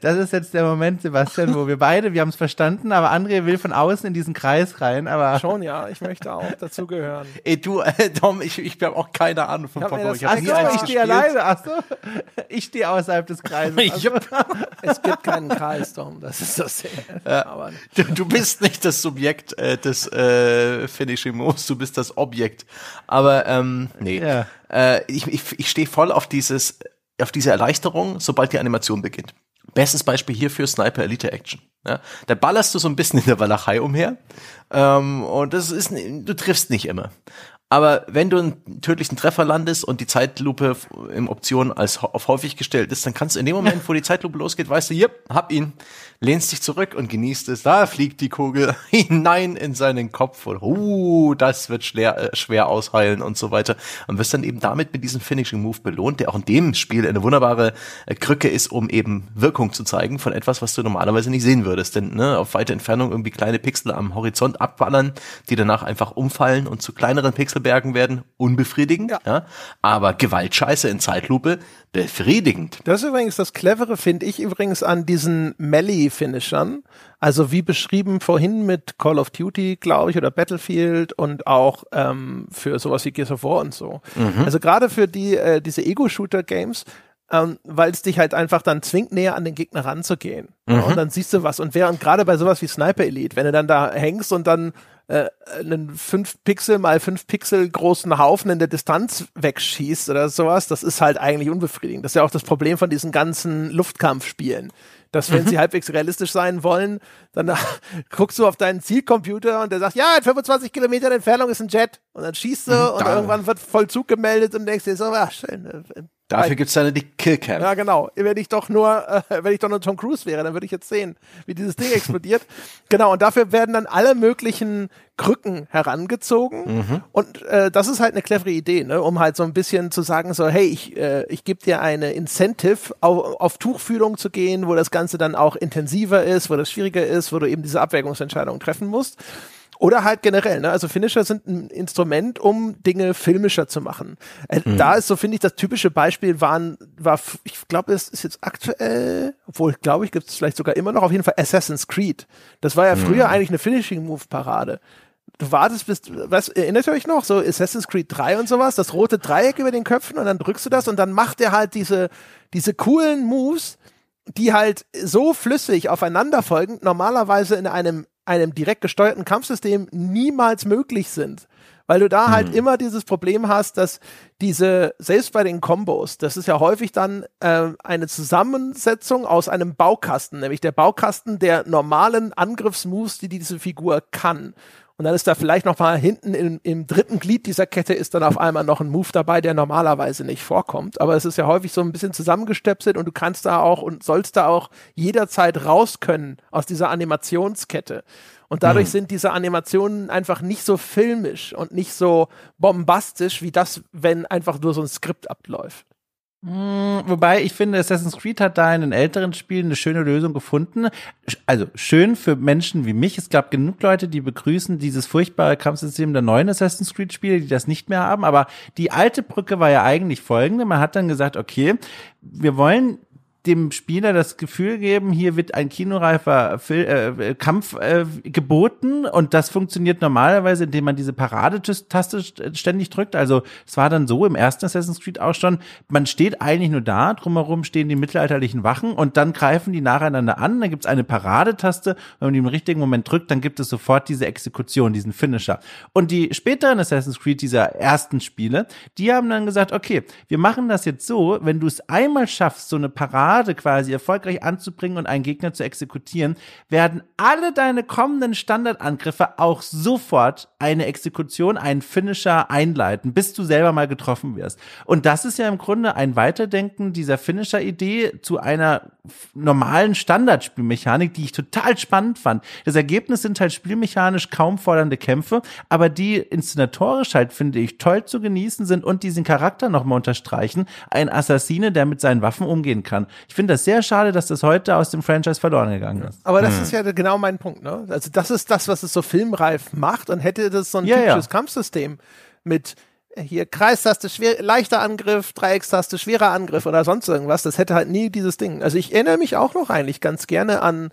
Das ist jetzt der Moment, Sebastian, wo wir beide, wir haben es verstanden, aber André will von außen in diesen Kreis rein, aber Schon, ja, ich möchte auch dazugehören. Ey, du, äh, Tom, ich, ich habe auch keine Ahnung von Ich hab Ich hab so, ich stehe alleine, ach so. Ich stehe außerhalb des Kreises. Ach so. Jupp. Es gibt keinen Kreis, Tom, das ist das. Aber Du, du bist nicht das Subjekt äh, des äh, Finishing Moves, du bist das Objekt. Aber ähm, nee, Ja. äh, ich, ich, ich stehe voll auf dieses, auf diese Erleichterung, sobald die Animation beginnt. Bestes Beispiel hierfür Sniper Elite Action. Ja, da ballerst du so ein bisschen in der Walachei umher ähm, und das ist, du triffst nicht immer. Aber wenn du einen tödlichen Treffer landest und die Zeitlupe im Option als auf häufig gestellt ist, dann kannst du in dem Moment, wo die Zeitlupe losgeht, weißt du, yep, hab ihn, lehnst dich zurück und genießt es. Da fliegt die Kugel hinein in seinen Kopf und uh, das wird schwer, äh, schwer ausheilen und so weiter. Und wirst dann eben damit mit diesem Finishing Move belohnt, der auch in dem Spiel eine wunderbare äh, Krücke ist, um eben Wirkung zu zeigen von etwas, was du normalerweise nicht sehen würdest. Denn ne, auf weite Entfernung irgendwie kleine Pixel am Horizont abballern, die danach einfach umfallen und zu kleineren Pixel bergen werden, unbefriedigend. Ja. ja. Aber Gewaltscheiße in Zeitlupe, befriedigend. Das ist übrigens das Clevere, finde ich übrigens an diesen Melee-Finishern. Also wie beschrieben vorhin mit Call of Duty, glaube ich, oder Battlefield und auch ähm, für sowas wie Gears of War und so. Mhm. Also gerade für die äh, diese Ego-Shooter-Games ähm, weil es dich halt einfach dann zwingt, näher an den Gegner ranzugehen. Mhm. Ja, und dann siehst du was. Und während gerade bei sowas wie Sniper Elite, wenn du dann da hängst und dann äh, einen 5 Pixel mal 5 Pixel großen Haufen in der Distanz wegschießt oder sowas, das ist halt eigentlich unbefriedigend. Das ist ja auch das Problem von diesen ganzen Luftkampfspielen. Dass wenn mhm. sie halbwegs realistisch sein wollen, dann äh, guckst du auf deinen Zielcomputer und der sagt, ja, in 25 Kilometer Entfernung ist ein Jet. Und dann schießt du mhm, und irgendwann wird Vollzug gemeldet und denkst dir so, ja, schön, äh, Dafür gibt's dann die Killcam. Ja, genau. Wenn ich doch nur, äh, wenn ich doch nur Tom Cruise wäre, dann würde ich jetzt sehen, wie dieses Ding explodiert. genau, und dafür werden dann alle möglichen Krücken herangezogen. Mhm. Und äh, das ist halt eine clevere Idee, ne? um halt so ein bisschen zu sagen, so, hey, ich, äh, ich gebe dir eine Incentive, auf, auf Tuchfühlung zu gehen, wo das Ganze dann auch intensiver ist, wo das schwieriger ist, wo du eben diese Abwägungsentscheidung treffen musst. Oder halt generell, ne? Also Finisher sind ein Instrument, um Dinge filmischer zu machen. Äh, mhm. Da ist so, finde ich, das typische Beispiel waren, war, ich glaube, es ist jetzt aktuell, obwohl, glaube ich, gibt es vielleicht sogar immer noch, auf jeden Fall Assassin's Creed. Das war ja früher mhm. eigentlich eine Finishing-Move-Parade du wartest bis, was, erinnert ihr euch noch, so Assassin's Creed 3 und sowas, das rote Dreieck über den Köpfen und dann drückst du das und dann macht er halt diese, diese coolen Moves, die halt so flüssig aufeinander folgen, normalerweise in einem einem direkt gesteuerten Kampfsystem niemals möglich sind. Weil du da halt mhm. immer dieses Problem hast, dass diese, selbst bei den Combos, das ist ja häufig dann äh, eine Zusammensetzung aus einem Baukasten, nämlich der Baukasten der normalen Angriffsmoves, die diese Figur kann. Und dann ist da vielleicht noch mal hinten im, im dritten Glied dieser Kette ist dann auf einmal noch ein Move dabei, der normalerweise nicht vorkommt. Aber es ist ja häufig so ein bisschen zusammengestöpselt und du kannst da auch und sollst da auch jederzeit raus können aus dieser Animationskette. Und dadurch mhm. sind diese Animationen einfach nicht so filmisch und nicht so bombastisch wie das, wenn einfach nur so ein Skript abläuft. Hm, wobei ich finde, Assassin's Creed hat da in den älteren Spielen eine schöne Lösung gefunden. Also schön für Menschen wie mich. Es gab genug Leute, die begrüßen dieses furchtbare Kampfsystem der neuen Assassin's Creed Spiele, die das nicht mehr haben. Aber die alte Brücke war ja eigentlich folgende. Man hat dann gesagt, okay, wir wollen dem Spieler das Gefühl geben, hier wird ein kinoreifer Fil äh, Kampf äh, geboten und das funktioniert normalerweise, indem man diese Paradetaste ständig drückt. Also es war dann so im ersten Assassin's Creed auch schon, man steht eigentlich nur da, drumherum stehen die mittelalterlichen Wachen und dann greifen die nacheinander an, dann gibt es eine Paradetaste, wenn man die im richtigen Moment drückt, dann gibt es sofort diese Exekution, diesen Finisher. Und die späteren Assassin's Creed dieser ersten Spiele, die haben dann gesagt, okay, wir machen das jetzt so, wenn du es einmal schaffst, so eine Parade Parade quasi erfolgreich anzubringen und einen Gegner zu exekutieren, werden alle deine kommenden Standardangriffe auch sofort eine Exekution, einen Finisher einleiten, bis du selber mal getroffen wirst. Und das ist ja im Grunde ein Weiterdenken dieser Finisher-Idee zu einer normalen Standardspielmechanik, die ich total spannend fand. Das Ergebnis sind halt spielmechanisch kaum fordernde Kämpfe, aber die inszenatorisch halt, finde ich, toll zu genießen sind und diesen Charakter nochmal unterstreichen. Ein Assassine, der mit seinen Waffen umgehen kann. Ich finde das sehr schade, dass das heute aus dem Franchise verloren gegangen ist. Aber das hm. ist ja genau mein Punkt, ne? Also das ist das, was es so filmreif macht und hätte das so ein ja, typisches ja. Kampfsystem mit äh, hier Kreistaste schwer, leichter Angriff, Dreieckstaste schwerer Angriff oder sonst irgendwas, das hätte halt nie dieses Ding. Also ich erinnere mich auch noch eigentlich ganz gerne an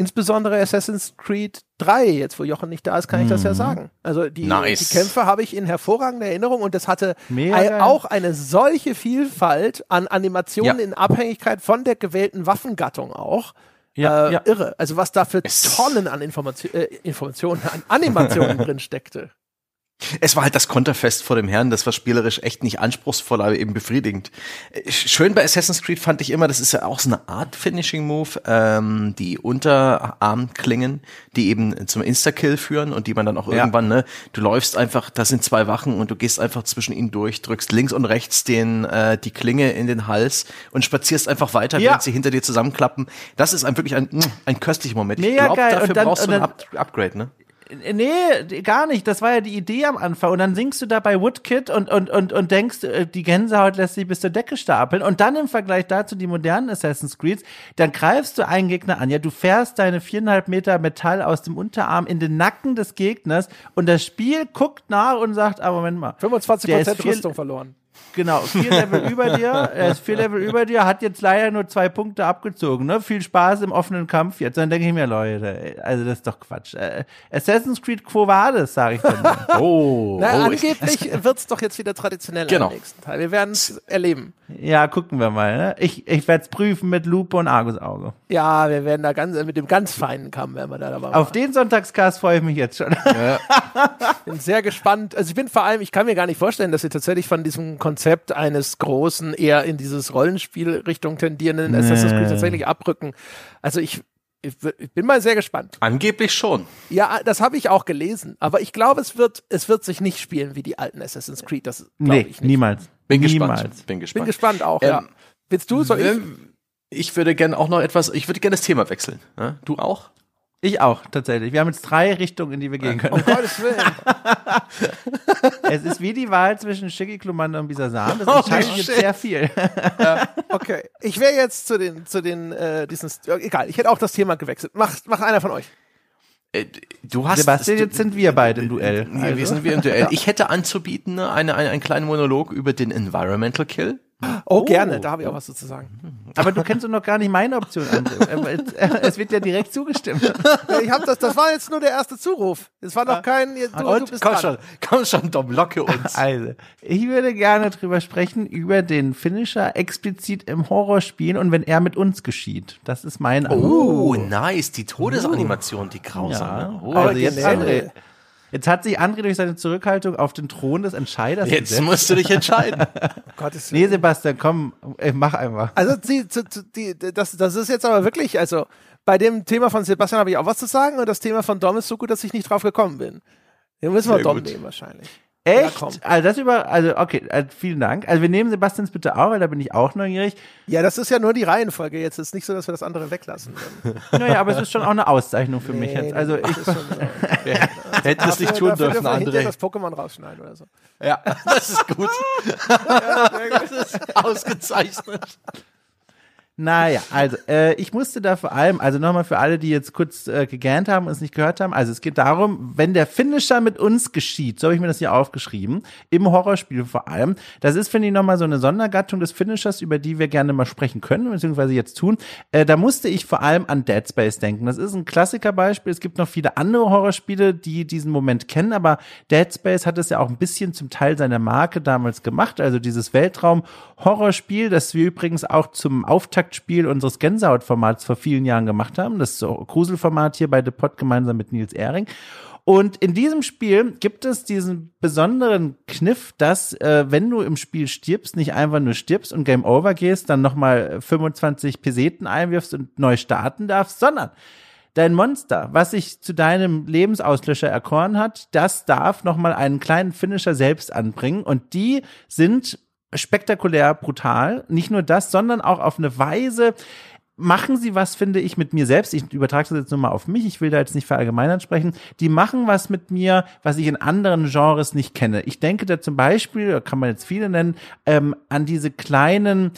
insbesondere Assassin's Creed 3, jetzt wo Jochen nicht da ist, kann ich das ja mhm. sagen. Also die, nice. die Kämpfe habe ich in hervorragender Erinnerung und das hatte ein, auch eine solche Vielfalt an Animationen ja. in Abhängigkeit von der gewählten Waffengattung auch. Ja, äh, ja. Irre. Also was da für Tonnen an Information, äh, Informationen, an Animationen drin steckte. Es war halt das Konterfest vor dem Herrn, das war spielerisch echt nicht anspruchsvoll, aber eben befriedigend. Schön bei Assassin's Creed fand ich immer, das ist ja auch so eine Art Finishing-Move, ähm, die Unterarmklingen, die eben zum Insta-Kill führen und die man dann auch ja. irgendwann, ne, du läufst einfach, da sind zwei Wachen und du gehst einfach zwischen ihnen durch, drückst links und rechts den, äh, die Klinge in den Hals und spazierst einfach weiter, ja. während sie hinter dir zusammenklappen. Das ist ein, wirklich ein, ein köstlicher Moment. Mega ich glaube, dafür dann, brauchst du ein Up Upgrade, ne? Nee, gar nicht. Das war ja die Idee am Anfang. Und dann singst du da bei Woodkid und, und, und, und denkst, äh, die Gänsehaut lässt sich bis zur Decke stapeln. Und dann im Vergleich dazu die modernen Assassin's Creeds, dann greifst du einen Gegner an. Ja, du fährst deine viereinhalb Meter Metall aus dem Unterarm in den Nacken des Gegners und das Spiel guckt nach und sagt, ah, Moment mal. 25 der ist Prozent Rüstung verloren. Genau, vier Level über dir, er ist vier Level über dir, hat jetzt leider nur zwei Punkte abgezogen, ne? Viel Spaß im offenen Kampf jetzt. Dann denke ich mir, Leute, also das ist doch Quatsch. Äh, Assassin's Creed Quo Vadis, sage ich dann. Oh, Na, oh ich, angeblich wird's doch jetzt wieder traditionell Genau. im nächsten Teil. Wir werden es erleben. ja, gucken wir mal. Ne? Ich, ich werde es prüfen mit Lupe und Argusauge. Ja, wir werden da ganz, mit dem ganz feinen Kamm werden wir da dabei. Auf den Sonntagscast freue ich mich jetzt schon. bin sehr gespannt. Also ich bin vor allem, ich kann mir gar nicht vorstellen, dass sie tatsächlich von diesem Konzept eines großen, eher in dieses Rollenspiel-Richtung tendierenden Assassin's Creed tatsächlich abrücken. Also ich, ich, ich bin mal sehr gespannt. angeblich schon. Ja, das habe ich auch gelesen. Aber ich glaube, es wird, es wird sich nicht spielen wie die alten Assassin's Creed. Das glaube nee, ich nicht. niemals. Bin niemals. gespannt. Bin Bin gespannt. gespannt auch, Ähm, ja. Willst du? Soll ich? Ich würde gerne auch noch etwas, ich würde gerne das Thema wechseln. Ja? Du auch? Ich auch, tatsächlich. Wir haben jetzt drei Richtungen, in die wir gehen können. Um Gottes Willen. es ist wie die Wahl zwischen Schicki, Klumanda und Bisasam. Das Oh, entscheidet jetzt shit. sehr viel. Okay. Ich wäre jetzt zu den, zu den, äh, diesen, ja, egal, ich hätte auch das Thema gewechselt. Macht, macht einer von euch. Äh, Du hast Sebastian, jetzt sind wir beide im Duell. Wir, wir Also. sind wir im Duell. Ich hätte anzubieten ne, eine, eine, einen kleinen Monolog über den Environmental Kill. Oh, gerne, da habe ich auch was zu sagen. Aber du kennst doch noch gar nicht meine Option, André. Aber es- äh, es wird ja direkt zugestimmt. Ich hab das, das war jetzt nur der erste Zuruf. Es war noch kein, du, du bist komm dran. schon, komm schon, Dom, locke uns. Also, ich würde gerne drüber sprechen, über den Finisher explizit im Horrorspiel und wenn er mit uns geschieht. Das ist mein Oh, nice, die Todesanimation, die grausame. Ja. Oh, Also jetzt. André, jetzt hat sich André durch seine Zurückhaltung auf den Thron des Entscheiders jetzt gesetzt. musst du dich entscheiden. Gottes Nee, Sebastian, komm, ey, mach einfach. Also die, die, die, das, das ist jetzt aber wirklich, also bei dem Thema von Sebastian habe ich auch was zu sagen und das Thema von Dom ist so gut, dass ich nicht drauf gekommen bin. Den müssen wir Sehr Dom gut. nehmen wahrscheinlich. Echt? also das über, also okay, also vielen Dank. Also wir nehmen Sebastians bitte auch, weil da bin ich auch neugierig. Ja, das ist ja nur die Reihenfolge jetzt. Es ist nicht so, dass wir das andere weglassen. würden. Naja, aber es ist schon auch eine Auszeichnung für mich Nee, jetzt. Also das ich, ist schon so. Wir hätten das nicht tun dürfen, André. das Pokémon rausschneiden oder so. Ja, das ist gut. das ist ausgezeichnet. Naja, also äh, ich musste da vor allem, also nochmal für alle, die jetzt kurz äh, gegähnt haben und es nicht gehört haben, also es geht darum, wenn der Finisher mit uns geschieht, so habe ich mir das hier aufgeschrieben, im Horrorspiel vor allem, das ist, finde ich, nochmal so eine Sondergattung des Finishers, über die wir gerne mal sprechen können, beziehungsweise jetzt tun. Äh, da musste ich vor allem an Dead Space denken. Das ist ein Klassikerbeispiel. Es gibt noch viele andere Horrorspiele, die diesen Moment kennen, aber Dead Space hat es ja auch ein bisschen zum Teil seiner Marke damals gemacht, also dieses Weltraum-Horrorspiel, das wir übrigens auch zum Auftaktspiel unseres Gänsehaut-Formats vor vielen Jahren gemacht haben. Das so Gruselformat hier bei The Pod gemeinsam mit Nils Ehring. Und in diesem Spiel gibt es diesen besonderen Kniff, dass äh, wenn du im Spiel stirbst, nicht einfach nur stirbst und Game Over gehst, dann nochmal 25 Peseten einwirfst und neu starten darfst, sondern dein Monster, was sich zu deinem Lebensauslöscher erkoren hat, das darf nochmal einen kleinen Finisher selbst anbringen und die sind spektakulär brutal. Nicht nur das, sondern auch auf eine Weise, machen sie was, finde ich, mit mir selbst. Ich übertrage das jetzt nur mal auf mich. Ich will da jetzt nicht verallgemeinert sprechen. Die machen was mit mir, was ich in anderen Genres nicht kenne. Ich denke da zum Beispiel, kann man jetzt viele nennen, ähm, an diese kleinen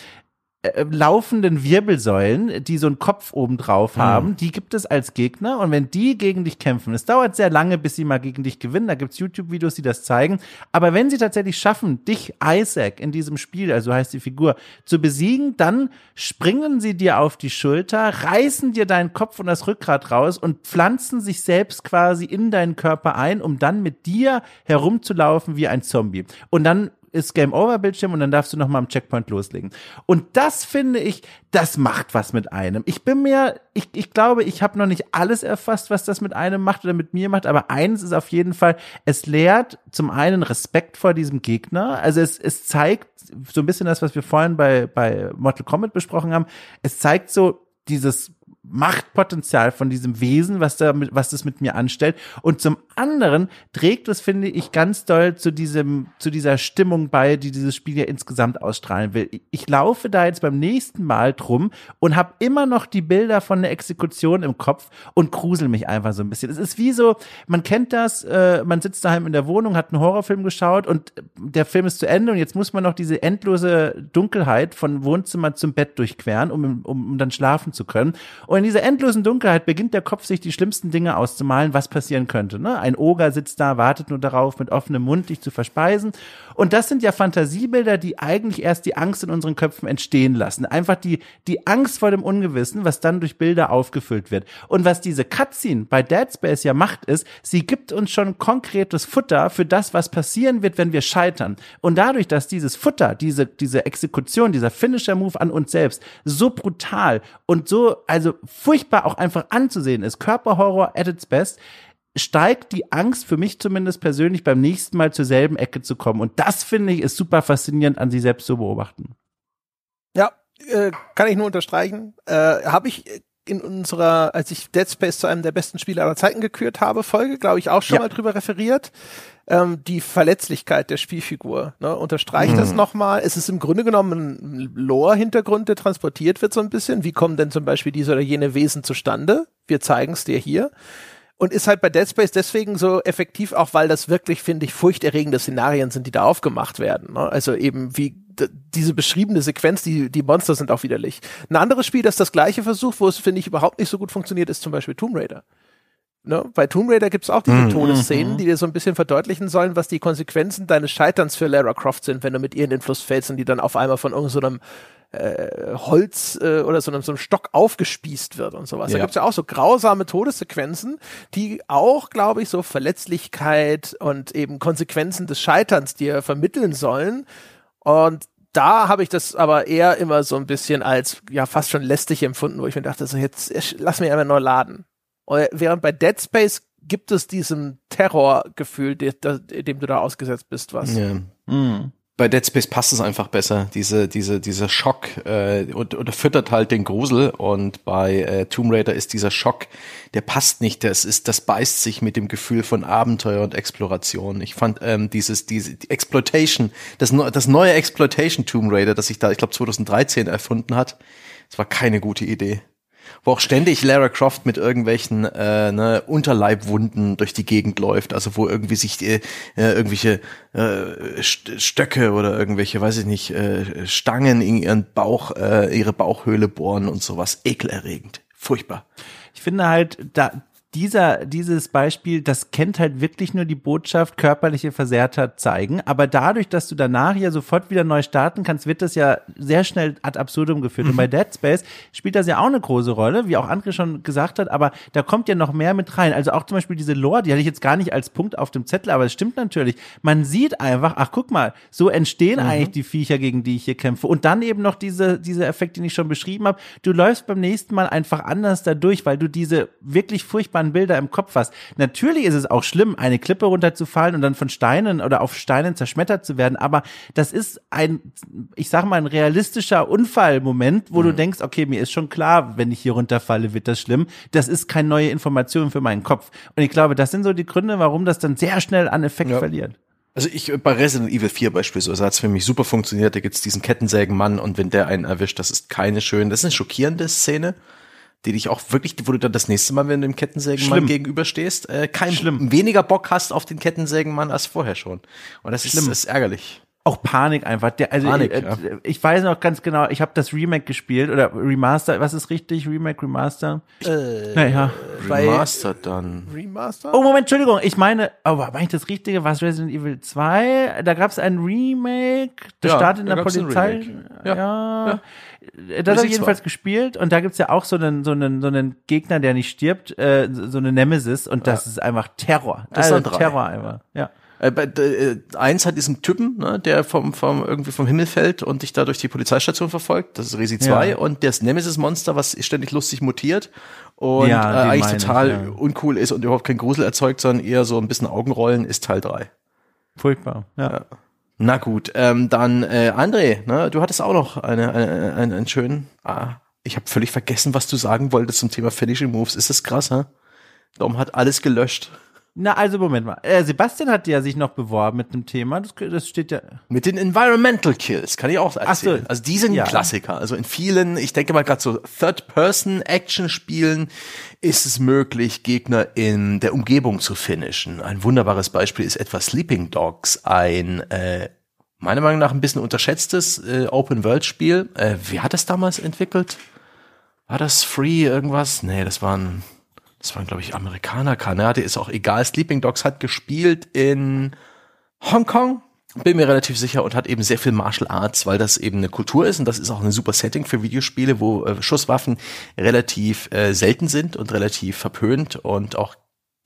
äh, laufenden Wirbelsäulen, die so einen Kopf oben drauf haben, die gibt es als Gegner. Und wenn die gegen dich kämpfen, es dauert sehr lange, bis sie mal gegen dich gewinnen, da gibt's YouTube-Videos, die das zeigen, aber wenn sie tatsächlich schaffen, dich, Isaac, in diesem Spiel, also so heißt die Figur, zu besiegen, dann springen sie dir auf die Schulter, reißen dir deinen Kopf und das Rückgrat raus und pflanzen sich selbst quasi in deinen Körper ein, um dann mit dir herumzulaufen wie ein Zombie. Und dann ist Game Over Bildschirm und dann darfst du noch mal am Checkpoint loslegen. Und das finde ich, das macht was mit einem. Ich bin mir, ich, ich glaube, ich habe noch nicht alles erfasst, was das mit einem macht oder mit mir macht, aber eins ist auf jeden Fall, es lehrt zum einen Respekt vor diesem Gegner. Also es, es zeigt so ein bisschen das, was wir vorhin bei, bei Mortal Kombat besprochen haben. Es zeigt so dieses Machtpotenzial von diesem Wesen, was da mit, was das mit mir anstellt. Und zum anderen trägt es, finde ich, ganz doll zu diesem, zu dieser Stimmung bei, die dieses Spiel ja insgesamt ausstrahlen will. Ich laufe da jetzt beim nächsten Mal drum und habe immer noch die Bilder von der Exekution im Kopf und grusel mich einfach so ein bisschen. Es ist wie so, man kennt das, äh, man sitzt daheim in der Wohnung, hat einen Horrorfilm geschaut und der Film ist zu Ende und jetzt muss man noch diese endlose Dunkelheit von Wohnzimmer zum Bett durchqueren, um, um, um dann schlafen zu können. Und in dieser endlosen Dunkelheit beginnt der Kopf sich die schlimmsten Dinge auszumalen, was passieren könnte. Ne? Ein Oger sitzt da, wartet nur darauf, mit offenem Mund dich zu verspeisen. Und das sind ja Fantasiebilder, die eigentlich erst die Angst in unseren Köpfen entstehen lassen. Einfach die, die Angst vor dem Ungewissen, was dann durch Bilder aufgefüllt wird. Und was diese Cutscene bei Dead Space ja macht, ist, sie gibt uns schon konkretes Futter für das, was passieren wird, wenn wir scheitern. Und dadurch, dass dieses Futter, diese, diese Exekution, dieser Finisher-Move an uns selbst so brutal und so, also furchtbar auch einfach anzusehen ist, Körperhorror at its best, steigt die Angst für mich zumindest persönlich beim nächsten Mal zur selben Ecke zu kommen. Und das finde ich ist super faszinierend an sich selbst zu beobachten. Ja, äh, kann ich nur unterstreichen. Äh, habe ich in unserer, als ich Dead Space zu einem der besten Spiele aller Zeiten gekürt habe, Folge, glaube ich, auch schon ja. mal drüber referiert. Ähm, die Verletzlichkeit der Spielfigur. Ne, unterstreicht mhm. das nochmal. Es ist im Grunde genommen ein Lore-Hintergrund, der transportiert wird so ein bisschen. Wie kommen denn zum Beispiel diese oder jene Wesen zustande? Wir zeigen es dir hier und ist halt bei Dead Space deswegen so effektiv, auch weil das wirklich, finde ich, furchterregende Szenarien sind, die da aufgemacht werden. Ne? Also eben wie diese beschriebene Sequenz, die, die Monster sind auch widerlich. Ein anderes Spiel, das das gleiche versucht, wo es, finde ich, überhaupt nicht so gut funktioniert, ist zum Beispiel Tomb Raider. Ne? Bei Tomb Raider gibt's auch diese mm, Todesszenen, mm, die dir so ein bisschen verdeutlichen sollen, was die Konsequenzen deines Scheiterns für Lara Croft sind, wenn du mit ihr in den Fluss fällst und die dann auf einmal von irgendeinem so äh, Holz äh, oder so einem, so einem Stock aufgespießt wird und sowas. Ja. Da gibt's ja auch so grausame Todessequenzen, die auch, glaube ich, so Verletzlichkeit und eben Konsequenzen des Scheiterns dir vermitteln sollen. Und da habe ich das aber eher immer so ein bisschen als ja fast schon lästig empfunden, wo ich mir dachte, so jetzt lass mich einfach neu laden. Während bei Dead Space gibt es diesem Terrorgefühl, dem, dem du da ausgesetzt bist, was. Ja. Mhm bei Dead Space passt es einfach besser, diese, diese, dieser Schock äh, und, und füttert halt den Grusel und bei äh, Tomb Raider ist dieser Schock, der passt nicht, das ist, das beißt sich mit dem Gefühl von Abenteuer und Exploration. Ich fand ähm, dieses, diese die Exploitation, das, das neue Exploitation Tomb Raider, das sich da, ich glaube 2013 erfunden hat, das war keine gute Idee wo auch ständig Lara Croft mit irgendwelchen äh, ne, Unterleibwunden durch die Gegend läuft, also wo irgendwie sich äh, irgendwelche äh, Stöcke oder irgendwelche, weiß ich nicht, äh, Stangen in ihren Bauch, äh, ihre Bauchhöhle bohren und sowas. Ekelerregend. Furchtbar. Ich finde halt, da, dieser, dieses Beispiel, das kennt halt wirklich nur die Botschaft körperliche Versehrtheit zeigen. Aber dadurch, dass du danach ja sofort wieder neu starten kannst, wird das ja sehr schnell ad absurdum geführt. Mhm. Und bei Dead Space spielt das ja auch eine große Rolle, wie auch André schon gesagt hat, aber da kommt ja noch mehr mit rein. Also auch zum Beispiel diese Lore, die hatte ich jetzt gar nicht als Punkt auf dem Zettel, aber es stimmt natürlich. Man sieht einfach, ach guck mal, so entstehen mhm. eigentlich die Viecher, gegen die ich hier kämpfe. Und dann eben noch diese, diese Effekt, den ich schon beschrieben habe. Du läufst beim nächsten Mal einfach anders da durch, weil du diese wirklich furchtbaren furchtbaren Bilder im Kopf hast. Natürlich ist es auch schlimm, eine Klippe runterzufallen und dann von Steinen oder auf Steinen zerschmettert zu werden, aber das ist ein, ich sag mal, ein realistischer Unfallmoment, wo mhm. du denkst, okay, mir ist schon klar, wenn ich hier runterfalle, wird das schlimm. Das ist keine neue Information für meinen Kopf. Und ich glaube, das sind so die Gründe, warum das dann sehr schnell an Effekt ja. verliert. Also ich bei Resident Evil 4 beispielsweise hat es für mich super funktioniert. Da gibt's diesen Kettensägenmann und wenn der einen erwischt, das ist keine schöne, das ist eine schockierende Szene die dich auch wirklich, wo du dann das nächste Mal, wenn du dem Kettensägenmann Schlimm. gegenüberstehst, äh, kein Schlimm. weniger Bock hast auf den Kettensägenmann als vorher schon. Und das Schlimm. ist, ist ärgerlich. Auch Panik einfach. Der, also Panik, ich, äh, ja. ich weiß noch ganz genau, ich habe das Remake gespielt oder Remaster, was ist richtig? Remake, Remaster? Äh, naja. Remaster dann. Remaster? Oh, Moment, Entschuldigung, ich meine, oh, war ich das Richtige? War es Resident Evil 2? Da gab es ein Remake, das ja, startet in der Polizei. Ja. ja. ja. Das habe ich jedenfalls zwar. gespielt und da gibt's ja auch so einen, so einen, so einen Gegner, der nicht stirbt, äh, so eine Nemesis und das ist einfach Terror. Das also ist Terror einfach, ja. Äh, äh, eins hat diesen Typen, ne, der vom, vom, irgendwie vom Himmel fällt und dich da durch die Polizeistation verfolgt. Das ist Resi 2. Ja. Und das Nemesis-Monster, was ständig lustig mutiert und ja, äh, eigentlich total ich, ja. uncool ist und überhaupt kein Grusel erzeugt, sondern eher so ein bisschen Augenrollen, ist Teil 3. Furchtbar, ja. Na gut, ähm, dann äh, André, ne, du hattest auch noch eine, eine, einen, einen schönen ah, Ich habe völlig vergessen, was du sagen wolltest zum Thema Finishing Moves. Ist das krass, hä? Dom hat alles gelöscht. Na, also Moment mal. Äh, Sebastian hat ja sich noch beworben mit einem Thema. Das, das steht ja. Mit den Environmental Kills kann ich auch Ach erzählen. so. Also die sind Ja. Klassiker. Also in vielen, ich denke mal gerade so Third-Person-Action-Spielen ist es möglich, Gegner in der Umgebung zu finishen. Ein wunderbares Beispiel ist etwa Sleeping Dogs, ein äh, meiner Meinung nach ein bisschen unterschätztes äh, Open-World-Spiel. Äh, wer hat das damals entwickelt? War das Free irgendwas? Nee, das waren, das waren glaube ich Amerikaner, Kanadier, ist auch egal. Sleeping Dogs hat gespielt in Hongkong, bin mir relativ sicher und hat eben sehr viel Martial Arts, weil das eben eine Kultur ist und das ist auch ein super Setting für Videospiele, wo äh, Schusswaffen relativ äh, selten sind und relativ verpönt und auch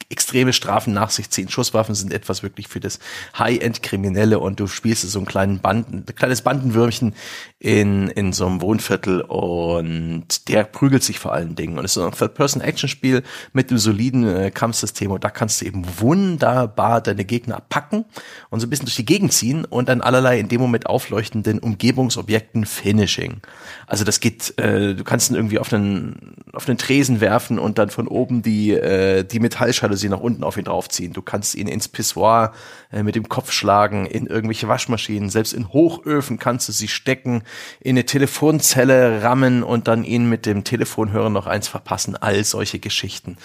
extreme Strafen nach sich ziehen. Schusswaffen sind etwas wirklich für das High-End-Kriminelle und du spielst so einen kleinen Banden, ein kleines Bandenwürmchen in, in so einem Wohnviertel und der prügelt sich vor allen Dingen. Und es ist so ein Third-Person-Action-Spiel mit einem soliden äh, Kampfsystem und da kannst du eben wunderbar deine Gegner packen und so ein bisschen durch die Gegend ziehen und dann allerlei in dem Moment aufleuchtenden Umgebungsobjekten Finishing. Also das geht, äh, du kannst ihn irgendwie auf einen, auf einen Tresen werfen und dann von oben die, äh, die Metalljalousie nach unten auf ihn draufziehen. Du kannst ihn ins Pissoir äh, mit dem Kopf schlagen, in irgendwelche Waschmaschinen, selbst in Hochöfen kannst du sie stecken, in eine Telefonzelle rammen und dann ihn mit dem Telefonhörer noch eins verpassen. All solche Geschichten.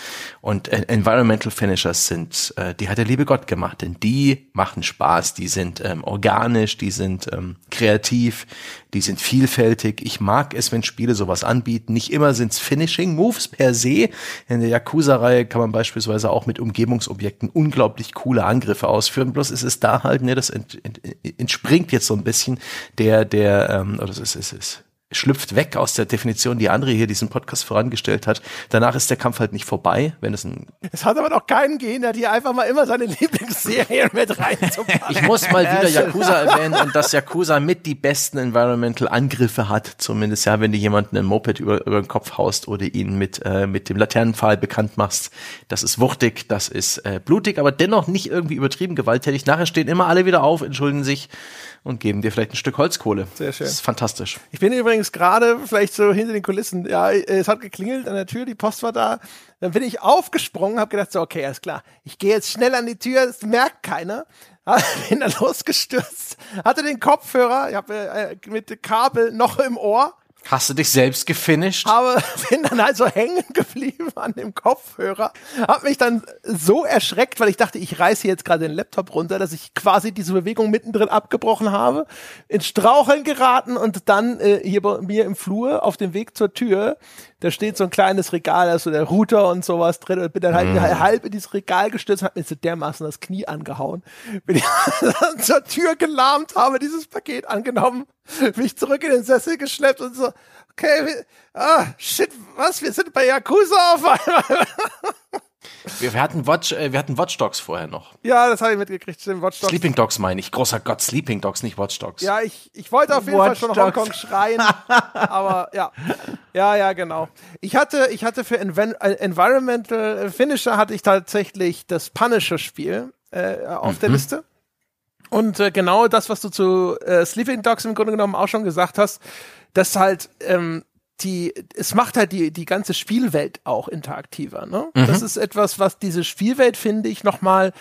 Und äh, Environmental Finishers sind, äh, die hat der liebe Gott gemacht, denn die machen Spaß, die sind ähm, organisch, die sind ähm, kreativ, die sind vielfältig. Ich mag es, wenn Spiele sowas anbieten. Nicht immer sind's Finishing Moves per se. In der Yakuza-Reihe kann man beispielsweise auch mit Umgebungsobjekten unglaublich coole Angriffe ausführen. Bloß ist es da halt, ne, das ent, ent, entspringt jetzt so ein bisschen der, der, ähm, oder es ist, es ist, schlüpft weg aus der Definition, die André hier diesen Podcast vorangestellt hat. Danach ist der Kampf halt nicht vorbei, wenn es ein Es hat aber doch keinen Gehen, der hier einfach mal immer seine Lieblingsserien mit reinzupacken. Ich muss mal wieder Yakuza erwähnen und dass Yakuza mit die besten Environmental Angriffe hat, zumindest ja, wenn du jemanden ein Moped über, über den Kopf haust oder ihn mit, äh, mit dem Laternenpfahl bekannt machst. Das ist wuchtig, das ist äh, blutig, aber dennoch nicht irgendwie übertrieben gewalttätig. Nachher stehen immer alle wieder auf, entschuldigen sich und geben dir vielleicht ein Stück Holzkohle. Sehr schön. Das ist fantastisch. Ich bin übrigens gerade vielleicht so hinter den Kulissen. Ja, es hat geklingelt an der Tür, die Post war da. Dann bin ich aufgesprungen, habe gedacht, so, okay, alles klar. Ich gehe jetzt schnell an die Tür, das merkt keiner. Bin dann losgestürzt, hatte den Kopfhörer, ich habe äh, mit Kabel noch im Ohr, Hast du dich selbst gefinisht? habe bin dann also hängen geblieben an dem Kopfhörer, habe mich dann so erschreckt, weil ich dachte, ich reiße jetzt gerade den Laptop runter, dass ich quasi diese Bewegung mittendrin abgebrochen habe, ins Straucheln geraten und dann äh, hier bei mir im Flur auf dem Weg zur Tür, da steht so ein kleines Regal, da ist so der Router und sowas drin. Und bin dann halt halb in dieses Regal gestürzt, hat mir so dermaßen das Knie angehauen, bin ich dann zur Tür gelahmt, habe dieses Paket angenommen, mich zurück in den Sessel geschleppt und so, okay, ah, shit, was, wir sind bei Yakuza auf einmal. Wir, wir hatten Watch, äh, wir hatten Watch Dogs vorher noch. ja, das habe ich mitgekriegt, stimmt, Watch Dogs. Sleeping Dogs meine ich. Großer Gott, Sleeping Dogs, nicht Watch Dogs. Ja, ich, ich wollte auf jeden Watch Fall schon Dogs. Hongkong schreien, aber ja. Ja, ja, genau. Ich hatte, ich hatte für Enven äh, Environmental Finisher hatte ich tatsächlich das Punisher-Spiel äh, auf der Liste. Und äh, genau das, was du zu äh, Sleeping Dogs im Grunde genommen auch schon gesagt hast, dass halt ähm, die, es macht halt die, die ganze Spielwelt auch interaktiver. Ne? Das ist etwas, was diese Spielwelt, finde ich, nochmal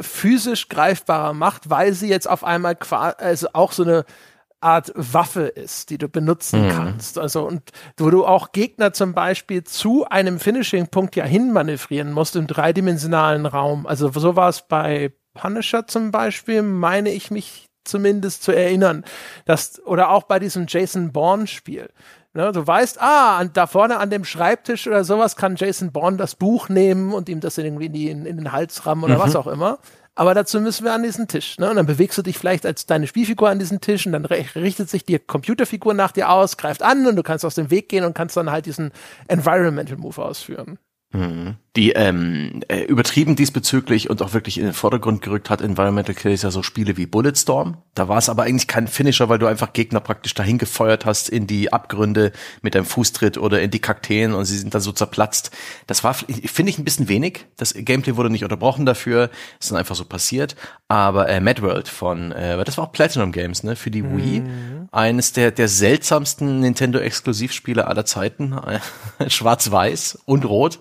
physisch greifbarer macht, weil sie jetzt auf einmal quasi, also auch so eine Art Waffe ist, die du benutzen kannst. Also und wo du auch Gegner zum Beispiel zu einem Finishing-Punkt ja hinmanövrieren musst im dreidimensionalen Raum. Also so war es bei Punisher zum Beispiel, meine ich mich zumindest zu erinnern. Das, oder auch bei diesem Jason Bourne-Spiel. Ne, du weißt, ah, an, da vorne an dem Schreibtisch oder sowas kann Jason Bourne das Buch nehmen und ihm das irgendwie in, die, in, in den Hals rammen oder was auch immer. Aber dazu müssen wir an diesen Tisch. Ne? Und dann bewegst du dich vielleicht als deine Spielfigur an diesen Tisch und dann richtet sich die Computerfigur nach dir aus, greift an und du kannst aus dem Weg gehen und kannst dann halt diesen Environmental Move ausführen. Die ähm, äh, übertrieben diesbezüglich und auch wirklich in den Vordergrund gerückt hat Environmental Kills ja so Spiele wie Bulletstorm. Da war es aber eigentlich kein Finisher, weil du einfach Gegner praktisch dahin gefeuert hast in die Abgründe mit deinem Fußtritt oder in die Kakteen und sie sind dann so zerplatzt. Das war, finde ich, ein bisschen wenig. Das Gameplay wurde nicht unterbrochen dafür. ist dann einfach so passiert. Aber äh, Mad World von, äh, das war auch Platinum Games, ne, für die mhm. Wii. Eines der, der seltsamsten Nintendo-Exklusivspiele aller Zeiten. Schwarz-Weiß und Rot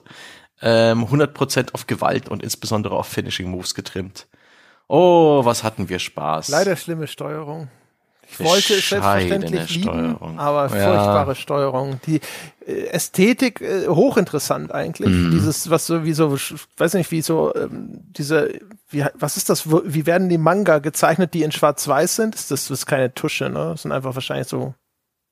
ähm, 100% auf Gewalt und insbesondere auf Finishing Moves getrimmt. Oh, was hatten wir Spaß. Leider schlimme Steuerung. Ich wollte es selbstverständlich lieben, Steuerung. aber furchtbare ja. Steuerung. Die äh, Ästhetik äh, hochinteressant eigentlich. Mm. Dieses, was so wie so, weiß nicht, wie so ähm, diese, wie, was ist das? Wie werden die Manga gezeichnet, die in Schwarz-Weiß sind? Das, das ist keine Tusche, ne? Das sind einfach wahrscheinlich so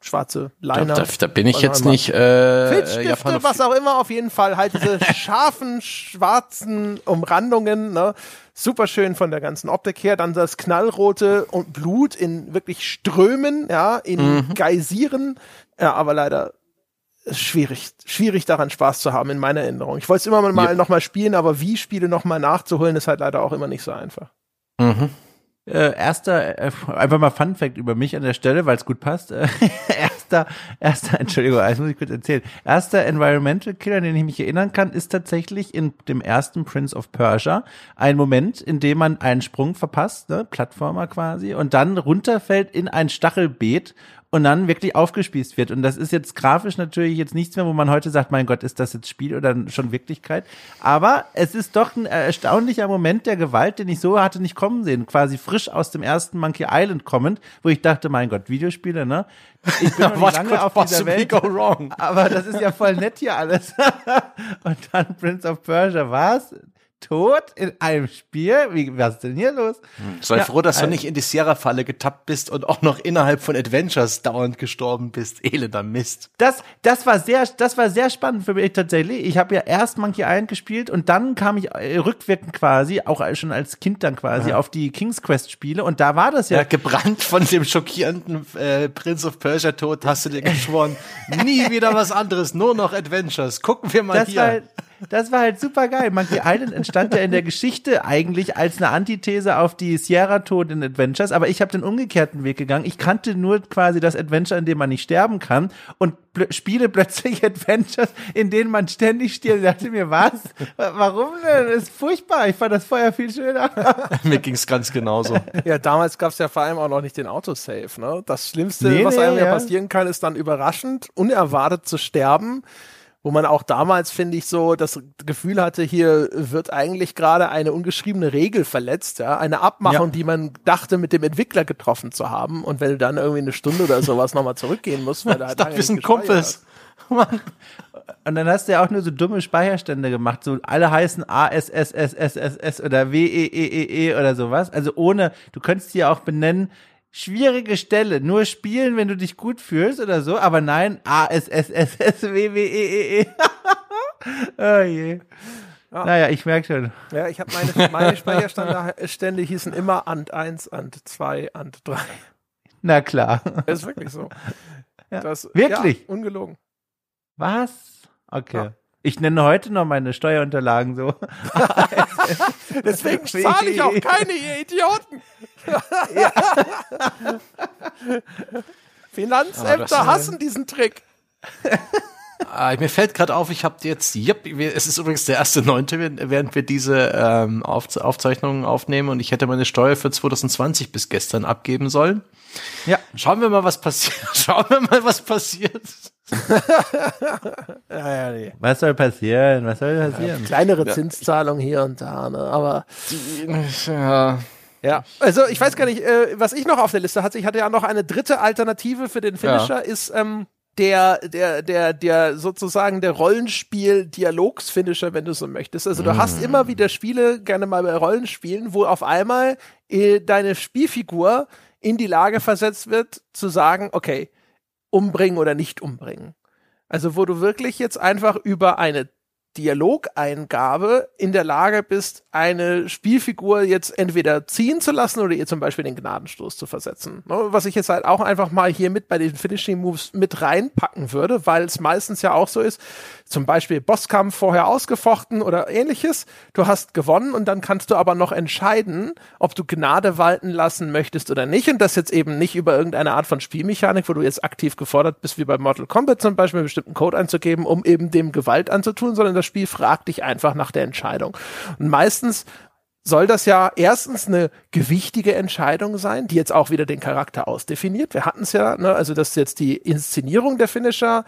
schwarze Liner. Da, da, da bin ich jetzt nicht äh, Filzstifte, was auch immer, auf jeden Fall halt diese scharfen, schwarzen Umrandungen, ne? Super schön von der ganzen Optik her. Dann das knallrote und Blut in wirklich Strömen, ja, in mhm. Geysiren. Ja, aber leider schwierig, schwierig daran Spaß zu haben in meiner Erinnerung. Ich wollte es immer mal ja. noch mal spielen, aber wie Spiele noch mal nachzuholen, ist halt leider auch immer nicht so einfach. Mhm. Äh, erster, äh, einfach mal Fun Fact über mich an der Stelle, weil es gut passt. Äh, erster, erster, Entschuldigung, das muss ich kurz erzählen. Erster Environmental Killer, den ich mich erinnern kann, ist tatsächlich in dem ersten Prince of Persia ein Moment, in dem man einen Sprung verpasst, ne, Plattformer quasi, und dann runterfällt in ein Stachelbeet und dann wirklich aufgespießt wird. Und das ist jetzt grafisch natürlich jetzt nichts mehr, wo man heute sagt, mein Gott, ist das jetzt Spiel oder schon Wirklichkeit? Aber es ist doch ein erstaunlicher Moment der Gewalt, den ich so hatte nicht kommen sehen. Quasi frisch aus dem ersten Monkey Island kommend, wo ich dachte, mein Gott, Videospiele, ne? Ich bin noch nicht lange auf dieser Welt. Aber das ist ja voll nett hier alles. und dann Prince of Persia, was? Tot in einem Spiel? Wie, was ist denn hier los? Hm. Sei ja, froh, dass du nicht in die Sierra-Falle getappt bist und auch noch innerhalb von Adventures dauernd gestorben bist. Elender Mist. Das, das war sehr, das war sehr spannend für mich tatsächlich. Ich habe ja erst Monkey Island gespielt und dann kam ich äh, rückwirkend quasi, auch schon als Kind dann quasi, ja. auf die King's Quest Spiele und da war das ja. ja gebrannt von dem schockierenden äh, Prince of Persia Tod hast du dir geschworen, nie wieder was anderes, nur noch Adventures. Gucken wir mal das hier. War, das war halt super geil. Monkey Island entstand ja in der Geschichte eigentlich als eine Antithese auf die Sierra Tod in Adventures, aber ich habe den umgekehrten Weg gegangen. Ich kannte nur quasi das Adventure, in dem man nicht sterben kann und spiele plötzlich Adventures, in denen man ständig stirbt. Ich dachte mir, was? Warum denn? Das ist furchtbar. Ich fand das vorher viel schöner. mir ging's ganz genauso. Ja, damals gab's ja vor allem auch noch nicht den Autosave. Ne? Das Schlimmste, nee, was einem nee, ja passieren kann, ist dann überraschend, unerwartet zu sterben wo man auch damals, finde ich, so das Gefühl hatte, hier wird eigentlich gerade eine ungeschriebene Regel verletzt, ja, eine Abmachung, ja. die man dachte, mit dem Entwickler getroffen zu haben. Und wenn du dann irgendwie eine Stunde oder sowas nochmal zurückgehen musst, weil da halt wir sind Kumpels. Und dann hast du ja auch nur so dumme Speicherstände gemacht, so alle heißen A, S, S, S, S, S, S oder W, E, E, E, E oder sowas. Also ohne, du könntest die ja auch benennen, schwierige Stelle. Nur spielen, wenn du dich gut fühlst oder so. Aber nein, A, S, S, S, S, W, W, E, E, E. oh je. Ja. Naja, ich merke schon. Ja, ich habe meine, meine Speicherstände hießen immer Ant 1, Ant 2, Ant 3. Na klar. Das ist wirklich so. Ja. Das, wirklich? Ja, ungelogen. Was? Okay. Ich nenne heute noch meine Steuerunterlagen so. Deswegen zahle ich auch keine, ihr Idioten. Finanzämter hassen diesen Trick. Ah, mir fällt gerade auf, ich habe jetzt, yep, es ist übrigens der erste Neunte, während wir diese ähm, Auf Aufzeichnungen aufnehmen und ich hätte meine Steuer für 2020 bis gestern abgeben sollen. Ja. Schauen wir mal, was passiert. Schauen wir mal, was passiert. ja, ja, nee. Was soll passieren? Was soll passieren? Ja, kleinere Zinszahlung hier und da, ne? Aber ja. Ja, also ich weiß gar nicht, äh, was ich noch auf der Liste hatte. Ich hatte ja noch eine dritte Alternative für den Finisher, ja. ist ähm, der, der, der, der sozusagen der Rollenspiel-Dialogs-Finisher, wenn du so möchtest. Also du mm. hast immer wieder Spiele, gerne mal bei Rollenspielen, wo auf einmal äh, deine Spielfigur in die Lage versetzt wird, zu sagen, okay, umbringen oder nicht umbringen. Also wo du wirklich jetzt einfach über eine Dialogeingabe in der Lage bist, eine Spielfigur jetzt entweder ziehen zu lassen oder ihr zum Beispiel den Gnadenstoß zu versetzen. Ne, was ich jetzt halt auch einfach mal hier mit bei den Finishing Moves mit reinpacken würde, weil es meistens ja auch so ist, zum Beispiel Bosskampf vorher ausgefochten oder ähnliches. Du hast gewonnen und dann kannst du aber noch entscheiden, ob du Gnade walten lassen möchtest oder nicht. Und das jetzt eben nicht über irgendeine Art von Spielmechanik, wo du jetzt aktiv gefordert bist, wie bei Mortal Kombat zum Beispiel, einen bestimmten Code einzugeben, um eben dem Gewalt anzutun, sondern das Spiel fragt dich einfach nach der Entscheidung. Und meistens soll das ja erstens eine gewichtige Entscheidung sein, die jetzt auch wieder den Charakter ausdefiniert. Wir hatten es ja, ne, also dass jetzt die Inszenierung der Finisher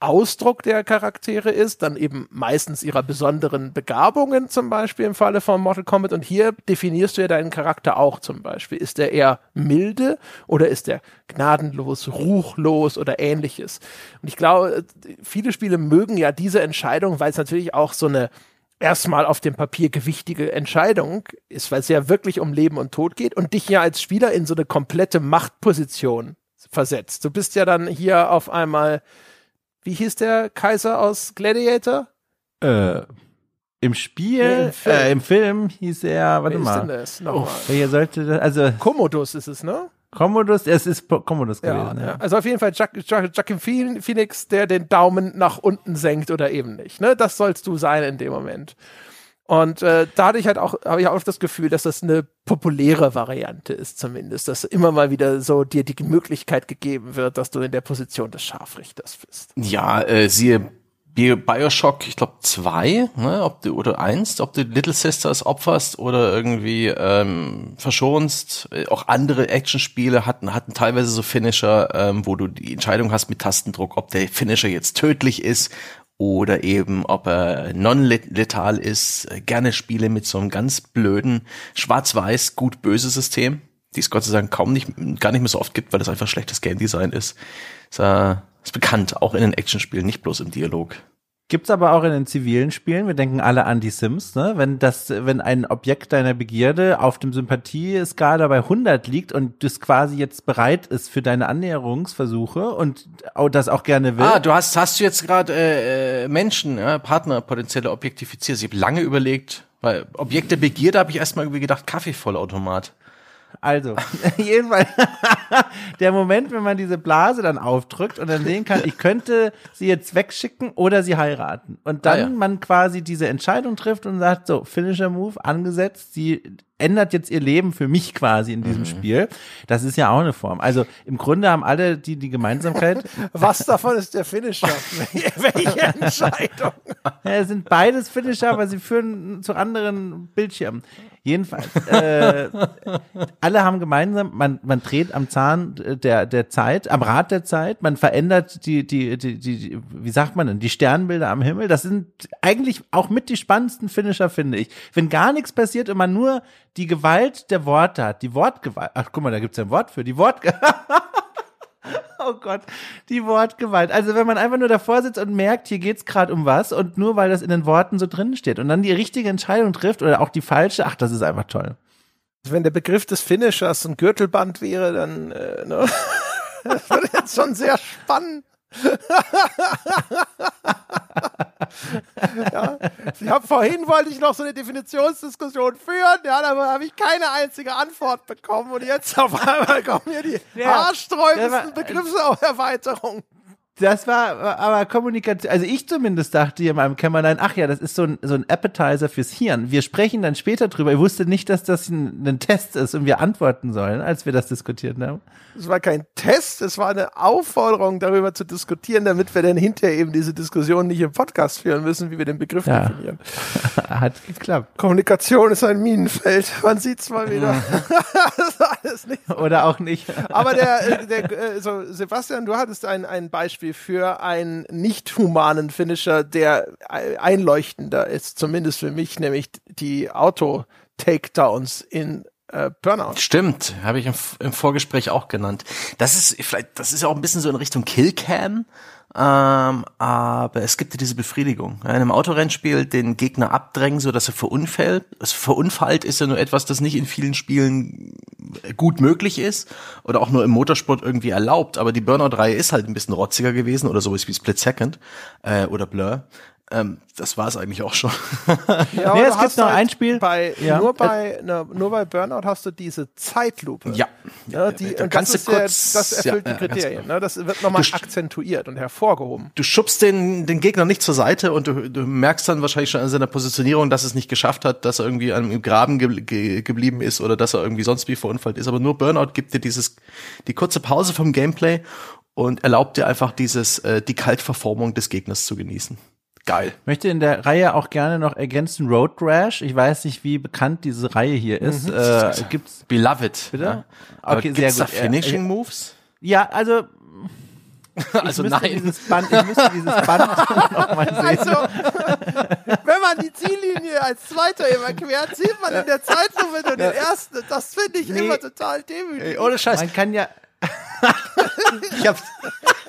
Ausdruck der Charaktere ist, dann eben meistens ihrer besonderen Begabungen zum Beispiel im Falle von Mortal Kombat. Und hier definierst du ja deinen Charakter auch zum Beispiel. Ist er eher milde oder ist er gnadenlos, ruchlos oder ähnliches? Und ich glaube, viele Spiele mögen ja diese Entscheidung, weil es natürlich auch so eine erstmal auf dem Papier gewichtige Entscheidung ist, weil es ja wirklich um Leben und Tod geht und dich ja als Spieler in so eine komplette Machtposition versetzt. Du bist ja dann hier auf einmal wie hieß der Kaiser aus Gladiator? Äh, im Spiel, nee, im, Film. Äh, im, Film. hieß er, warte Wer mal. Ist denn das? Nochmal. Oh, sollte das, also. Commodus ist es, ne? Commodus, es ist Commodus gewesen, ja, ja. Also auf jeden Fall Jack, Phoenix, der den Daumen nach unten senkt oder eben nicht. Ne? Das sollst du sein in dem Moment. Und äh, da hatte ich halt auch, habe ich auch das Gefühl, dass das eine populäre Variante ist zumindest, dass immer mal wieder so dir die Möglichkeit gegeben wird, dass du in der Position des Scharfrichters bist. Ja, äh, siehe Bioshock, ich glaube zwei, ne, ob du oder eins, ob du Little Sisters opferst oder irgendwie ähm, verschonst. Äh, auch andere Actionspiele hatten hatten teilweise so Finisher, ähm, wo du die Entscheidung hast mit Tastendruck, ob der Finisher jetzt tödlich ist oder eben ob er non-letal ist, gerne Spiele mit so einem ganz blöden schwarz-weiß gut-böse System, die es Gott sei Dank kaum nicht, gar nicht mehr so oft gibt, weil das einfach schlechtes Game Design ist. Ist, äh, ist bekannt, auch in den Actionspielen, nicht bloß im Dialog. Gibt's aber auch in den zivilen Spielen. Wir denken alle an die Sims, ne? Wenn das, wenn ein Objekt deiner Begierde auf dem Sympathieskala bei 100 liegt und das quasi jetzt bereit ist für deine Annäherungsversuche und das auch gerne will. Ah, du hast, hast du jetzt gerade äh, Menschen, ja, Partner potenzielle objektifiziert. Ich habe lange überlegt, weil Objekte Begierde habe ich erstmal irgendwie gedacht, Kaffeevollautomat. Also, jedenfalls, der Moment, wenn man diese Blase dann aufdrückt und dann sehen kann, ich könnte sie jetzt wegschicken oder sie heiraten. Und dann ah, ja. man quasi diese Entscheidung trifft und sagt, so, Finisher Move angesetzt, sie ändert jetzt ihr Leben für mich quasi in diesem mhm. Spiel. Das ist ja auch eine Form. Also im Grunde haben alle die die Gemeinsamkeit. Was davon ist der Finisher? Welche Entscheidung? Ja, es sind beides Finisher, aber sie führen zu anderen Bildschirmen. Jedenfalls, äh, alle haben gemeinsam, man, man dreht am Zahn der, der Zeit, am Rad der Zeit, man verändert die, die, die, die, wie sagt man denn, die Sternbilder am Himmel. Das sind eigentlich auch mit die spannendsten Finisher, finde ich. Wenn gar nichts passiert und man nur die Gewalt der Worte hat, die Wortgewalt, ach guck mal, da gibt's ja ein Wort für, die Wortgewalt. Oh Gott, die Wortgewalt. Also wenn man einfach nur davor sitzt und merkt, hier geht's gerade um was und nur weil das in den Worten so drin steht und dann die richtige Entscheidung trifft oder auch die falsche, ach, das ist einfach toll. Wenn der Begriff des Finishers ein Gürtelband wäre, dann äh, ne? das würde jetzt schon sehr spannend. ja, ich hab, vorhin wollte ich noch so eine Definitionsdiskussion führen, ja, da habe ich keine einzige Antwort bekommen. Und jetzt auf einmal kommen hier die ja, haarsträubendsten Begriffserweiterungen. Das war aber Kommunikation, also ich zumindest dachte hier in meinem Kämmerlein, ach ja, das ist so ein, so ein Appetizer fürs Hirn. Wir sprechen dann später drüber. Ich wusste nicht, dass das ein, ein Test ist und wir antworten sollen, als wir das diskutiert haben. Es war kein Test, es war eine Aufforderung, darüber zu diskutieren, damit wir dann hinterher eben diese Diskussion nicht im Podcast führen müssen, wie wir den Begriff ja. definieren. Hat geklappt. Kommunikation ist ein Minenfeld. Man sieht's mal wieder. das war alles nicht. Oder auch nicht. Aber der, der äh, so Sebastian, du hattest ein, ein Beispiel Beispiel für einen nicht humanen Finisher, der einleuchtender ist, zumindest für mich, nämlich die Auto-Takedowns in äh, Burnout. Stimmt, habe ich im, im, Vorgespräch auch genannt. Das ist vielleicht, das ist ja auch ein bisschen so in Richtung Killcam. Ähm, aber es gibt ja diese Befriedigung. In einem Autorennspiel den Gegner abdrängen, so dass er verunfällt. Das verunfallt ist ja nur etwas, das nicht in vielen Spielen gut möglich ist oder auch nur im Motorsport irgendwie erlaubt. Aber die Burnout-Reihe ist halt ein bisschen rotziger gewesen oder so wie Split Second äh, oder Blur. Ähm, das war es eigentlich auch schon. Ja, Nee, aber es gibt noch halt ein Spiel. Bei, Ja. nur, bei, ne, nur bei Burnout hast du diese Zeitlupe. Ja. Ja, die, und kannst das, du ist ja, kurz- das erfüllt ja, die Kriterien. genau. Ne? Das wird nochmal akzentuiert und hervorgehoben. Du schubst den, den Gegner nicht zur Seite und du, du merkst dann wahrscheinlich schon an seiner Positionierung, dass es nicht geschafft hat, dass er irgendwie an- im Graben ge ge geblieben ist oder dass er irgendwie sonst wie verunfallt ist. Aber nur Burnout gibt dir dieses, die kurze Pause vom Gameplay und erlaubt dir einfach dieses, äh, die Kaltverformung des Gegners zu genießen. Geil. möchte in der Reihe auch gerne noch ergänzen Road Rash. Ich weiß nicht, wie bekannt diese Reihe hier ist. Äh, gibt's Beloved. Bitte? Ja. Aber Okay, gibt's sehr da gut. Ja, Finishing Moves? ja, also Also ich nein. dieses Band, ich müsste dieses Band noch mal sehen. Also, wenn man die Ziellinie als Zweiter überquert, sieht man in der Zeitlupe nur den ersten. Das finde ich Nee. immer total demütig. Ey, ohne Scheiß. Man kann ja Ich habe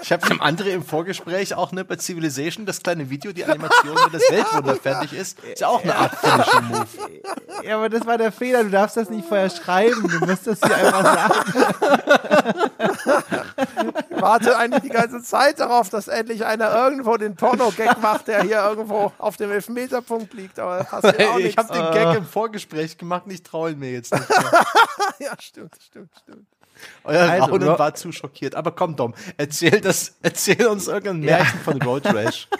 ich hab dem André im Vorgespräch auch ne, bei Civilization das kleine Video, die Animation, wenn das Weltwunder fertig ist, ist ja auch eine Art Finishing Move. Ja, aber das war der Fehler. Du darfst das nicht vorher schreiben. Du musst das hier einfach sagen. Ich warte eigentlich die ganze Zeit darauf, dass endlich einer irgendwo den Porno-Gag macht, der hier irgendwo auf dem Elfmeterpunkt liegt. Aber da passiert auch Ich habe den Gag im Vorgespräch gemacht, ich traue ihn mir jetzt nicht. Mehr. Ja, stimmt, stimmt, stimmt. Euer Also, Raunen war zu schockiert. Aber komm, Dom, erzähl, das, erzähl uns irgendein Märchen von Road Rash.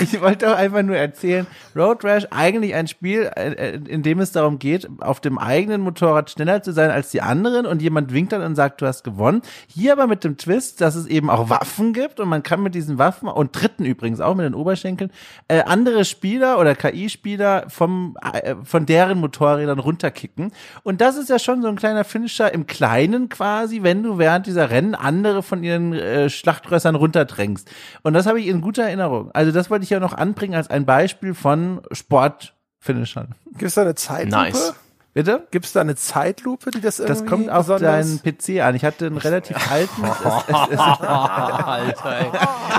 Ich wollte auch einfach nur erzählen, Road Rash eigentlich ein Spiel, äh, in dem es darum geht, auf dem eigenen Motorrad schneller zu sein als die anderen und jemand winkt dann und sagt, du hast gewonnen. Hier aber mit dem Twist, dass es eben auch Waffen gibt und man kann mit diesen Waffen und Dritten übrigens auch mit den Oberschenkeln äh, andere Spieler oder KI-Spieler vom äh, von deren Motorrädern runterkicken. Und das ist ja schon so ein kleiner Finisher im Kleinen quasi, wenn du während dieser Rennen andere von ihren äh, Schlachtrössern runterdrängst. Und das habe ich in guter Erinnerung. Also das wollte ich ja noch anbringen als ein Beispiel von Sportfinishern. Gibt es da eine Zeitlupe? Nice. Bitte? Gibt es da eine Zeitlupe, die das irgendwie Das kommt auf besonders- deinen PC an. Ich hatte einen relativ alten. Es, es, es, Alter, ey.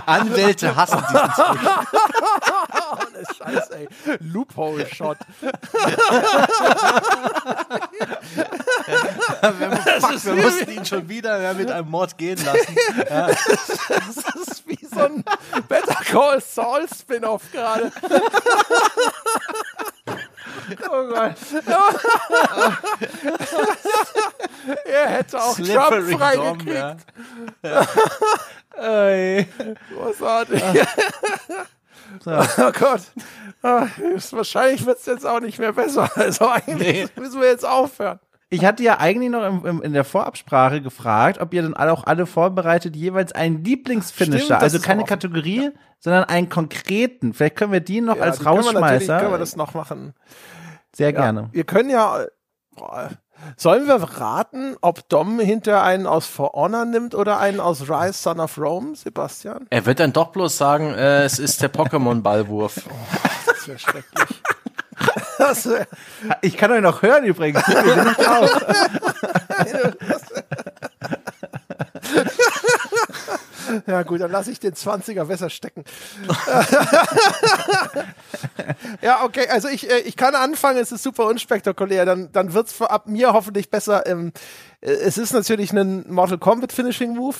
Anwälte hassen diesen Trick. Scheiße, ey. Loophole-Shot. Fuck, wir mussten ihn schon wieder ja, mit einem Mord gehen lassen. Das ist wie so ein Better Call Saul Spin-off gerade. Oh Gott. Er hätte auch Slippery Trump freigekriegt. Dom, ja. Ey. Großartig. Oh Gott. Ah, Wahrscheinlich wird es jetzt auch nicht mehr besser. Also eigentlich müssen wir jetzt aufhören. Ich hatte ja eigentlich noch im, im, in der Vorabsprache gefragt, ob ihr dann alle, auch alle vorbereitet jeweils einen Lieblingsfinisher, Stimmt, also keine offen. Kategorie, sondern einen konkreten. Vielleicht können wir die noch Ja, als die können wir Rausschmeißer. Können wir das noch machen? Sehr Ja. gerne. Wir können ja. Boah, sollen wir raten, ob Dom hinter einen aus For Honor nimmt oder einen aus Rise Son of Rome, Sebastian? Er wird dann doch bloß sagen, äh, es ist der Pokémon-Ballwurf. Das wäre schrecklich. Ich kann euch noch hören übrigens. Auf. ja gut, dann lasse ich den 20er besser stecken. ja, okay, also ich, äh, ich kann anfangen, es ist super unspektakulär, dann, dann wird es ab mir hoffentlich besser. Ähm, äh, es ist natürlich ein Mortal Kombat Finishing Move.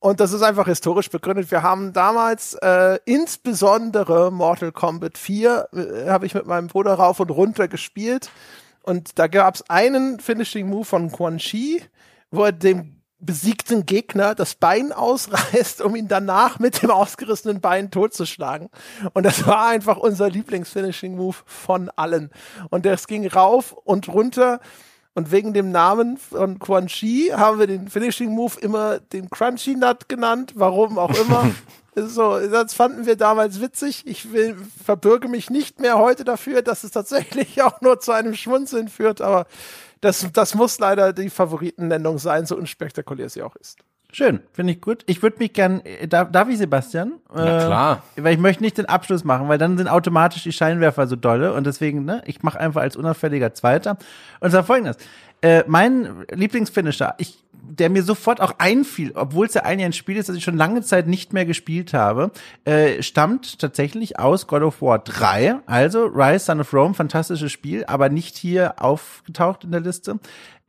Und das ist einfach historisch begründet. Wir haben damals äh, insbesondere Mortal Kombat 4, äh, habe ich mit meinem Bruder rauf und runter gespielt. Und da gab es einen Finishing Move von Quan Chi, wo er dem besiegten Gegner das Bein ausreißt, um ihn danach mit dem ausgerissenen Bein totzuschlagen. Und das war einfach unser Lieblings-Finishing-Move von allen. Und das ging rauf und runter. Und wegen dem Namen von Quan Chi haben wir den Finishing Move immer den Crunchy Nut genannt, warum auch immer. so, das fanden wir damals witzig. Ich will, verbürge mich nicht mehr heute dafür, dass es tatsächlich auch nur zu einem Schmunzeln führt, aber das, das muss leider die Favoritennennung sein, so unspektakulär sie auch ist. Schön, finde ich gut. Ich würde mich gern, äh, darf, darf ich Sebastian? Na klar. Äh, weil ich möchte nicht den Abschluss machen, weil dann sind automatisch die Scheinwerfer so dolle und deswegen, ne, ich mache einfach als unauffälliger Zweiter. Und zwar folgendes. Äh, mein Lieblingsfinisher, ich der mir sofort auch einfiel, obwohl es ja eigentlich ein Spiel ist, das ich schon lange Zeit nicht mehr gespielt habe, äh, stammt tatsächlich aus God of War 3, also Rise, Son of Rome, fantastisches Spiel, aber nicht hier aufgetaucht in der Liste.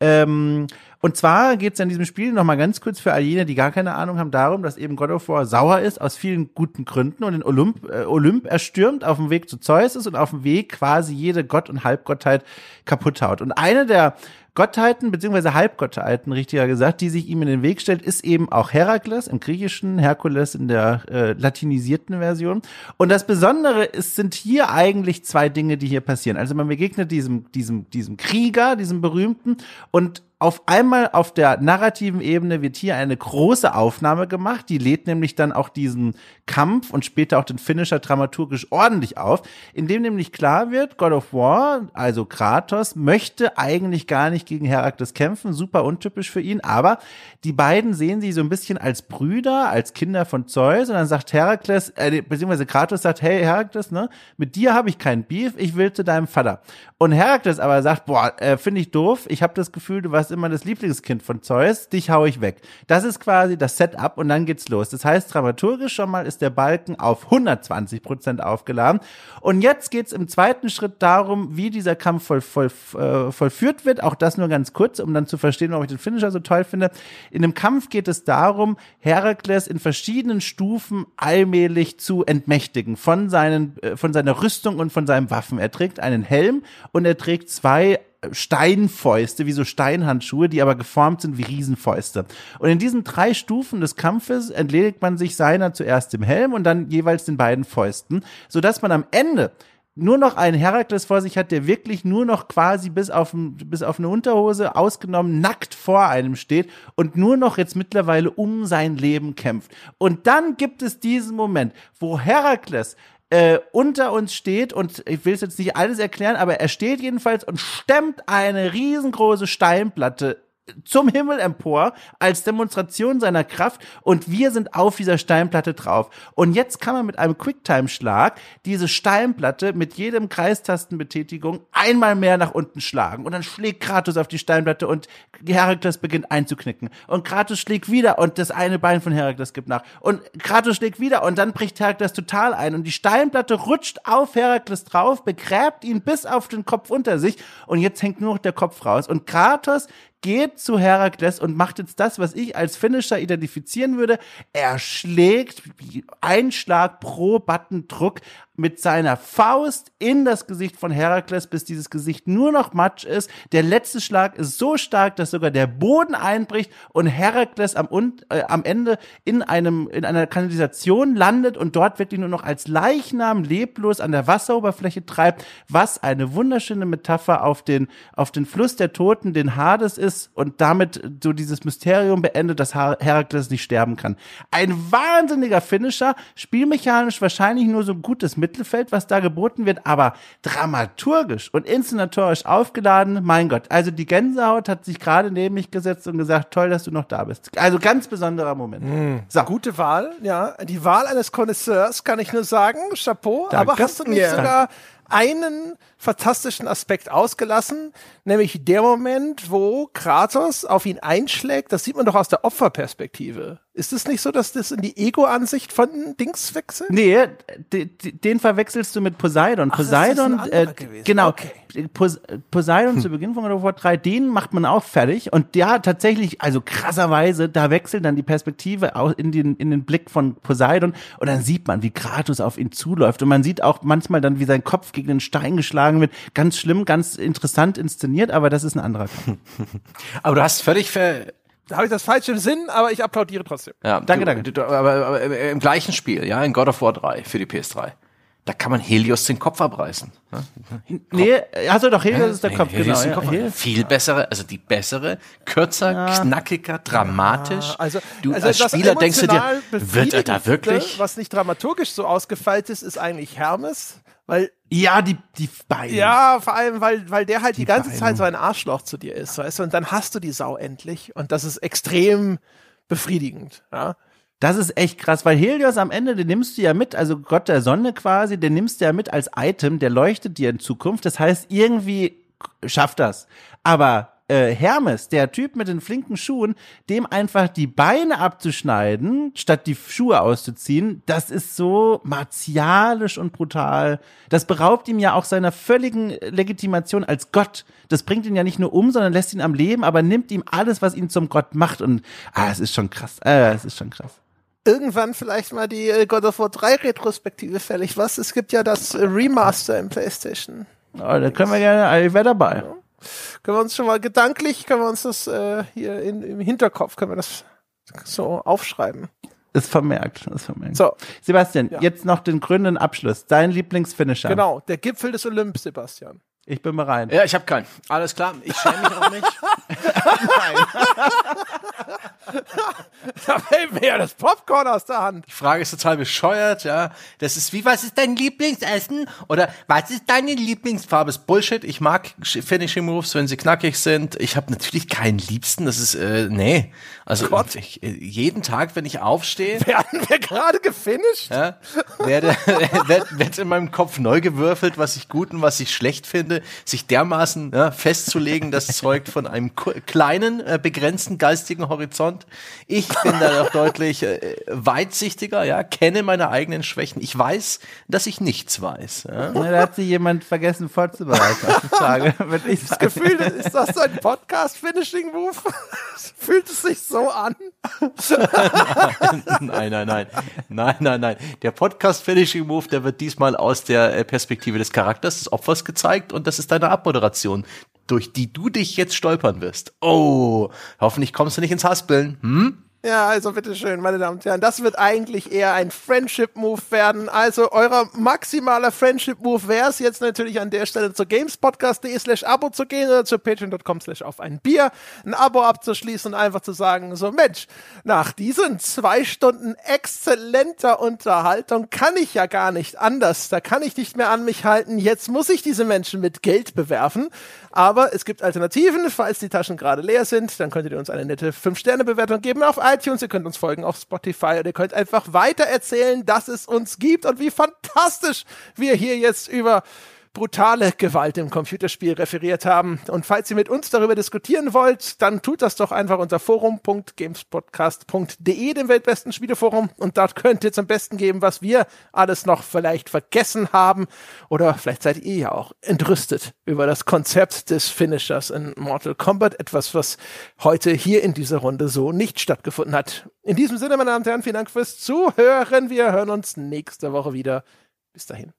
Ähm, und zwar geht es in diesem Spiel noch mal ganz kurz für all jene, die gar keine Ahnung haben, darum, dass eben God of War sauer ist aus vielen guten Gründen und den Olymp, äh, Olymp erstürmt, auf dem Weg zu Zeus ist und auf dem Weg quasi jede Gott und Halbgottheit kaputt haut. Und eine der Gottheiten, beziehungsweise Halbgottheiten, richtiger gesagt, die sich ihm in den Weg stellt, ist eben auch Herakles im Griechischen, Herkules in der äh, latinisierten Version. Und das Besondere ist, sind hier eigentlich zwei Dinge, die hier passieren. Also man begegnet diesem, diesem, diesem Krieger, diesem berühmten, und auf einmal auf der narrativen Ebene wird hier eine große Aufnahme gemacht, die lädt nämlich dann auch diesen Kampf und später auch den Finisher dramaturgisch ordentlich auf, indem nämlich klar wird, God of War, also Kratos, möchte eigentlich gar nicht gegen Herakles kämpfen, super untypisch für ihn, aber die beiden sehen sich so ein bisschen als Brüder, als Kinder von Zeus. Und dann sagt Herakles, äh, beziehungsweise Kratos sagt, hey Herakles, ne, mit dir habe ich keinen Beef, ich will zu deinem Vater. Und Herakles aber sagt, boah, äh, finde ich doof, ich habe das Gefühl, du warst immer das Lieblingskind von Zeus, dich hau ich weg. Das ist quasi das Setup und dann geht's los. Das heißt, dramaturgisch schon mal ist der Balken auf 120 Prozent aufgeladen. Und jetzt geht's im zweiten Schritt darum, wie dieser Kampf voll, voll, äh, vollführt wird. Auch das nur ganz kurz, um dann zu verstehen, warum ich den Finisher so toll finde. In dem Kampf geht es darum, Herakles in verschiedenen Stufen allmählich zu entmächtigen von seinen, äh, von seiner Rüstung und von seinen Waffen. Er trägt einen Helm und er trägt zwei Steinfäuste, wie so Steinhandschuhe, die aber geformt sind wie Riesenfäuste. Und in diesen drei Stufen des Kampfes entledigt man sich seiner zuerst dem Helm und dann jeweils den beiden Fäusten, sodass man am Ende nur noch einen Herakles vor sich hat, der wirklich nur noch quasi bis auf, bis auf eine Unterhose ausgenommen nackt vor einem steht und nur noch jetzt mittlerweile um sein Leben kämpft. Und dann gibt es diesen Moment, wo Herakles äh, unter uns steht und ich will es jetzt nicht alles erklären, aber er steht jedenfalls und stemmt eine riesengroße Steinplatte zum Himmel empor als Demonstration seiner Kraft und wir sind auf dieser Steinplatte drauf. Und jetzt kann man mit einem Quicktime-Schlag diese Steinplatte mit jedem Kreistastenbetätigung einmal mehr nach unten schlagen. Und dann schlägt Kratos auf die Steinplatte und Herakles beginnt einzuknicken. Und Kratos schlägt wieder und das eine Bein von Herakles gibt nach. Und Kratos schlägt wieder und dann bricht Herakles total ein. Und die Steinplatte rutscht auf Herakles drauf, begräbt ihn bis auf den Kopf unter sich. Und jetzt hängt nur noch der Kopf raus. Und Kratos geht zu Herakles und macht jetzt das, was ich als Finisher identifizieren würde. Er schlägt ein Schlag pro Buttondruck mit seiner Faust in das Gesicht von Herakles, bis dieses Gesicht nur noch Matsch ist. Der letzte Schlag ist so stark, dass sogar der Boden einbricht und Herakles am, äh, am Ende in einem, in einer Kanalisation landet und dort wirklich nur noch als Leichnam leblos an der Wasseroberfläche treibt, was eine wunderschöne Metapher auf den, auf den Fluss der Toten, den Hades ist und damit so dieses Mysterium beendet, dass Herakles nicht sterben kann. Ein wahnsinniger Finisher, spielmechanisch wahrscheinlich nur so ein gutes Mittel Mittelfeld, was da geboten wird, aber dramaturgisch und inszenatorisch aufgeladen, mein Gott. Also die Gänsehaut hat sich gerade neben mich gesetzt und gesagt, toll, dass du noch da bist. Also ganz besonderer Moment. Mm. So. Gute Wahl, ja. Die Wahl eines Connoisseurs kann ich nur sagen. Chapeau. Danke. Aber hast du nicht ja. sogar einen fantastischen Aspekt ausgelassen, nämlich der Moment, wo Kratos auf ihn einschlägt. Das sieht man doch aus der Opferperspektive. Ist es nicht so, dass das in die Ego-Ansicht von Dings wechselt? Nee, den verwechselst du mit Poseidon. Ach, Poseidon, äh, genau. Okay. Poseidon zu Beginn von God of War 3, den macht man auch fertig. Und ja, tatsächlich, also krasserweise, da wechselt dann die Perspektive auch in den, in den Blick von Poseidon. Und dann sieht man, wie Kratos auf ihn zuläuft. Und man sieht auch manchmal dann, wie sein Kopf gegen den Stein geschlagen wird. Ganz schlimm, ganz interessant inszeniert, aber das ist ein anderer Kampf. aber du hast völlig ver da habe ich das falsch im Sinn, aber ich applaudiere trotzdem. Ja, danke, du, danke. Du, aber, aber, im gleichen Spiel, ja, in God of War 3 für die PS3. Da kann man Helios den Kopf abreißen. Ne? Nee, also doch, Helios ja, ist der Kopf, Helios genau. Kopf ja, Viel bessere, also die bessere, kürzer, ja. knackiger, dramatisch. also, du also als Spieler denkst du dir, wird er da wirklich? Was nicht dramaturgisch so ausgefeilt ist, ist eigentlich Hermes. Weil ja, die, die beiden. Ja, vor allem, weil, weil der halt die, die ganze beiden. Zeit so ein Arschloch zu dir ist, weißt du, und dann hast du die Sau endlich. Und das ist extrem befriedigend, ja. Das ist echt krass, weil Helios am Ende, den nimmst du ja mit, also Gott der Sonne quasi, den nimmst du ja mit als Item, der leuchtet dir in Zukunft. Das heißt, irgendwie schafft das. Aber äh, Hermes, der Typ mit den flinken Schuhen, dem einfach die Beine abzuschneiden, statt die Schuhe auszuziehen, das ist so martialisch und brutal. Das beraubt ihm ja auch seiner völligen Legitimation als Gott. Das bringt ihn ja nicht nur um, sondern lässt ihn am Leben, aber nimmt ihm alles, was ihn zum Gott macht. Und ah, es ist schon krass. Ah, es ist schon krass irgendwann vielleicht mal die äh, God of War 3 Retrospektive fällig. Was? Es gibt ja das äh, Remaster im PlayStation. Oh, da können wir gerne, ich wäre dabei. Ja. Können wir uns schon mal gedanklich, können wir uns das äh, hier in, im Hinterkopf, können wir das so aufschreiben. Ist vermerkt, ist vermerkt. So. Sebastian, ja. jetzt noch den grünen Abschluss. Dein Lieblingsfinisher. Genau, der Gipfel des Olymp, Sebastian. Ich bin bereit. Ja, ich habe keinen. Alles klar. Ich schäme mich auch nicht. Nein. da fällt mir ja das Popcorn aus der Hand. Die Frage ist total bescheuert, ja. Das ist wie, was ist dein Lieblingsessen? Oder was ist deine Lieblingsfarbe? Ist Bullshit. Ich mag Finishing Moves, wenn sie knackig sind. Ich habe natürlich keinen Liebsten. Das ist, äh, nee. Also Gott. Ich, äh, jeden Tag, wenn ich aufstehe. Werden wir gerade gefinisht? Ja, werde, wird, wird in meinem Kopf neu gewürfelt, was ich gut und was ich schlecht finde sich dermaßen ja, festzulegen, das zeugt von einem kleinen, äh, begrenzten geistigen Horizont. Ich bin da doch deutlich äh, weitsichtiger, ja, kenne meine eigenen Schwächen. Ich weiß, dass ich nichts weiß. Ja. Na, da hat sich jemand vergessen vorzubereiten auf die Frage. ich das Gefühl, ist das ein Podcast-Finishing-Move? Fühlt es sich so an? nein, nein, nein. Nein, nein, nein. Der Podcast-Finishing-Move, der wird diesmal aus der äh, Perspektive des Charakters des Opfers gezeigt und das ist deine Abmoderation, durch die du dich jetzt stolpern wirst. Oh, hoffentlich kommst du nicht ins Haspeln. Hm? Ja, also bitteschön, meine Damen und Herren, das wird eigentlich eher ein Friendship-Move werden. Also euer maximaler Friendship-Move wäre es jetzt natürlich an der Stelle zur gamespodcast.de slash Abo zu gehen oder zu patreon.com slash auf ein Bier, ein Abo abzuschließen und einfach zu sagen, so Mensch, nach diesen zwei Stunden exzellenter Unterhaltung kann ich ja gar nicht anders. Da kann ich nicht mehr an mich halten. Jetzt muss ich diese Menschen mit Geld bewerfen. Aber es gibt Alternativen. Falls die Taschen gerade leer sind, dann könntet ihr uns eine nette 5-Sterne-Bewertung geben auf iTunes. Ihr könnt uns folgen auf Spotify und ihr könnt einfach weiter erzählen, dass es uns gibt und wie fantastisch wir hier jetzt über brutale Gewalt im Computerspiel referiert haben. Und falls ihr mit uns darüber diskutieren wollt, dann tut das doch einfach unter forum.gamespodcast.de, dem weltbesten Spieleforum. Und dort könnt ihr zum Besten geben, was wir alles noch vielleicht vergessen haben. Oder vielleicht seid ihr ja auch entrüstet über das Konzept des Finishers in Mortal Kombat. Etwas, was heute hier in dieser Runde so nicht stattgefunden hat. In diesem Sinne, meine Damen und Herren, vielen Dank fürs Zuhören. Wir hören uns nächste Woche wieder. Bis dahin.